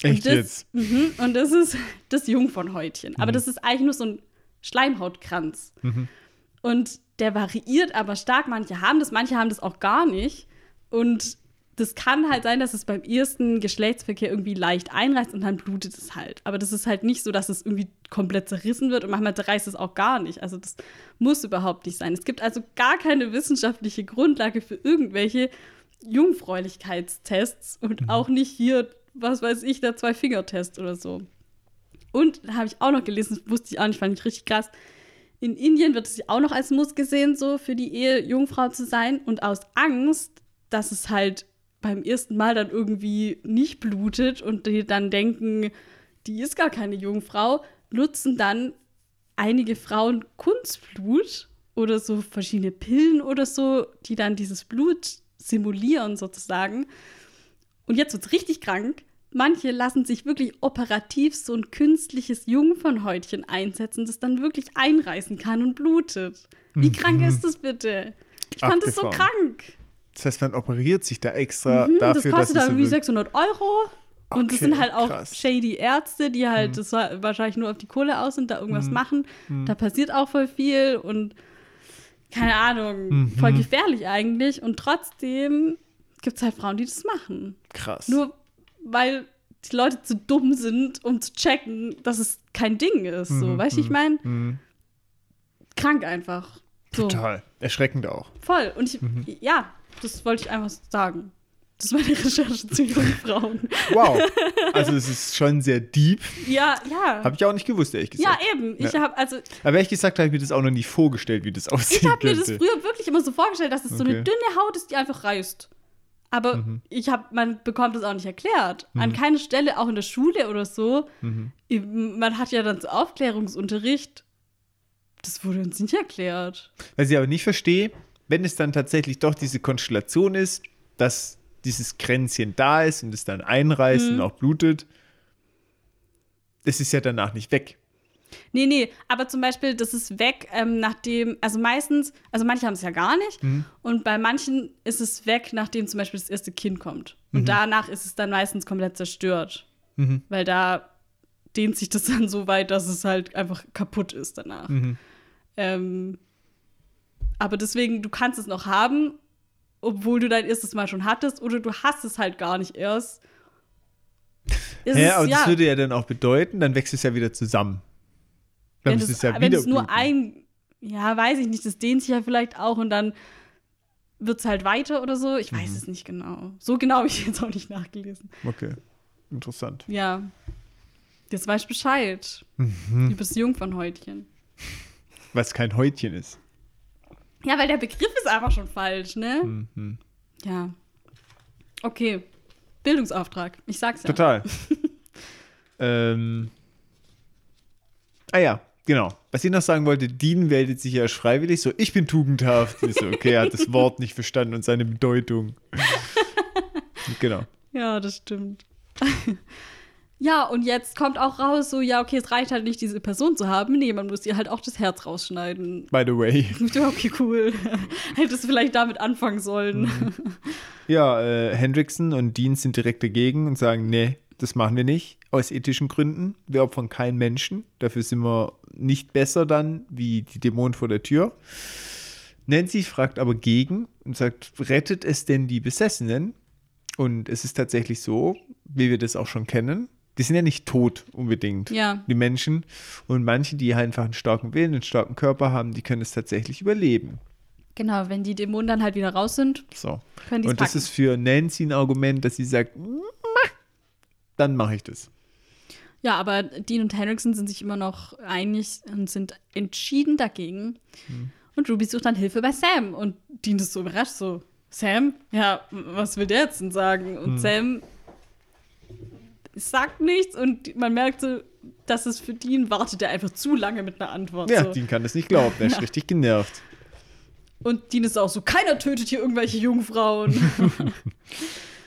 Echt und das, jetzt? Mhm, und das ist das Jungfernhäutchen. Aber das ist eigentlich nur so ein Schleimhautkranz. Und der variiert aber stark. Manche haben das, manche haben das auch gar nicht. Und das kann halt sein, dass es beim ersten Geschlechtsverkehr irgendwie leicht einreißt und dann blutet es halt. Aber das ist halt nicht so, dass es irgendwie komplett zerrissen wird und manchmal reißt es auch gar nicht. Also das muss überhaupt nicht sein. Es gibt also gar keine wissenschaftliche Grundlage für irgendwelche Jungfräulichkeitstests und auch nicht hier, was weiß ich, der Zwei-Finger-Test oder so. Und da habe ich auch noch gelesen, wusste ich auch nicht, fand ich richtig krass. In Indien wird es auch noch als Muss gesehen, so für die Ehe Jungfrau zu sein. Und aus Angst, dass es halt beim ersten Mal dann irgendwie nicht blutet und die dann denken, die ist gar keine Jungfrau, nutzen dann einige Frauen Kunstblut oder so verschiedene Pillen oder so, die dann dieses Blut simulieren sozusagen. Und jetzt wird es richtig krank. Manche lassen sich wirklich operativ so ein künstliches Jungfernhäutchen einsetzen, das dann wirklich einreißen kann und blutet. Wie krank ist das bitte? Ich fand es so krank. Das heißt, man operiert sich da extra Mhm, dafür, das kostet dass dann irgendwie wirkt. 600 Euro. Und das Okay, sind halt auch krass. Mhm. shady Ärzte, die halt das war wahrscheinlich nur auf die Kohle aus sind, da irgendwas machen. Mhm. Da passiert auch voll viel und keine Ahnung, Mhm. voll gefährlich eigentlich. Und trotzdem gibt es halt Frauen, die das machen. Krass. Nur weil die Leute zu dumm sind, um zu checken, dass es kein Ding ist. So, Mhm, weißt du, ich meine? Krank einfach. So. Total. Erschreckend auch. Voll. Und ich, Mhm. ja, das wollte ich einfach sagen. Das war die Recherche zu jungen Frauen. Wow. Also es ist schon sehr deep. Ja, ja. Habe ich auch nicht gewusst, ehrlich ja, gesagt. eben. Ich Ja. habe also Aber ehrlich gesagt habe ich mir das auch noch nie vorgestellt, wie das aussehen ich habe mir das früher wirklich immer so vorgestellt, dass es so eine Okay. dünne Haut ist, die einfach reißt. Aber Mhm. ich habe, man bekommt das auch nicht erklärt. An keiner Stelle, auch in der Schule oder so. Mhm. Man hat ja dann so Aufklärungsunterricht. Das wurde uns nicht erklärt. Was ich aber nicht verstehe, wenn es dann tatsächlich doch diese Konstellation ist, dass dieses Kränzchen da ist und es dann einreißt Mhm. und auch blutet, das ist ja danach nicht weg. Nee, nee, aber zum Beispiel, das ist weg, ähm, nachdem, also meistens, also manche haben es ja gar nicht Mhm. und bei manchen ist es weg, nachdem zum Beispiel das erste Kind kommt. Und danach ist es dann meistens komplett zerstört, Mhm. weil da dehnt sich das dann so weit, dass es halt einfach kaputt ist danach. Mhm. Ähm, aber deswegen, du kannst es noch haben, obwohl du dein erstes Mal schon hattest, oder du hast es halt gar nicht erst. Es Ja, ist- aber das würde ja dann auch bedeuten, dann wächst es ja wieder zusammen. Dann wenn es, es ja wenn es nur ein, ja, weiß ich nicht, das dehnt sich ja vielleicht auch und dann wird es halt weiter oder so. Ich Mhm. weiß es nicht genau. So genau habe ich jetzt auch nicht nachgelesen. Okay, interessant. Ja. Jetzt weiß ich Bescheid. Mhm. Über das Jungfernhäutchen. Was kein Häutchen ist. Ja, weil der Begriff ist einfach schon falsch, ne? Mhm. Ja. Okay. Bildungsauftrag. Ich sag's ja. Total. ähm. Ah ja, genau. Was ich noch sagen wollte, Dean meldet sich ja freiwillig so, ich bin tugendhaft. Ich so, okay, er hat das Wort nicht verstanden und seine Bedeutung. genau. Ja, das stimmt. Ja, und jetzt kommt auch raus, so, ja, okay, es reicht halt nicht, diese Person zu haben. Nee, man muss ihr halt auch das Herz rausschneiden. By the way. Okay, cool. Hättest du vielleicht damit anfangen sollen. Mhm. Ja, äh, Hendrickson und Dean sind direkt dagegen und sagen, nee, das machen wir nicht. Aus ethischen Gründen. Wir opfern keinen Menschen. Dafür sind wir nicht besser dann wie die Dämonen vor der Tür. Nancy fragt aber gegen und sagt, rettet es denn die Besessenen? Und es ist tatsächlich so, wie wir das auch schon kennen. Die sind ja nicht tot unbedingt, Ja. die Menschen. Und manche, die einfach einen starken Willen, einen starken Körper haben, die können es tatsächlich überleben. Genau, wenn die Dämonen dann halt wieder raus sind, So. können die Und das packen. ist für Nancy ein Argument, dass sie sagt, "Mah, dann mache ich das. Ja, aber Dean und Henriksen sind sich immer noch einig und sind entschieden dagegen. Hm. Und Ruby sucht dann Hilfe bei Sam. Und Dean ist so überrascht, so, Sam? Ja, was will der jetzt denn sagen? Und Hm. Sam sagt nichts und man merkt so, dass es für Dean wartet er einfach zu lange mit einer Antwort. Ja, so. Dean kann das nicht glauben. Er ist richtig genervt. Und Dean ist auch so, keiner tötet hier irgendwelche Jungfrauen.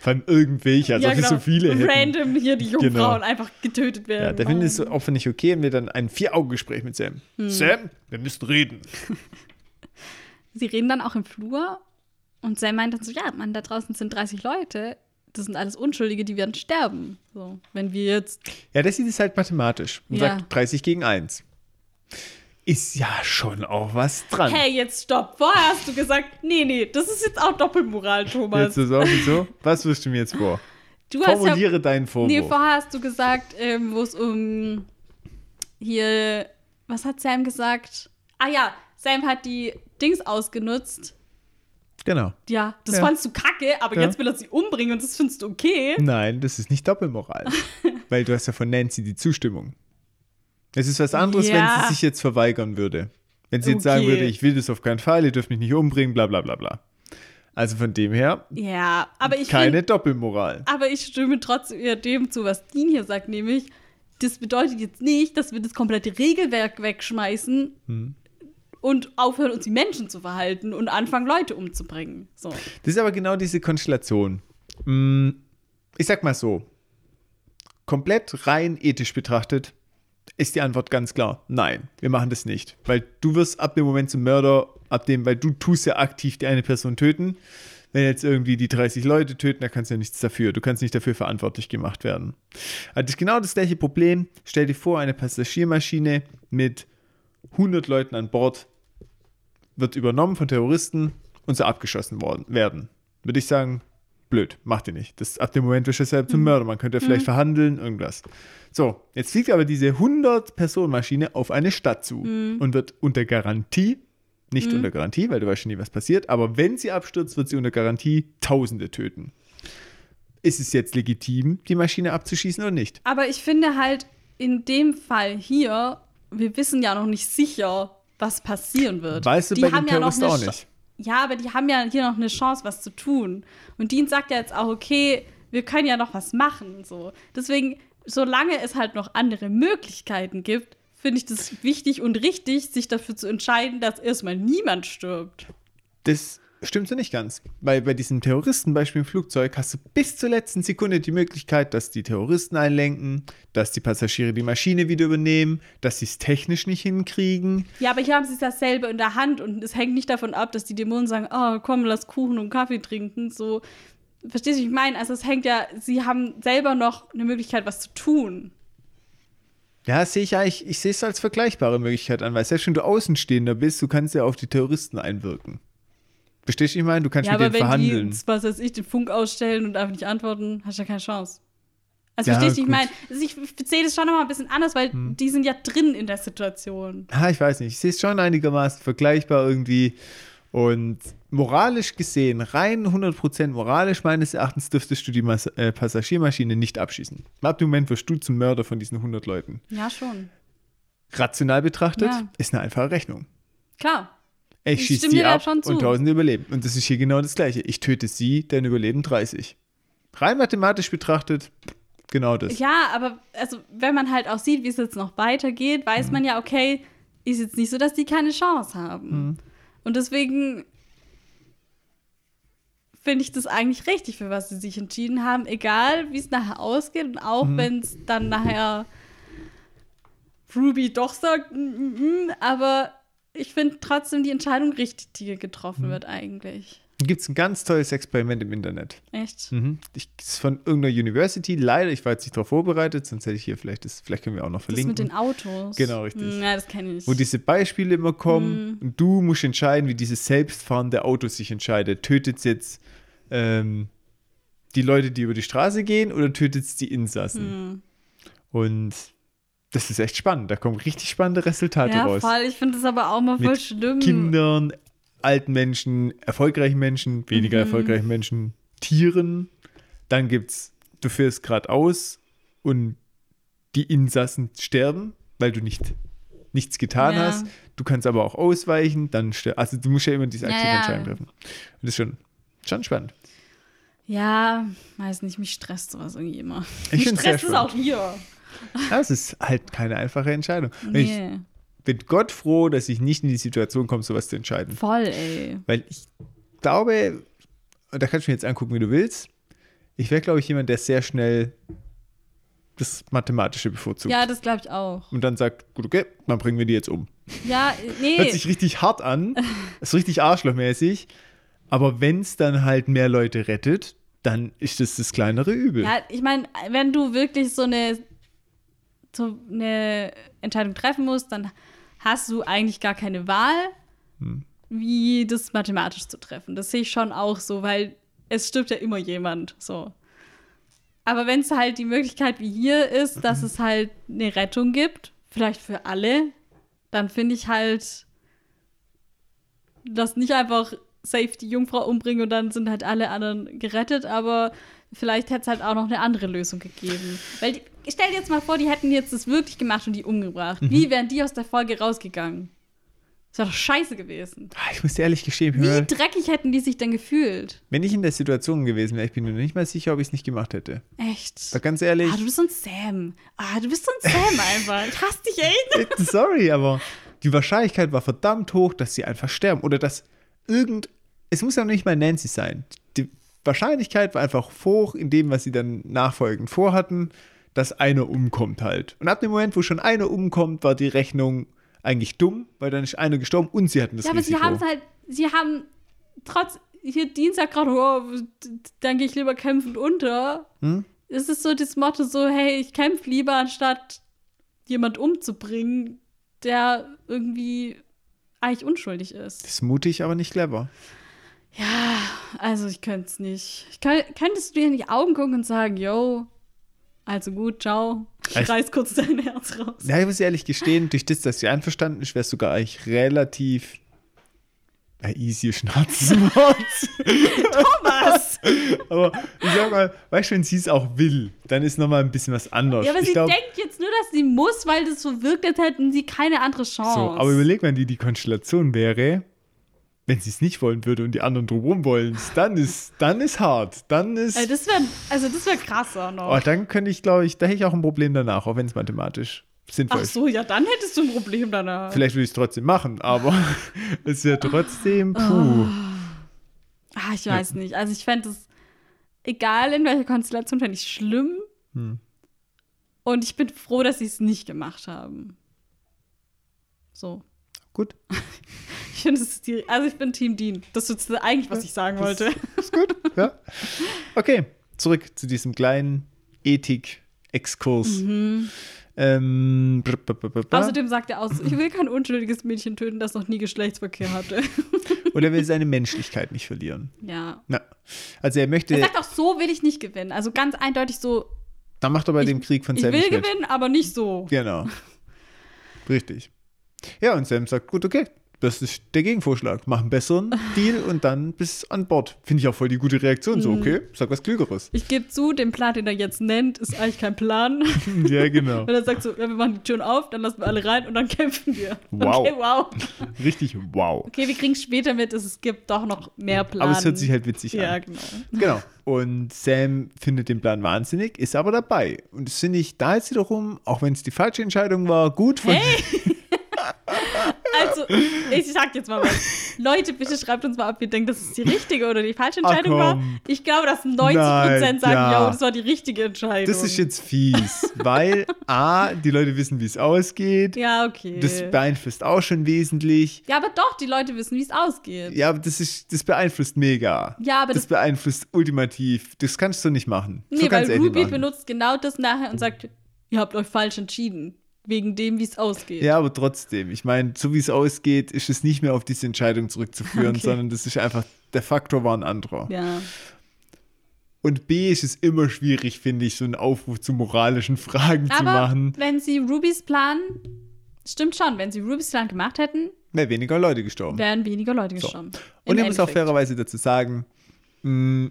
Vor allem irgendwelche, als ob wir so viele hätten. Random hier die Jungfrauen Genau. einfach getötet werden. Ja, der findet es auch nicht okay und wir dann ein Vier-Augen-Gespräch mit Sam. Hm. Sam, wir müssen reden. Sie reden dann auch im Flur und Sam meint dann so, ja, Mann, da draußen sind 30 Leute, das sind alles Unschuldige, die werden sterben. So, wenn wir jetzt, Ja, der sieht es halt mathematisch und Ja. sagt 30 gegen 1. ist ja schon auch was dran. Hey, jetzt stopp. Vorher hast du gesagt, nee, nee, das ist jetzt auch Doppelmoral, Thomas. Jetzt ist auch so. Was wirst du mir jetzt vor? du hast ja, Formuliere deinen Vorwurf. nee, vorher hast du gesagt, ähm, wo es um hier, was hat Sam gesagt? Ah ja, Sam hat die Dings ausgenutzt. Genau. Ja, das Ja. fandst du kacke, aber Ja. jetzt will er sie umbringen und das findest du okay. Nein, das ist nicht Doppelmoral. weil du hast ja von Nancy die Zustimmung. Es ist was anderes, wenn Ja. sie sich jetzt verweigern würde. Wenn sie jetzt sagen Okay. würde, ich will das auf keinen Fall, ihr dürft mich nicht umbringen, bla bla bla bla. Also von dem her, Ja, aber ich keine find, Doppelmoral. aber ich stimme trotzdem eher dem zu, was Dean hier sagt, nämlich, das bedeutet jetzt nicht, dass wir das komplette Regelwerk wegschmeißen Hm. Und aufhören, uns wie Menschen zu verhalten und anfangen, Leute umzubringen. So. Das ist aber genau diese Konstellation. Mm, Ich sag mal so, komplett rein ethisch betrachtet ist die Antwort ganz klar, nein, wir machen das nicht. Weil du wirst ab dem Moment zum Mörder, ab dem, weil du tust ja aktiv die eine Person töten. Wenn jetzt irgendwie die 30 Leute töten, da kannst du ja nichts dafür. Du kannst nicht dafür verantwortlich gemacht werden. Also das ist genau das gleiche Problem. Stell dir vor, eine Passagiermaschine mit 100 Leuten an Bord wird übernommen von Terroristen und so abgeschossen worden, werden. Würde ich sagen, blöd, macht ihr nicht. Das, ab dem Moment wirst du selbst zum Mörder. Man könnte vielleicht verhandeln, irgendwas. So, jetzt fliegt aber diese 100-Personen-Maschine auf eine Stadt zu und wird unter Garantie, nicht unter Garantie, weil du weißt schon nie, was passiert, aber wenn sie abstürzt, wird sie unter Garantie Tausende töten. Ist es jetzt legitim, die Maschine abzuschießen oder nicht? Aber ich finde halt, in dem Fall hier, wir wissen ja noch nicht sicher, was passieren wird. Weißt du Die bei den haben ja noch auch Ch- nicht. Ja, aber die haben ja hier noch eine Chance, was zu tun. Und Dean sagt ja jetzt auch, okay, wir können ja noch was machen. So. Deswegen, solange es halt noch andere Möglichkeiten gibt, finde ich das wichtig und richtig, sich dafür zu entscheiden, dass erstmal niemand stirbt. Das stimmt so nicht ganz. Weil bei diesem Terroristenbeispiel im Flugzeug hast du bis zur letzten Sekunde die Möglichkeit, dass die Terroristen einlenken, dass die Passagiere die Maschine wieder übernehmen, dass sie es technisch nicht hinkriegen. Ja, aber hier haben sie dasselbe in der Hand und es hängt nicht davon ab, dass die Dämonen sagen, oh, komm, lass Kuchen und Kaffee trinken. So, verstehst du, wie ich meine? Also es hängt ja, sie haben selber noch eine Möglichkeit, was zu tun. Ja, sehe ich eigentlich, ich sehe es als vergleichbare Möglichkeit an, weil selbst wenn du Außenstehender bist, du kannst ja auf die Terroristen einwirken. Verstehst du, ich meine? Du kannst ja, mit aber denen wenn verhandeln. die, was weiß ich, den Funk ausstellen und einfach nicht antworten, hast du ja keine Chance. Also Ja, verstehst du, ich meine? Also ich sehe das schon noch mal ein bisschen anders, weil Hm. die sind ja drin in der Situation. Ha, ich weiß nicht. Ich sehe es schon einigermaßen vergleichbar irgendwie. Und moralisch gesehen, rein 100% moralisch meines Erachtens, dürftest du die Mas äh, Passagiermaschine nicht abschießen. Ab dem Moment wirst du zum Mörder von diesen 100 Leuten. Ja, schon. Rational betrachtet Ja. ist eine einfache Rechnung. Klar. Ich schieße die da ab und Tausende überleben. Und das ist hier genau das Gleiche. Ich töte sie, dann überleben 30. Rein mathematisch betrachtet, genau das. Ja, aber also, wenn man halt auch sieht, wie es jetzt noch weitergeht, weiß Mhm. man ja, okay, ist jetzt nicht so, dass die keine Chance haben. Mhm. Und deswegen finde ich das eigentlich richtig, für was sie sich entschieden haben, egal wie es nachher ausgeht und auch Mhm. wenn es dann nachher Ruby doch sagt, mm, mm, mm, aber ich finde trotzdem die Entscheidung richtig, die hier Mhm. getroffen wird eigentlich. Gibt es ein ganz tolles Experiment im Internet. Echt? Mhm. Ich, das ist von irgendeiner University. Leider, ich war jetzt nicht darauf vorbereitet, sonst hätte ich hier vielleicht, das, vielleicht können wir auch noch Das verlinken. mit den Autos. Genau, richtig. Hm, Ja, das kenne ich nicht. wo diese Beispiele immer kommen und du musst entscheiden, wie dieses selbstfahrende Auto sich entscheidet. Tötet es jetzt ähm, die Leute, die über die Straße gehen oder tötet es die Insassen? Hm. Und das ist echt spannend. Da kommen richtig spannende Resultate ja, raus. voll. Ich finde das aber auch mal voll Mit schlimm. Kindern, alten Menschen, erfolgreichen Menschen, weniger Mhm. erfolgreichen Menschen, Tieren. Dann gibt's, du fährst gerade aus und die Insassen sterben, weil du nicht nichts getan Ja. hast. Du kannst aber auch ausweichen, dann also du musst ja immer diese Ja, aktive ja. Entscheidung treffen. Und das ist schon, schon spannend. Ja, weiß nicht, mich stresst sowas irgendwie immer. Ich mich stresst es auch hier. Das ist halt keine einfache Entscheidung. Und Ich Nee, bin Gott froh, dass ich nicht in die Situation komme, sowas zu entscheiden. voll, ey. Weil ich glaube, und da kannst du mir jetzt angucken, wie du willst. Ich wäre, glaube ich, jemand, der sehr schnell das Mathematische bevorzugt. Ja, das glaube ich auch. Und dann sagt, gut, okay, dann bringen wir die jetzt um. Ja, nee. Hört sich richtig hart an, ist richtig arschlochmäßig. Aber wenn es dann halt mehr Leute rettet, dann ist das das kleinere Übel. Ja, ich meine, wenn du wirklich so eine, so eine Entscheidung treffen musst, dann hast du eigentlich gar keine Wahl, Hm. wie das mathematisch zu treffen. Das sehe ich schon auch so, weil es stirbt ja immer jemand. So. Aber wenn es halt die Möglichkeit wie hier ist, dass es halt eine Rettung gibt, vielleicht für alle, dann finde ich halt, dass nicht einfach safe die Jungfrau umbringen und dann sind halt alle anderen gerettet, aber vielleicht hätte es halt auch noch eine andere Lösung gegeben. Weil, die, stell dir jetzt mal vor, die hätten jetzt das wirklich gemacht und die umgebracht. Wie wären die aus der Folge rausgegangen? Das wäre doch scheiße gewesen. Ah, Ich muss dir ehrlich gestehen, Wie dreckig hätten die sich denn gefühlt? wenn ich in der Situation gewesen wäre, ich bin mir nicht mal sicher, ob ich es nicht gemacht hätte. Echt. Da ganz ehrlich, Ah, du bist so ein Sam. Ah, du bist so ein Sam einfach. Ich hasse dich echt. sorry, aber die Wahrscheinlichkeit war verdammt hoch, dass sie einfach sterben oder dass irgend, es muss ja nicht mal Nancy sein. Wahrscheinlichkeit war einfach hoch in dem, was sie dann nachfolgend vorhatten, dass einer umkommt halt. Und ab dem Moment, wo schon einer umkommt, war die Rechnung eigentlich dumm, weil dann ist einer gestorben und sie hatten das Ja, aber sie Risiko. haben es halt, sie haben trotz, hier Dienstag gerade, oh, dann gehe ich lieber kämpfend unter. Hm? Es ist so das Motto so, hey, ich kämpfe lieber, anstatt jemand umzubringen, der irgendwie eigentlich unschuldig ist. das ist mutig, aber nicht clever. Ja, also ich könnte es nicht. Ich könnt, könntest du dir in die Augen gucken und sagen, yo, also gut, ciao. Ich Also- reiß kurz dein Herz raus. Ja, ich muss ehrlich gestehen, durch das, dass sie einverstanden ist, wäre es sogar eigentlich relativ easy Schnauzensmord. Was? aber ich sag mal, weißt du, wenn sie es auch will, dann ist nochmal ein bisschen was anderes. Ja, aber ich sie glaub, denkt jetzt nur, dass sie muss, weil das so wirkt, als hätten sie keine andere Chance. so, aber überleg mal, wie die Konstellation wäre, wenn sie es nicht wollen würde und die anderen drumherum wollen, dann ist, dann ist hart. Dann ist. Also das wäre also das wär krasser noch. oh, dann könnte ich, glaube ich, da hätte ich auch ein Problem danach, auch wenn es mathematisch sinnvoll Ach ist. so, ja, dann hättest du ein Problem danach. Vielleicht würde ich es trotzdem machen, aber es wäre trotzdem, Oh. puh. Ah, ich weiß nicht. Also ich fände es, egal in welcher Konstellation, fände ich schlimm. Hm. Und ich bin froh, dass sie es nicht gemacht haben. So. Gut. Ich finde, es die, also ich bin Team Dean. Das ist eigentlich, was ich sagen wollte. Ist gut, ja. Okay, zurück zu diesem kleinen Ethik-Exkurs. Mhm. Ähm. Außerdem sagt er aus, ich will kein unschuldiges Mädchen töten, das noch nie Geschlechtsverkehr hatte. Und er will seine Menschlichkeit nicht verlieren. ja. Na, also er möchte, Er sagt auch, so will ich nicht gewinnen. Also ganz eindeutig so, da macht er bei ich- dem Krieg von ich will mit. gewinnen, aber nicht so. Genau. Richtig. Ja, und Sam sagt, gut, okay, das ist der Gegenvorschlag. Mach einen besseren Deal und dann bis an Bord. Finde ich auch voll die gute Reaktion. Mhm. So, okay, sag was Klügeres. Ich gebe zu, den Plan, den er jetzt nennt, ist eigentlich kein Plan. ja, genau. Und er sagt so, ja, wir machen die Türen auf, dann lassen wir alle rein und dann kämpfen wir. Wow. Okay, wow. Richtig wow. Okay, wir kriegen später mit, es gibt doch noch mehr Plan. Aber es hört sich halt witzig Ja, an. genau. Genau. Und Sam findet den Plan wahnsinnig, ist aber dabei. Und das finde ich da jetzt wiederum, auch wenn es die falsche Entscheidung war, gut von. Also, ich sag jetzt mal was. Leute, bitte schreibt uns mal, ob ihr denkt, das ist die richtige oder die falsche Ach, Entscheidung war. komm. Ich glaube, dass 90% Nein, sagen, ja. ja, das war die richtige Entscheidung. Das ist jetzt fies, weil A, die Leute wissen, wie es ausgeht. Ja, okay. Das beeinflusst auch schon wesentlich. ja, aber doch, die Leute wissen, wie es ausgeht. Ja, aber das, ist, das beeinflusst mega. Ja, aber das das, beeinflusst ultimativ. Das kannst du nicht machen. nee, so weil Ruby benutzt genau das nachher und sagt, ihr habt euch falsch entschieden. Wegen dem, wie es ausgeht. Ja, aber trotzdem. Ich meine, so wie es ausgeht, ist es nicht mehr auf diese Entscheidung zurückzuführen, Okay. sondern das ist einfach, der Faktor war ein anderer. Ja. Und B ist es immer schwierig, finde ich, so einen Aufruf zu moralischen Fragen zu Aber machen. wenn sie Rubys Plan, stimmt schon, wenn sie Rubys Plan gemacht hätten, Wäre weniger Leute gestorben. wären weniger Leute So. gestorben. Und Im ich muss auch fairerweise dazu sagen, mh,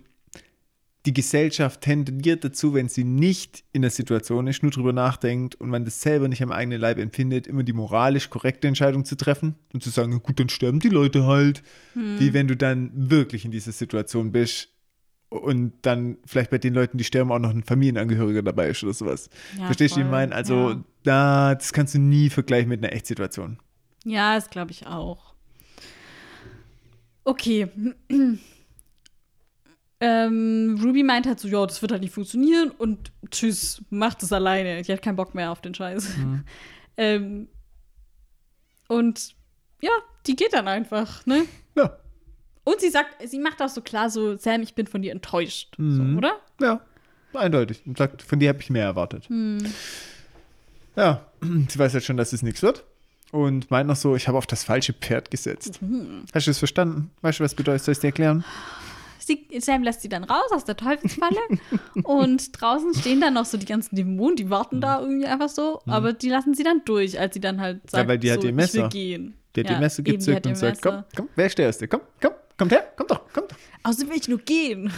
die Gesellschaft tendiert dazu, wenn sie nicht in der Situation ist, nur drüber nachdenkt und man das selber nicht am eigenen Leib empfindet, immer die moralisch korrekte Entscheidung zu treffen und zu sagen, gut, dann sterben die Leute halt. Hm. Wie wenn du dann wirklich in dieser Situation bist und dann vielleicht bei den Leuten, die sterben, auch noch ein Familienangehöriger dabei ist oder sowas. Ja, Verstehst du, wie ich meine? Also, Ja. da, das kannst du nie vergleichen mit einer Echtsituation. Ja, das glaube ich auch. Okay. Ähm, Ruby meint halt so, ja, das wird halt nicht funktionieren und tschüss, macht es alleine. Die hat keinen Bock mehr auf den Scheiß. Mhm. ähm, und ja, die geht dann einfach, ne? Ja. Und sie sagt, sie macht auch so klar so, Sam, ich bin von dir enttäuscht, Mhm. so, oder? Ja, eindeutig. Und sagt, von dir habe ich mehr erwartet. Hm. Ja, sie weiß halt schon, dass es nichts wird. und meint noch so, ich habe auf das falsche Pferd gesetzt. Mhm. Hast du das verstanden? Weißt du, was bedeutet? Soll ich dir erklären? Sie, Sam lässt sie dann raus aus der Teufelsfalle und draußen stehen dann noch so die ganzen Dämonen, die warten da irgendwie einfach so, aber die lassen sie dann durch, als sie dann halt sagt, Mhm. weil die hat so, ihr Messer. ich will gehen. Der hat Ja, die Messe eben, die gezückt hat ihr und sagt, komm, Messer. komm, wer ist der Erste? Komm, komm, kommt her, kommt doch, kommt doch. Außerdem will ich nur gehen.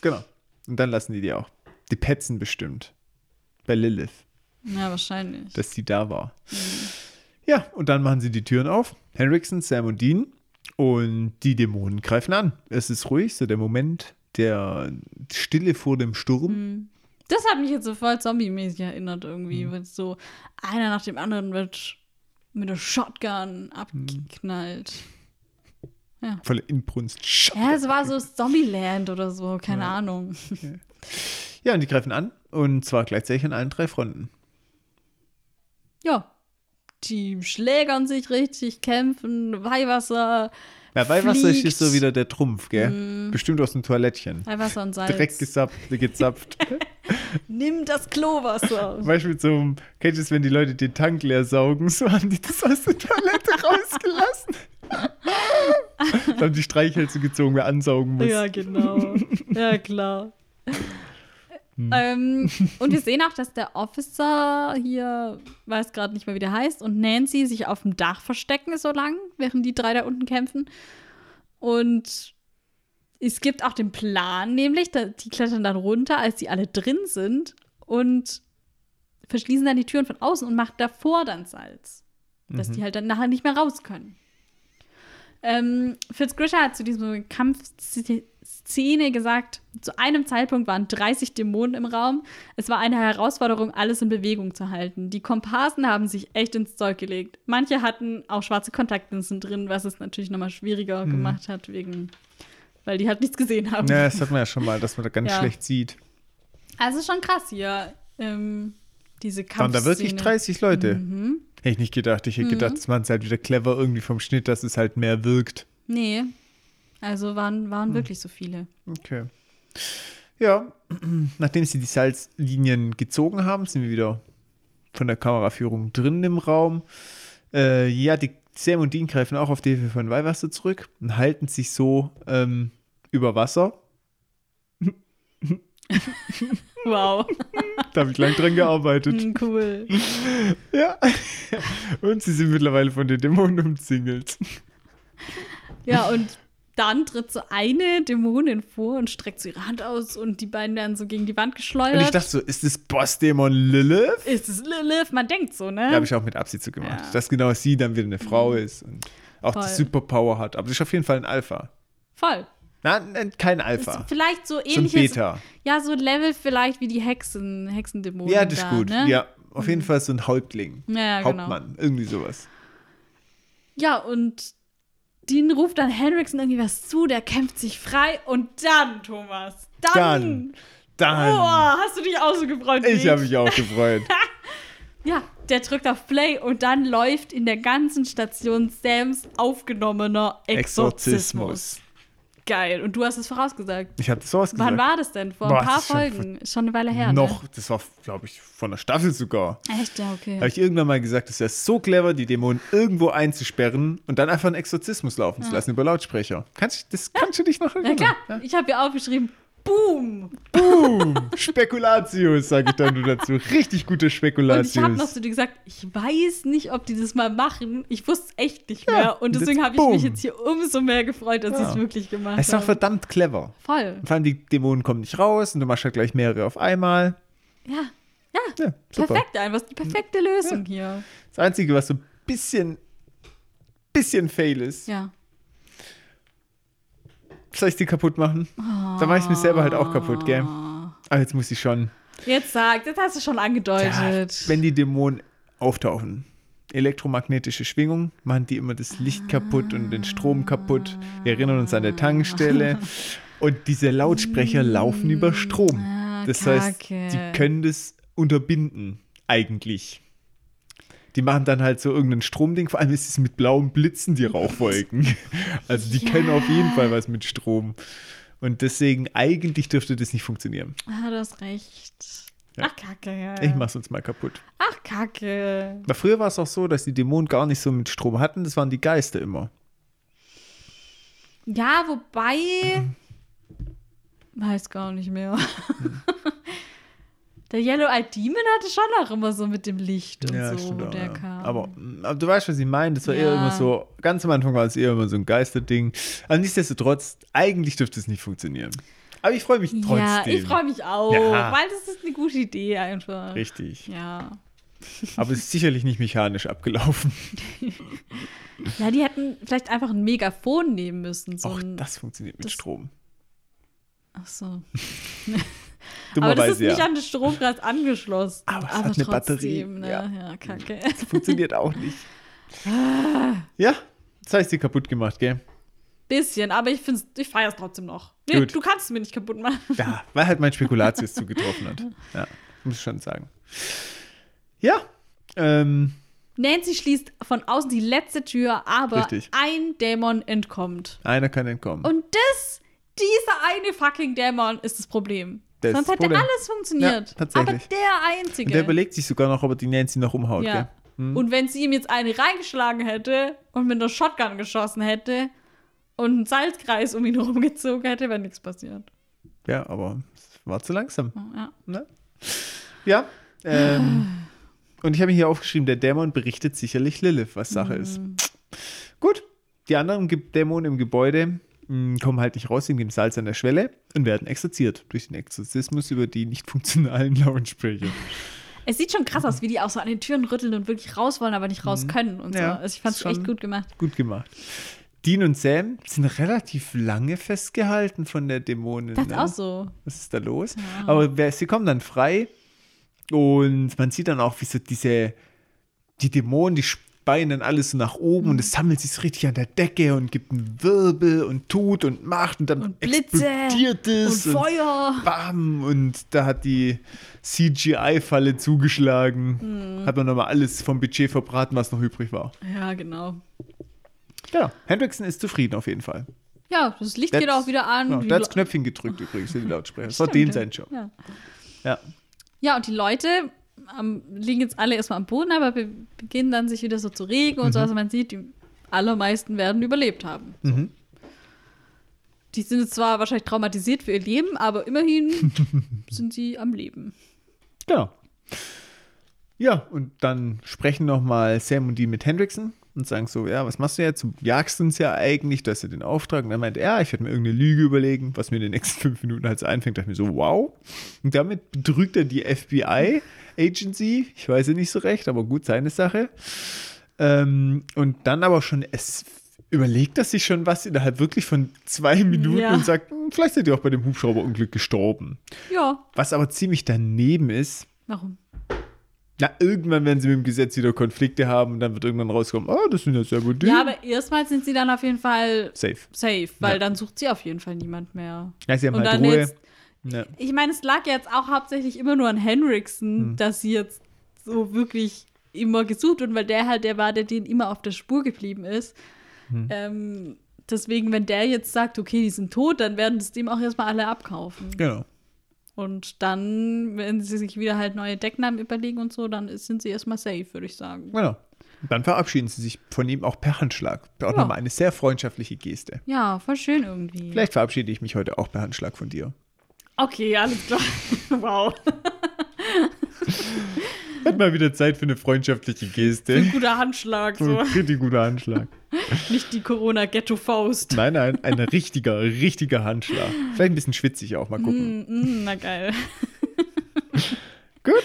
Genau. Und dann lassen die die auch. Die petzen bestimmt. Bei Lilith, Ja, wahrscheinlich. dass sie da war. Mhm. Ja, und dann machen sie die Türen auf. Henriksen, Sam und Dean. Und die Dämonen greifen an. Es ist ruhig, so der Moment der Stille vor dem Sturm. Mhm. Das hat mich jetzt so voll zombie-mäßig erinnert irgendwie, Mhm. weil so einer nach dem anderen wird mit der Shotgun abgeknallt. Volle Inbrunst. Sch- Ja, es war so Zombieland oder so, keine Ahnung. Ja, und die greifen an. Und zwar gleichzeitig an allen drei Fronten. Ja. Die schlägern sich richtig, kämpfen, Weihwasser, Ja, Weihwasser ist Fliegt. jetzt so wieder der Trumpf, gell? Bestimmt aus dem Toilettchen. Weihwasser und Salz. Direkt gesapft, gezapft. Nimm das Klowasser. Beispiel so kennst du das, wenn die Leute den Tank leer saugen, so haben die das aus der Toilette rausgelassen. da haben die Streichhölzer gezogen, wer ansaugen muss. Ja, genau. Ja, klar. Hm. Ähm, und wir sehen auch, dass der Officer hier, weiß gerade nicht mehr, wie der heißt, und Nancy sich auf dem Dach verstecken so lang, während die drei da unten kämpfen. Und es gibt auch den Plan, nämlich, die klettern dann runter, als die alle drin sind und verschließen dann die Türen von außen und machen davor dann Salz. Dass die halt dann nachher nicht mehr raus können. Ähm, Fitzgrisha hat zu diesem Kampfszene gesagt, zu einem Zeitpunkt waren 30 Dämonen im Raum. Es war eine Herausforderung, alles in Bewegung zu halten. Die Komparsen haben sich echt ins Zeug gelegt. Manche hatten auch schwarze Kontaktlinsen drin, was es natürlich nochmal schwieriger gemacht hat, wegen, weil die halt nichts gesehen haben. Ja, das hat man ja schon mal, dass man da ganz Ja. schlecht sieht. Also schon krass hier, ähm, diese Waren da wirklich Kampfszene. 30 Leute? Mhm. Hätte ich nicht gedacht. Ich hätte gedacht, das machen sie halt wieder clever irgendwie vom Schnitt, dass es halt mehr wirkt. Nee, also waren, Hm. waren wirklich so viele. Okay. Ja, nachdem sie die Salzlinien gezogen haben, sind wir wieder von der Kameraführung drin im Raum. Äh, ja, die Sam und Dean greifen auch auf die Hilfe von Weihwasser zurück und halten sich so ähm, über Wasser. Wow, Da habe ich lang dran gearbeitet. Hm, cool. ja. Und sie sind mittlerweile von den Dämonen umzingelt. Ja, und dann tritt so eine Dämonin vor und streckt so ihre Hand aus und die beiden werden so gegen die Wand geschleudert. Und ich dachte so, ist das Bossdämon Lilith? ist es Lilith? Man denkt so, ne? Da habe ich auch mit Absicht so gemacht. Ja. Dass genau sie dann wieder eine Frau ist und auch die Voll. Superpower hat. Aber das ist auf jeden Fall ein Alpha. Voll. Nein, kein Ist Alpha. vielleicht so So ähnliches. Beta. Ja, so ein Level vielleicht wie die Hexen, Hexendämonen. Ja, das ist da, gut. Ne? Ja, auf jeden Fall so ein Häuptling. Ja, ja, genau. Hauptmann, irgendwie sowas. Ja, und Dean ruft dann Henriksen irgendwie was zu, der kämpft sich frei und dann, Thomas, dann. Dann, dann. Oh, hast du dich auch so gefreut? ich habe mich auch gefreut. Ja, der drückt auf Play und dann läuft in der ganzen Station Sams aufgenommener Exorzismus. Exorzismus. Geil. Und du hast es vorausgesagt. Ich habe das sowas gesagt. Wann war das denn? Vor Boah, ein paar schon Folgen. Ist schon eine Weile her. Noch, das war, glaube ich, von der Staffel sogar. Ne? Echt, ja, okay. Habe ich irgendwann mal gesagt, es wäre so clever, die Dämonen irgendwo einzusperren und dann einfach einen Exorzismus laufen zu lassen über Lautsprecher. Kannst, du- das kannst du dich noch Ja, erinnern? klar. Ich habe ja aufgeschrieben, Boom. Boom! Spekulatius, sage ich dann nur dazu. Richtig gute Und ich Spekulatius. habe noch zu dir gesagt, ich weiß nicht, ob die das mal machen. Ich wusste es echt nicht mehr. Ja, und deswegen habe ich mich jetzt hier umso mehr gefreut, dass Ja. ich es wirklich gemacht es ist auch verdammt clever. Voll. Vor allem die Dämonen kommen nicht raus und du machst halt gleich mehrere auf einmal. Ja. Ja. Ja, super. Perfekt einfach. Die perfekte Lösung hier. Das Einzige, was so ein bisschen, bisschen fail ist, Ja. Soll ich die kaputt machen? Da mache ich mich selber halt auch kaputt, gell? Aber jetzt muss ich schon. Jetzt sag, das hast du schon Ja, angedeutet. wenn die Dämonen auftauchen, elektromagnetische Schwingung, machen die immer das Licht kaputt und den Strom kaputt. Wir erinnern uns an der Tankstelle. Und diese Lautsprecher laufen über Strom. Ah, Das heißt, die können das unterbinden, eigentlich. Die machen dann halt so irgendein Stromding, vor allem ist es mit blauen Blitzen, die Rauchwolken. Also die können auf jeden Fall was mit Strom. Und deswegen, eigentlich dürfte das nicht funktionieren. Ah, du hast recht. Ja. Ach, Kacke. Ja. Ich mach's uns mal kaputt. Ach, Kacke. Weil früher war es auch so, dass die Dämonen gar nicht so mit Strom hatten. Das waren die Geister immer. Ja, wobei. Weiß gar nicht mehr. Der Yellow Eyed Demon hatte schon auch immer so mit dem Licht und so, stimmt wo auch, der ja. kam. Aber, aber du weißt, was ich meine. Das war eher Ja. immer so, ganz am Anfang war es eher immer so ein Geisterding. Aber nichtsdestotrotz, eigentlich dürfte es nicht funktionieren. Aber ich freue mich trotzdem. ja, ich freue mich auch, Ja. weil das ist eine gute Idee einfach. Richtig. Ja. Aber es ist sicherlich nicht mechanisch abgelaufen. Ja, die hätten vielleicht einfach ein Megafon nehmen müssen. So Auch ein, das funktioniert mit das- Strom. Ach so. Aber das ist nicht ja. an den Stromkreis angeschlossen. Aber es hat eine Batterie, Ne? ja. Ja. kacke. Das funktioniert auch nicht. ja, das heißt, sie kaputt gemacht, gell? Bisschen, aber ich, find's- ich feiere es trotzdem noch. Nee, Gut. du kannst es mir nicht kaputt machen. Ja, weil halt mein Spekulatius zugetroffen hat. Ja, muss ich schon sagen. Ja, ähm, Nancy schließt von außen die letzte Tür, aber Richtig. ein Dämon entkommt. einer kann entkommen. Und das, dieser eine fucking Dämon ist das Problem. Das ist Sonst hätte Problem. alles funktioniert. Ja, tatsächlich. Aber der einzige. Und der überlegt sich sogar noch, ob er die Nancy noch umhaut, ja. Hm. Und wenn sie ihm jetzt eine reingeschlagen hätte und mit einer Shotgun geschossen hätte und einen Salzkreis um ihn herumgezogen hätte, wäre nichts passiert. Ja, aber es war zu langsam. Ja. Ne? Ja, ähm, und ich habe hier aufgeschrieben, der Dämon berichtet sicherlich Lilith, was Sache ist. Mhm. Gut, die anderen Dämonen im Gebäude kommen halt nicht raus wegen dem Salz an der Schwelle und werden exorziert durch den Exorzismus über die nicht funktionalen Lautsprecher. Es sieht schon krass aus, wie die auch so an den Türen rütteln und wirklich raus wollen, aber nicht raus können und Mhm. Ja, so. Also ich fand es echt gut gemacht. Gut gemacht. Dean und Sam sind relativ lange festgehalten von der Dämonin. Das ist ne? auch so. Was ist da los? Aber wer, sie kommen dann frei und man sieht dann auch, wie so diese, die Dämonen, die dann alles nach oben Mhm. und es sammelt sich richtig an der Decke und gibt einen Wirbel und tut und macht und dann Und Blitze explodiert es und Feuer. bam und da hat die CGI-Falle zugeschlagen. Mhm. Hat man nochmal alles vom Budget verbraten, was noch übrig war. Ja, genau. Ja, Hendrickson ist zufrieden auf jeden Fall. Ja, das Licht Der geht auch wieder an. Der hat das Knöpfchen gedrückt übrigens in die Lautsprecher. Das war den sein Job. Ja. Ja. ja, und die Leute ähm, liegen jetzt alle erstmal am Boden, aber be beginnen dann sich wieder so zu regen und so. Also man sieht, die allermeisten werden überlebt haben. So. Mhm. Die sind jetzt zwar wahrscheinlich traumatisiert für ihr Leben, aber immerhin sind sie am Leben. Genau. Ja, und dann sprechen nochmal Sam und die mit Hendrickson und sagen so, ja, was machst du jetzt? Du jagst uns ja eigentlich, du hast ja den Auftrag. Und er meint, ja, ich werde mir irgendeine Lüge überlegen, was mir in den nächsten fünf Minuten halt so einfängt. Da dachte ich mir so, wow. Und damit betrügt er die FBI-Agency. Ich weiß ja nicht so recht, aber gut, seine Sache. Ähm, und dann aber schon, es überlegt er sich schon was innerhalb wirklich von zwei Minuten Ja. und sagt, hm, vielleicht seid ihr auch bei dem Hubschrauberunglück gestorben. Ja, Was aber ziemlich daneben ist, warum? na, irgendwann werden sie mit dem Gesetz wieder Konflikte haben und dann wird irgendwann rauskommen, oh, das sind ja selber die. Ja, aber erstmal sind sie dann auf jeden Fall Safe. safe, weil Ja. dann sucht sie auf jeden Fall niemand mehr. Ja, sie haben Und halt dann Ruhe. jetzt- Ja. Ich meine, es lag jetzt auch hauptsächlich immer nur an Henriksen, dass sie jetzt so wirklich immer gesucht und weil der halt der war, der denen immer auf der Spur geblieben ist. Ähm, deswegen, wenn der jetzt sagt, okay, die sind tot, dann werden das dem auch erstmal alle abkaufen. Genau. Und dann, wenn sie sich wieder halt neue Decknamen überlegen und so, dann sind sie erstmal safe, würde ich sagen. genau. Und dann verabschieden sie sich von ihm auch per Handschlag. Auch Ja. nochmal eine sehr freundschaftliche Geste. Ja, voll schön irgendwie. Vielleicht verabschiede ich mich heute auch per Handschlag von dir. Okay, alles klar. wow. Hat mal wieder Zeit für eine freundschaftliche Ein Geste. guter Handschlag, So ein richtig guter Handschlag. Nicht die Corona-Ghetto-Faust. Nein, nein, ein richtiger, richtiger Handschlag. Vielleicht ein bisschen schwitzig auch, mal gucken. Mm, mm, na geil. Gut.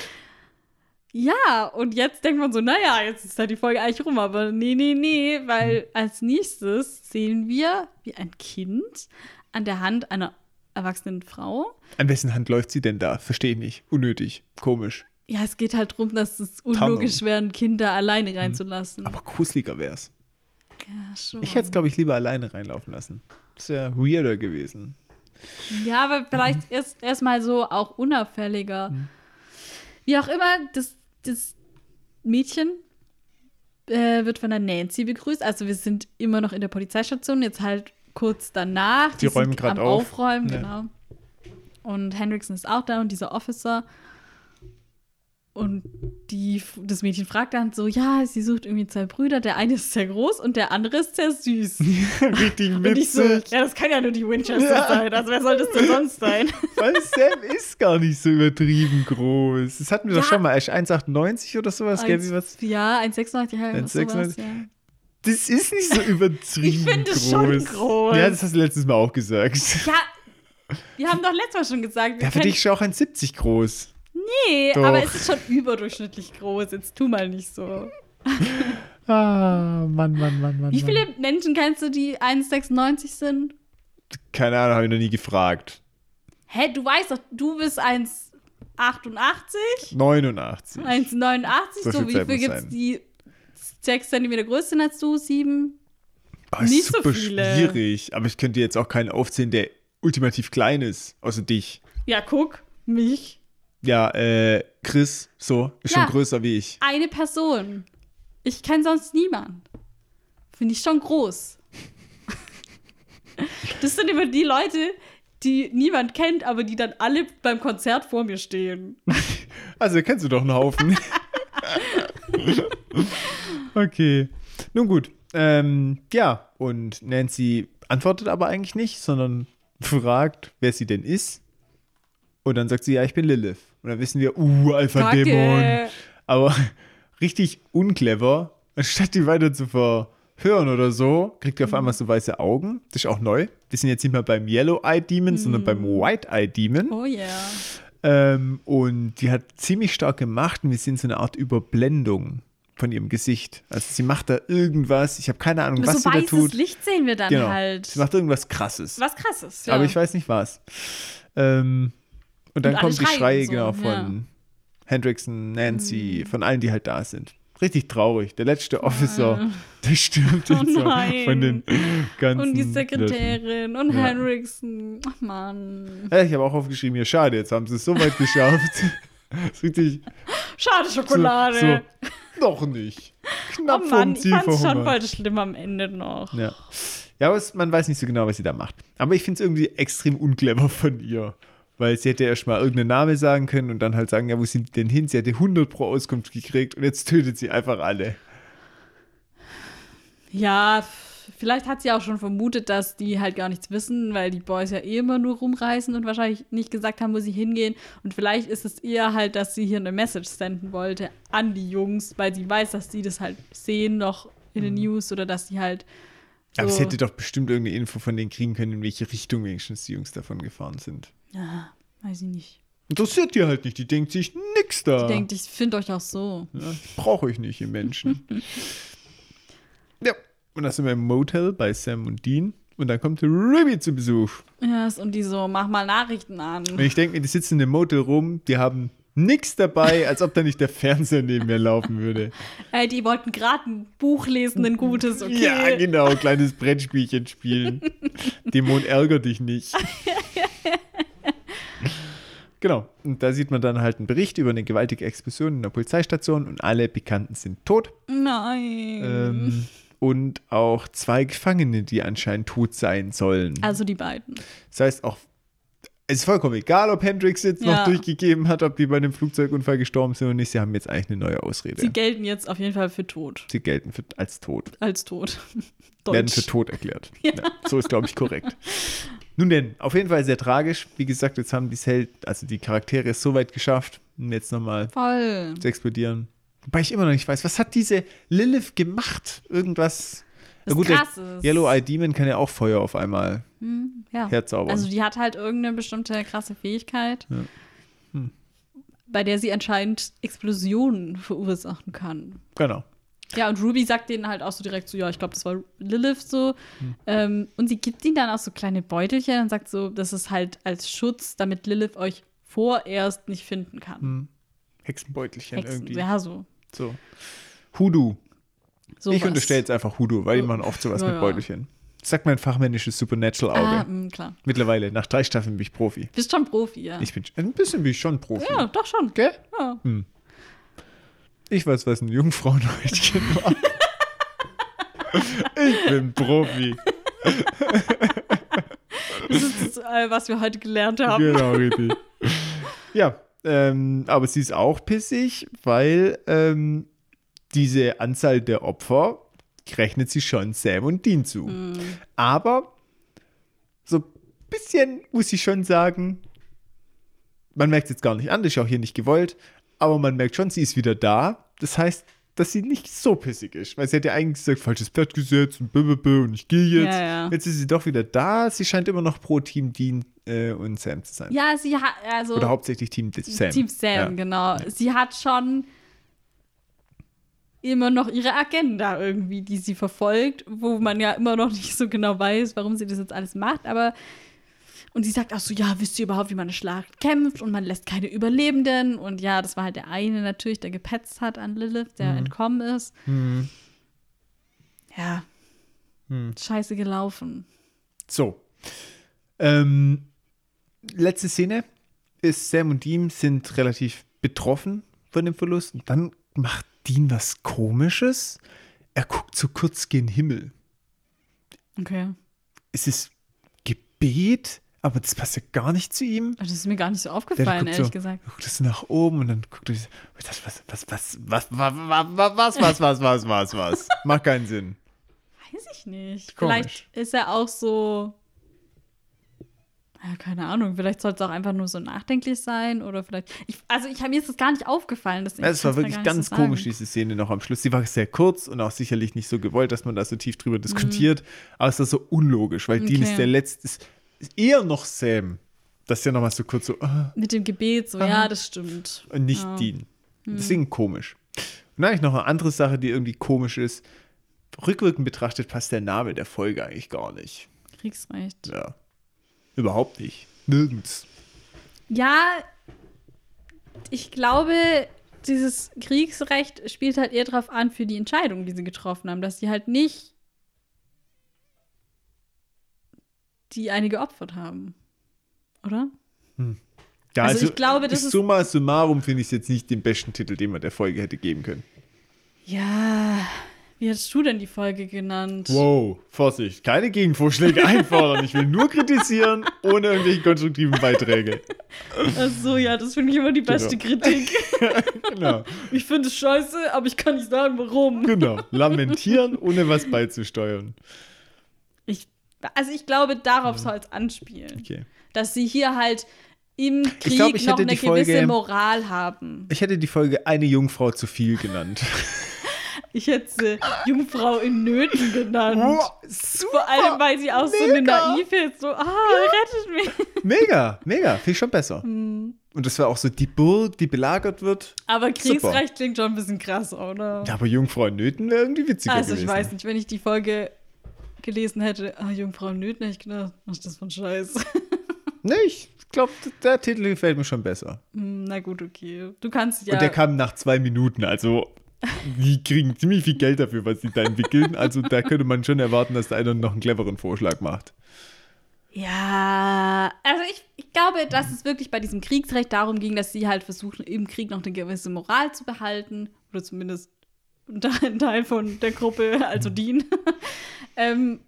Ja, und jetzt denkt man so, naja, jetzt ist halt die Folge eigentlich rum, aber nee, nee, nee, weil als nächstes sehen wir, wie ein Kind an der Hand einer erwachsenen Frau. An wessen Hand läuft sie denn da? Verstehe ich nicht. Unnötig. Komisch. Ja, es geht halt darum, dass es unlogisch wäre, ein Kind da alleine reinzulassen. Aber gruseliger wär's. ja, schon. Ich hätte es, glaube ich, lieber alleine reinlaufen lassen. Das wäre weirder gewesen. Ja, aber vielleicht erst erstmal so auch unauffälliger. Wie auch immer, das, das Mädchen äh, wird von der Nancy begrüßt. Also wir sind immer noch in der Polizeistation, jetzt halt kurz danach. Die räumen sind grad am auf. Aufräumen, Ja. genau. Und Hendrickson ist auch da und dieser Officer. und die, das Mädchen fragt dann so, ja, sie sucht irgendwie zwei Brüder, der eine ist sehr groß und der andere ist sehr süß. Richtig Und ich so, witzig. ja, das kann ja nur die Winchester Ja. sein. Also wer soll das denn sonst sein? Weil Sam ist gar nicht so übertrieben groß. Das hatten wir doch Ja. schon mal. Er ist 1,98 oder sowas, gell? Wie was? ja, 1,86, ja, 1,96. sowas, ja. Das ist nicht so übertrieben Ich finde es groß. schon groß. Ja, das hast du letztes Mal auch gesagt. Ja, wir haben doch letztes Mal schon gesagt, Ja, für dich ist er auch 1,70 groß. Nee, Doch. aber es ist schon überdurchschnittlich groß. Jetzt tu mal nicht so. Ah, Mann, Mann, Mann, Mann. Wie Mann. viele Menschen kennst du, die 1,96 sind? Keine Ahnung, habe ich noch nie gefragt. Hä, du weißt doch, du bist 1,88, 89. 1,89. So So, viel wie Zeit viel muss gibt es, die 6 cm größer sind als du? 7? Oh, ist Nicht so super viele. schwierig. Aber ich könnte jetzt auch keinen aufzählen, der ultimativ klein ist. Außer dich. Ja, guck, mich. Ja, äh, Chris, so, ist Ja. schon größer wie ich. Eine Person. Ich kenne sonst niemand. Finde ich schon groß. Das sind immer die Leute, die niemand kennt, aber die dann alle beim Konzert vor mir stehen. Also kennst du doch einen Haufen. okay. Nun gut. Ähm, ja, und Nancy antwortet aber eigentlich nicht, sondern fragt, wer sie denn ist. Und dann sagt sie, ja, ich bin Lilith. Und dann wissen wir, uh, Alpha-Dämon. Aber richtig unclever, anstatt die weiter zu verhören oder so, kriegt Mhm. er auf einmal so weiße Augen. Das ist auch neu. Wir sind jetzt nicht mehr beim Yellow-Eye Demon, sondern beim Mhm. White-Eye Demon. Oh yeah. Ähm, und die hat ziemlich stark gemacht und wir sehen so eine Art Überblendung von ihrem Gesicht. Also sie macht da irgendwas, ich habe keine Ahnung, was so sie da tut. Licht sehen wir dann genau. halt. Sie macht irgendwas krasses. Was krasses. Ja. Aber ich weiß nicht was. Ähm, und dann Und kommen die Schreie so, genau ja. von Hendrickson, Mhm. Nancy, von allen, die halt da sind. Richtig traurig. Der letzte Officer, der stirbt Oh so nein. von den ganzen. Und die Leuten. Sekretärin und Ja. Henriksen. Ach Mann. Ja, ich habe auch aufgeschrieben, hier, schade, jetzt haben sie es so weit geschafft. richtig Schade Schokolade. So, so, noch nicht. Knapp oh Mann, vom ich Ziel fand's schon voll schlimm am Ende noch. Ja, ja aber es, man weiß nicht so genau, was sie da macht. Aber ich finde es irgendwie extrem unclever von ihr. Weil sie hätte erst mal irgendeinen Namen sagen können und dann halt sagen, ja, wo sind die denn hin? Sie hätte 100 pro Auskunft gekriegt und jetzt tötet sie einfach alle. Ja, vielleicht hat sie auch schon vermutet, dass die halt gar nichts wissen, weil die Boys ja eh immer nur rumreisen und wahrscheinlich nicht gesagt haben, wo sie hingehen. Und vielleicht ist es eher halt, dass sie hier eine Message senden wollte an die Jungs, weil sie weiß, dass die das halt sehen noch in den News oder dass sie halt. So, Aber sie hätte doch bestimmt irgendeine Info von denen kriegen können, in welche Richtung wenigstens die Jungs davon gefahren sind. ja, weiß ich nicht. Interessiert die halt nicht. Die denkt sich nix da. Ich denke, ich finde euch auch so. Ja, ich brauche euch nicht, ihr Menschen. und dann sind wir im Motel bei Sam und Dean. Und dann kommt Ruby zu Besuch. Ja, und die so, mach mal Nachrichten an. Und ich denke mir, die sitzen im Motel rum, die haben nichts dabei, als ob da nicht der Fernseher neben mir laufen würde. Ey, die wollten gerade ein Buch lesen, ein gutes, okay. Ja, genau, kleines Brettspielchen spielen. Dämon, ärger dich nicht. Genau, und da sieht man dann halt einen Bericht über eine gewaltige Explosion in der Polizeistation und alle Bekannten sind tot. Nein. Ähm, und auch zwei Gefangene, die anscheinend tot sein sollen. also die beiden. Das heißt auch, es ist vollkommen egal, ob Hendrix jetzt noch Ja. durchgegeben hat, ob die bei einem Flugzeugunfall gestorben sind oder nicht. Sie haben jetzt eigentlich eine neue Ausrede. Sie Sie, gelten jetzt auf jeden Fall für tot. gelten für, als tot. Als tot. Werden für tot erklärt. Ja. so ist, glaube ich, korrekt. Nun denn, auf jeden Fall sehr tragisch. Wie gesagt, jetzt haben die Held, also die Charaktere es so weit geschafft, um jetzt nochmal zu explodieren. Wobei ich immer noch nicht weiß, was hat diese Lilith gemacht? Irgendwas. Das Na gut, der krass ist. Yellow Eye Demon kann ja auch Feuer auf einmal Ja. herzaubern. Also die hat halt irgendeine bestimmte krasse Fähigkeit, Ja. Hm. bei der sie anscheinend Explosionen verursachen kann. genau. Ja, und Ruby sagt denen halt auch so direkt so, ja, ich glaube, das war Lilith so. Hm. Ähm, und sie gibt ihnen dann auch so kleine Beutelchen und sagt so, das ist halt als Schutz, damit Lilith euch vorerst nicht finden kann. Hm. Hexenbeutelchen Hexen, irgendwie. ja, so. So. Hoodoo. Sowas. Ich unterstelle jetzt einfach Hoodoo, weil die machen oft sowas Ja, mit. Beutelchen. Das sagt mein fachmännisches Supernatural-Auge. Ah, mh, klar. Mittlerweile, nach drei Staffeln bin ich Profi. Bist schon Profi, ja. Ich bin ein bisschen bin ich schon Profi. ja, doch schon. Gell? Ja. Ich weiß, was ein Jungfrauenhäutchen war. ich bin Profi. Das ist das, äh, was wir heute gelernt haben. Genau, richtig. Ja, ähm, aber sie ist auch pissig, weil ähm, diese Anzahl der Opfer rechnet sie schon Sam und Dean zu. Aber so ein bisschen muss ich schon sagen, man merkt es jetzt gar nicht an, das ist auch hier nicht gewollt, aber man merkt schon, sie ist wieder da. Das heißt, dass sie nicht so pissig ist, weil sie hat ja eigentlich gesagt, falsches Blatt gesetzt und blablabla und ich gehe jetzt. Ja, ja. Jetzt ist sie doch wieder da. Sie scheint immer noch pro Team Dean äh, und Sam zu sein. Ja, sie hat, also. Oder hauptsächlich Team Sam. Team Sam, Ja. genau. Sie hat schon immer noch ihre Agenda irgendwie, die sie verfolgt, wo man ja immer noch nicht so genau weiß, warum sie das jetzt alles macht, aber und sie sagt auch so, ja, wisst ihr überhaupt, wie man eine Schlacht kämpft und man lässt keine Überlebenden und ja, das war halt der eine natürlich, der gepetzt hat an Lilith, der entkommen ist. Mhm. Ja. Hm. Scheiße gelaufen. So. Ähm, letzte Szene ist Sam und Dean sind relativ betroffen von dem Verlust und dann macht Dean was Komisches. Er guckt so kurz gen Himmel. Okay. Es ist Gebet, aber das passt ja gar nicht zu ihm. Das ist mir gar nicht so aufgefallen, ehrlich so, gesagt. guckt es nach oben und dann guckt er so, was, was, was, was, was, was, was, was, was, was, was, was. Macht keinen Sinn. Weiß ich nicht. Komisch. Vielleicht ist er auch so. Ja, keine Ahnung. Vielleicht sollte es auch einfach nur so nachdenklich sein oder vielleicht. Ich, also, ich, mir ist das gar nicht aufgefallen. Deswegen Ja, es war wirklich ganz so komisch, diese Szene noch am Schluss. Sie war sehr kurz und auch sicherlich nicht so gewollt, dass man da so tief drüber diskutiert. Aber es war so unlogisch, weil Dean Mhm. Okay. ist der letzte, ist eher noch Sam. Das ist ja nochmal so kurz so, ah, Mit dem Gebet, so, Aha. ja, das stimmt. und nicht Ja. Dean. Deswegen komisch. Und dann habe ich noch eine andere Sache, die irgendwie komisch ist. Rückwirkend betrachtet passt der Name der Folge eigentlich gar nicht. Kriegsrecht. Ja. Überhaupt nicht. Nirgends. Ja, ich glaube, dieses Kriegsrecht spielt halt eher drauf an für die Entscheidung, die sie getroffen haben, dass sie halt nicht die eine geopfert haben. Oder? Ja, Also ich glaube, das ist- Summa summarum finde ich es jetzt nicht den besten Titel, den man der Folge hätte geben können. Ja. Wie hast du denn die Folge genannt? Wow, Vorsicht, keine Gegenvorschläge einfordern. Ich will nur kritisieren, ohne irgendwelche konstruktiven Beiträge. Ach so, ja, das finde ich immer die beste Kritik. Genau, Ich finde es scheiße, aber ich kann nicht sagen, warum. genau. Lamentieren, ohne was beizusteuern. Ich, also ich glaube, darauf soll es anspielen. Okay. Dass sie hier halt im Krieg glaub, ich noch eine Folge- gewisse Moral haben. Ich hätte die Folge Eine Jungfrau zu viel genannt. Ich hätte sie Jungfrau in Nöten genannt. super. Vor allem, weil sie auch so eine Mega. Naive ist, so, ah, rettet mich. Mega, mega. Finde ich schon besser. Hm. Und das war auch so die Burg, die belagert wird. Aber Kriegsrecht klingt schon ein bisschen krass, oder? Ja, aber Jungfrau in Nöten wäre irgendwie witziger also, gewesen. ich weiß nicht, wenn ich die Folge gelesen hätte, ah, Jungfrau Nöten, hätte ich gedacht, was ist das für ein Scheiß? Nee, ich glaube, der Titel gefällt mir schon besser. Hm, Na gut, okay. Du kannst ja. Und der kam nach zwei Minuten, also die kriegen ziemlich viel Geld dafür, was sie da entwickeln. Also da könnte man schon erwarten, dass da einer noch einen cleveren Vorschlag macht. Ja, also ich, ich glaube, dass es wirklich bei diesem Kriegsrecht darum ging, dass sie halt versuchen, im Krieg noch eine gewisse Moral zu behalten. Oder zumindest ein Teil von der Gruppe, also Dean. ähm,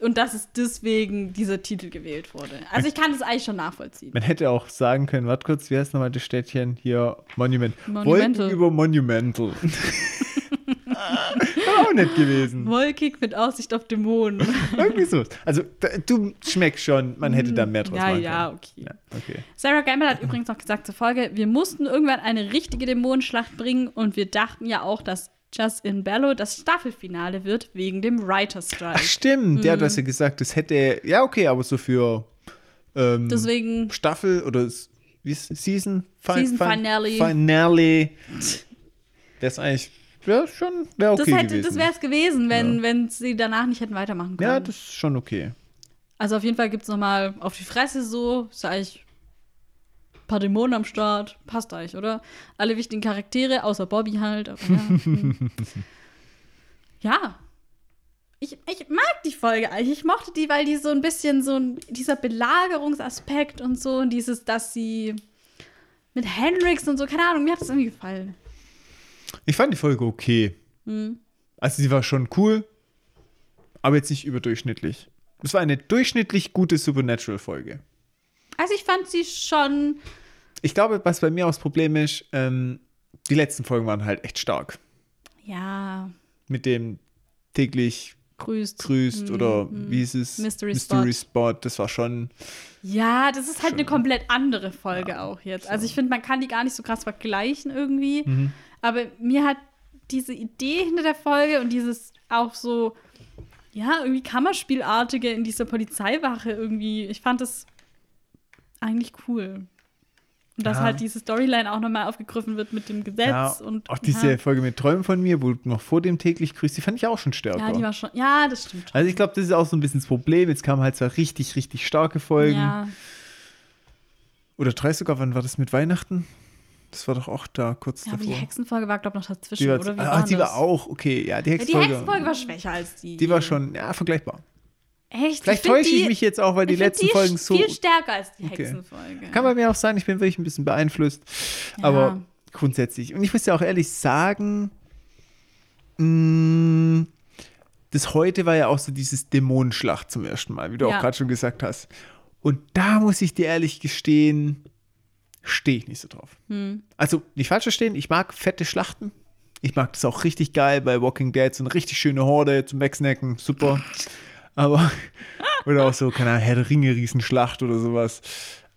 und dass es deswegen dieser Titel gewählt wurde. Also ich kann das eigentlich schon nachvollziehen. Man hätte auch sagen können, warte kurz, wie heißt nochmal das Städtchen hier? Monument. Monumental. Wolken über Monumental. auch nett gewesen. Wolkig mit Aussicht auf Dämonen. Irgendwie so. Also du schmeckst schon, man hätte da mehr draus ja, machen ja, können. okay. Ja, okay. Sarah Gamble hat übrigens noch gesagt zur Folge, wir mussten irgendwann eine richtige Dämonenschlacht bringen und wir dachten ja auch, dass Just in Bello das Staffelfinale wird wegen dem Writer's Ach Strike. stimmt, ja, du hast ja gesagt, das hätte, ja okay, aber so für ähm, Deswegen, Staffel oder wie ist Season? Fi- Season Fi- Finale. Finale. Das ist eigentlich, ja, schon, wäre okay das, hätte, gewesen. das wäre es gewesen, wenn, wenn sie danach nicht hätten weitermachen können. ja, das ist schon okay. also auf jeden Fall gibt es nochmal auf die Fresse so, ist eigentlich ein paar Dämonen am Start, passt eigentlich, oder? Alle wichtigen Charaktere, außer Bobby halt. Ja. hm. ja. Ich, ich mag die Folge eigentlich. Ich mochte die, weil die so ein bisschen so ein, dieser Belagerungsaspekt und so und dieses, dass sie mit Hendrix und so, keine Ahnung, mir hat das irgendwie gefallen. Ich fand die Folge okay. Hm. Also sie war schon cool, aber jetzt nicht überdurchschnittlich. Es war eine durchschnittlich gute Supernatural-Folge. Also ich fand sie schon Ich glaube, was bei mir auch das Problem ist, ähm, die letzten Folgen waren halt echt stark. Ja, Mit dem täglich grüßt. grüßt Mhm, oder mhm. wie hieß es? Mystery Mystery Spot. Das war schon. Ja, das ist halt eine Schon. komplett andere Folge auch jetzt. Also ich finde, man kann die gar nicht so krass vergleichen irgendwie. Mhm. Aber mir hat diese Idee hinter der Folge und dieses auch so, ja, irgendwie Kammerspielartige in dieser Polizeiwache irgendwie, ich fand das eigentlich cool. Und dass Ja. halt diese Storyline auch nochmal aufgegriffen wird mit dem Gesetz Ja, und auch diese ja, Folge mit Träumen von mir, wo du noch vor dem täglich grüßt, die fand ich auch schon stärker. ja, die war schon, ja, das stimmt. also ich glaube, das ist auch so ein bisschen das Problem. Jetzt kamen halt zwei richtig, richtig starke Folgen. Oder drei sogar, wann war das mit Weihnachten? Das war doch auch da kurz ja, aber die davor. Hexenfolge war, glaube ich, noch dazwischen, die war, oder? Wie ah, war die das? war auch, okay, ja, die Ja, die Hexenfolge. Hexenfolge war schwächer als die. die war schon, ja, vergleichbar. Echt? Vielleicht find täusche ich die- mich jetzt auch, weil die ich letzten die Folgen so. viel stärker als die Okay. Hexenfolge. Kann bei mir auch sein, ich bin wirklich ein bisschen beeinflusst. Ja. Aber grundsätzlich. Und ich muss ja auch ehrlich sagen, mh, das heute war ja auch so dieses Dämonenschlacht zum ersten Mal, wie du Ja. auch gerade schon gesagt hast. Und da muss ich dir ehrlich gestehen, stehe ich nicht so drauf. Hm. Also nicht falsch verstehen, ich mag fette Schlachten. Ich mag das auch richtig geil bei Walking Dead, so eine richtig schöne Horde zum Wegsnacken, super. Aber, oder auch so, keine Ahnung, Herr der Ringe, Riesenschlacht oder sowas.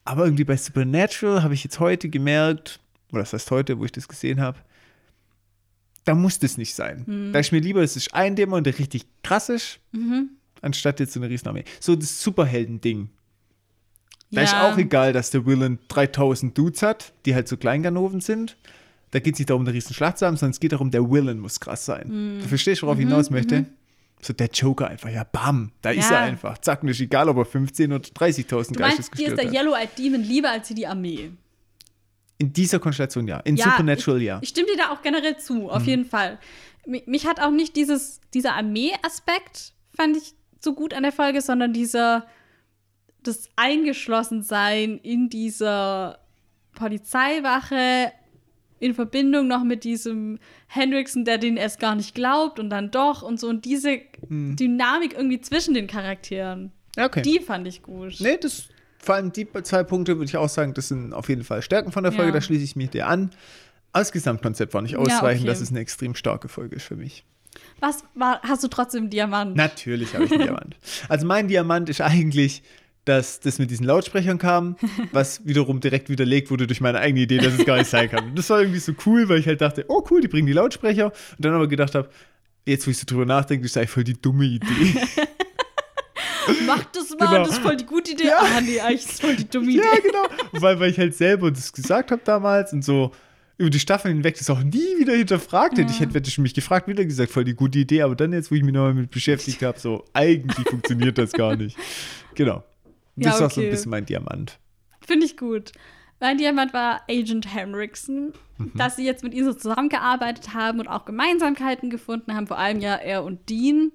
Aber irgendwie bei Supernatural habe ich jetzt heute gemerkt, oder das heißt heute, wo ich das gesehen habe, da muss das nicht sein. Da ist mir lieber, es ist ein Dämon, der richtig krass ist, Mhm. anstatt jetzt so eine Riesenarmee. So das Superhelden-Ding. Da ist Ja. auch egal, dass der Willen 3000 Dudes hat, die halt so Kleinganoven sind. Da geht es nicht darum, eine riesen Schlacht zu haben, sondern es geht darum, der Willen muss krass sein. Mhm. Du verstehst, worauf ich hinaus möchte? So der Joker einfach, ja bam, da ist Ja. er einfach. Zack, mir ist egal, ob er 15 oder 30.000 Du meinst, dir ist der hat. Yellow-Eyed Demon lieber als hier die Armee. In dieser Konstellation ja. In Ja, Supernatural ja. Ich stimme dir da auch generell zu, Mhm. auf jeden Fall. Mi- Mich hat auch nicht dieses, dieser Armee-Aspekt, fand ich so gut an der Folge, sondern dieser, das Eingeschlossensein in dieser Polizeiwache in Verbindung noch mit diesem Hendrickson, der den erst gar nicht glaubt und dann doch und so. Und diese Mhm. Dynamik irgendwie zwischen den Charakteren, Ja, okay. die fand ich gut. Nee, das, vor allem die zwei Punkte würde ich auch sagen, das sind auf jeden Fall Stärken von der Folge, Ja. da schließe ich mich dir an. Als Gesamtkonzept war nicht Ja, ausreichend, okay. dass es eine extrem starke Folge ist für mich. Was war, hast du trotzdem Diamant? Natürlich habe ich einen Diamant. Also mein Diamant ist eigentlich, dass das mit diesen Lautsprechern kam, was wiederum direkt widerlegt wurde durch meine eigene Idee, dass es gar nicht sein kann. Und das war irgendwie so cool, weil ich halt dachte, oh cool, die bringen die Lautsprecher. Und dann aber gedacht habe, jetzt wo ich so drüber nachdenke, das ist eigentlich voll die dumme Idee. Mach das mal, Genau. das ist voll die gute Idee. Ja. Ah, nee, eigentlich ist voll die dumme Idee. ja, genau. Weil, weil ich halt selber das gesagt habe damals und so über die Staffeln hinweg das auch nie wieder hinterfragt hätte. Ich hätte, hätte ich mich gefragt, wieder gesagt, voll die gute Idee, aber dann jetzt, wo ich mich nochmal mit beschäftigt habe, so, eigentlich funktioniert das gar nicht. Genau. Ja, Das war so ein okay. bisschen mein Diamant. Finde ich gut. Mein Diamant war Agent Henriksen, Mhm. dass sie jetzt mit ihm so zusammengearbeitet haben und auch Gemeinsamkeiten gefunden haben, vor allem ja er und Dean.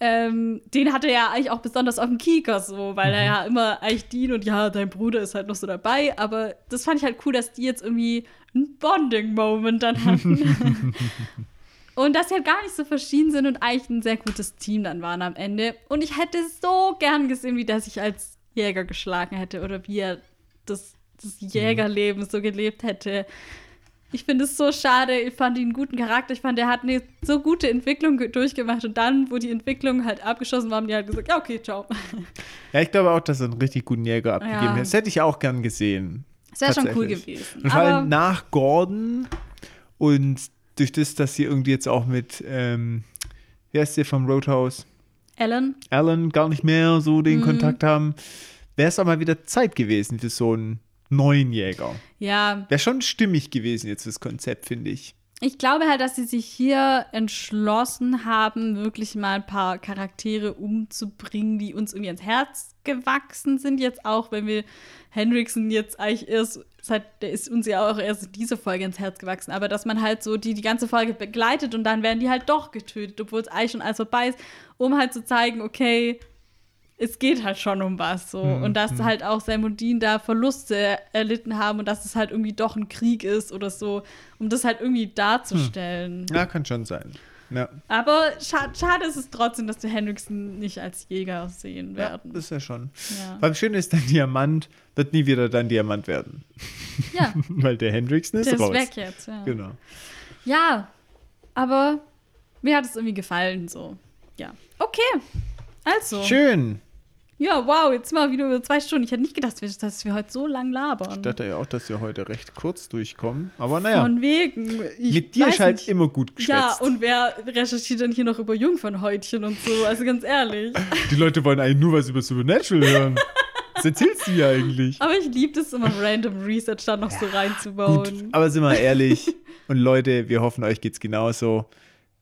Ähm, den hatte er ja eigentlich auch besonders auf dem Kieker so, weil Mhm. er ja immer eigentlich Dean und ja, dein Bruder ist halt noch so dabei. Aber das fand ich halt cool, dass die jetzt irgendwie einen Bonding-Moment dann hatten. und dass sie halt gar nicht so verschieden sind und eigentlich ein sehr gutes Team dann waren am Ende. Und ich hätte so gern gesehen, wie der sich als Jäger geschlagen hätte oder wie er das, das Jägerleben so gelebt hätte. Ich finde es so schade. Ich fand ihn einen guten Charakter. Ich fand, er hat eine so gute Entwicklung ge- durchgemacht. Und dann, wo die Entwicklung halt abgeschlossen war, haben die halt gesagt, ja, okay, ciao. Ja, ich glaube auch, dass er einen richtig guten Jäger abgegeben Ja. hat. Das hätte ich auch gern gesehen. Das wäre schon cool gewesen. Und vor allem nach Gordon und durch das, dass sie irgendwie jetzt auch mit, ähm, wie heißt der vom Roadhouse? Alan, Alan gar nicht mehr so den Mhm. Kontakt haben, wäre es auch mal wieder Zeit gewesen für so einen neuen Jäger. ja, Wäre schon stimmig gewesen jetzt das Konzept, finde ich. Ich glaube halt, dass sie sich hier entschlossen haben, wirklich mal ein paar Charaktere umzubringen, die uns irgendwie ans Herz gewachsen sind. Jetzt auch, wenn wir Hendrickson jetzt eigentlich erst, seit, der ist uns ja auch erst in dieser Folge ins Herz gewachsen, aber dass man halt so die die ganze Folge begleitet und dann werden die halt doch getötet, obwohl es eigentlich schon alles vorbei ist, um halt zu zeigen, okay, es geht halt schon um was so. Mhm, Und dass mhm. halt auch Dean da Verluste erlitten haben und dass es halt irgendwie doch ein Krieg ist oder so, um das halt irgendwie darzustellen. Ja, kann schon sein. Ja, Aber scha schade ist es trotzdem, dass wir Hendrickson nicht als Jäger sehen ja werden. das ist ja schon. Ja. Beim Schönen ist, dein Diamant wird nie wieder dein Diamant werden. Ja, Weil der Hendrickson ist der ist raus. weg jetzt. Ja. Genau. ja, aber mir hat es irgendwie gefallen so. Ja, okay. Also, Schön. Ja, wow, jetzt mal wieder über zwei Stunden. Ich hätte nicht gedacht, dass wir heute so lang labern. Ich dachte ja auch, dass wir heute recht kurz durchkommen. Aber naja, Von wegen. Mit dir ist halt nicht. immer gut geschwätzt. Ja, und wer recherchiert dann hier noch über Jungfernhäutchen und so? Also ganz ehrlich. Die Leute wollen eigentlich nur was über Supernatural hören. Was erzählst du hier eigentlich? Aber ich liebe das immer, random Research da noch so reinzubauen. Gut, aber sind wir ehrlich. Und Leute, wir hoffen, euch geht's genauso.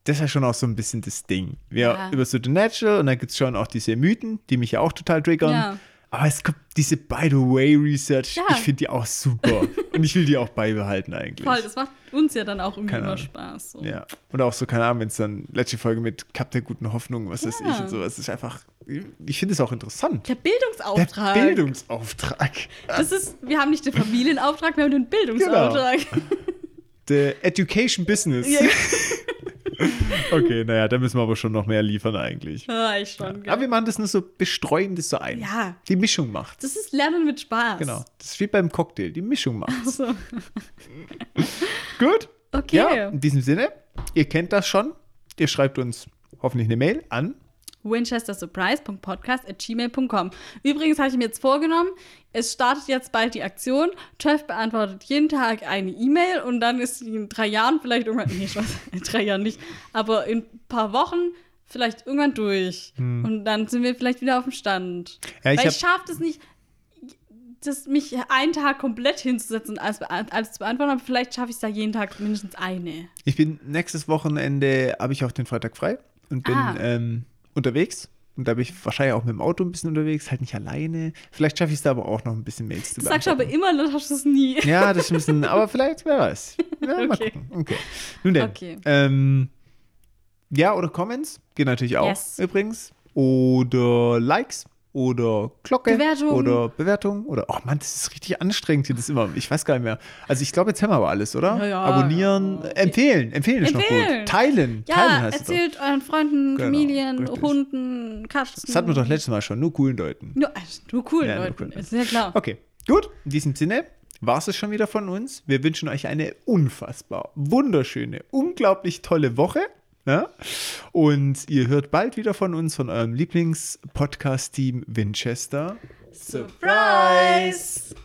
Das ist ja schon auch so ein bisschen das Ding. Wir Ja. über Supernatural und dann gibt es schon auch diese Mythen, die mich ja auch total triggern. Ja. Aber es gibt diese By the Way Research, Ja. ich finde die auch super. und ich will die auch beibehalten eigentlich. Voll, das macht uns ja dann auch irgendwie Keine immer Ahnung. Spaß. So. Ja. Und auch so, keine Ahnung, wenn es dann letzte Folge mit Cup der guten Hoffnung, was weiß Ja. ich und so, es ist einfach, ich finde es auch interessant. Der Bildungsauftrag. Der Bildungsauftrag. Das ist, wir haben nicht den Familienauftrag, wir haben den Bildungsauftrag. The Education Business. Ja. Okay, naja, da müssen wir aber schon noch mehr liefern eigentlich. Ja, ich schon. gell. Aber wir machen das nur so, bestreuen das so ein. Ja. Die Mischung macht. Das ist Lernen mit Spaß. Genau. Das ist wie beim Cocktail. Die Mischung macht. So. Gut. Okay. Ja, in diesem Sinne, ihr kennt das schon. Ihr schreibt uns hoffentlich eine Mail an. winchestersurprise.podcast.gmail.com. Übrigens habe ich mir jetzt vorgenommen, es startet jetzt bald die Aktion. Treff beantwortet jeden Tag eine E-Mail und dann ist sie in drei Jahren vielleicht irgendwann, nee, Spaß, in drei Jahren nicht, aber in ein paar Wochen vielleicht irgendwann durch. Und dann sind wir vielleicht wieder auf dem Stand. Hm. Ja, ich Weil ich schaffe das nicht, das, mich einen Tag komplett hinzusetzen und alles, alles zu beantworten, aber vielleicht schaffe ich es da jeden Tag mindestens eine. Ich bin nächstes Wochenende, habe ich auch den Freitag frei und bin Ah. ähm, unterwegs. Und da bin ich wahrscheinlich auch mit dem Auto ein bisschen unterwegs, halt nicht alleine. Vielleicht schaffe ich es da aber auch noch ein bisschen Mails zu Das sagst du aber beantworten. immer, dann hast du es nie. Ja, das ist ein bisschen, aber vielleicht, wer weiß. Ja, mal Okay. gucken. Okay. Nun denn. Okay. Ähm, ja, oder Comments, geht natürlich auch Yes. übrigens. Oder Likes oder Glocke Bewertung. oder Bewertung oder oh Mann, das ist richtig anstrengend hier das immer. Ich weiß gar nicht mehr. Also ich glaube, jetzt haben wir aber alles, oder? Ja, ja. Abonnieren, Ja. empfehlen, empfehlen ist noch Empfehlen. gut. Teilen, Ja, teilen heißt erzählt euren Freunden, Genau, Familien, richtig. Hunden, Katzen. Das hatten wir doch letztes Mal schon, nur coolen Leuten. Nur, also, nur cool, Ja, nur Leuten. cool. Ist ja klar. Okay, gut. In diesem Sinne war es schon wieder von uns. Wir wünschen euch eine unfassbar wunderschöne, unglaublich tolle Woche. Ja? Und ihr hört bald wieder von uns, von eurem Lieblings-Podcast-Team Winchester. Surprise!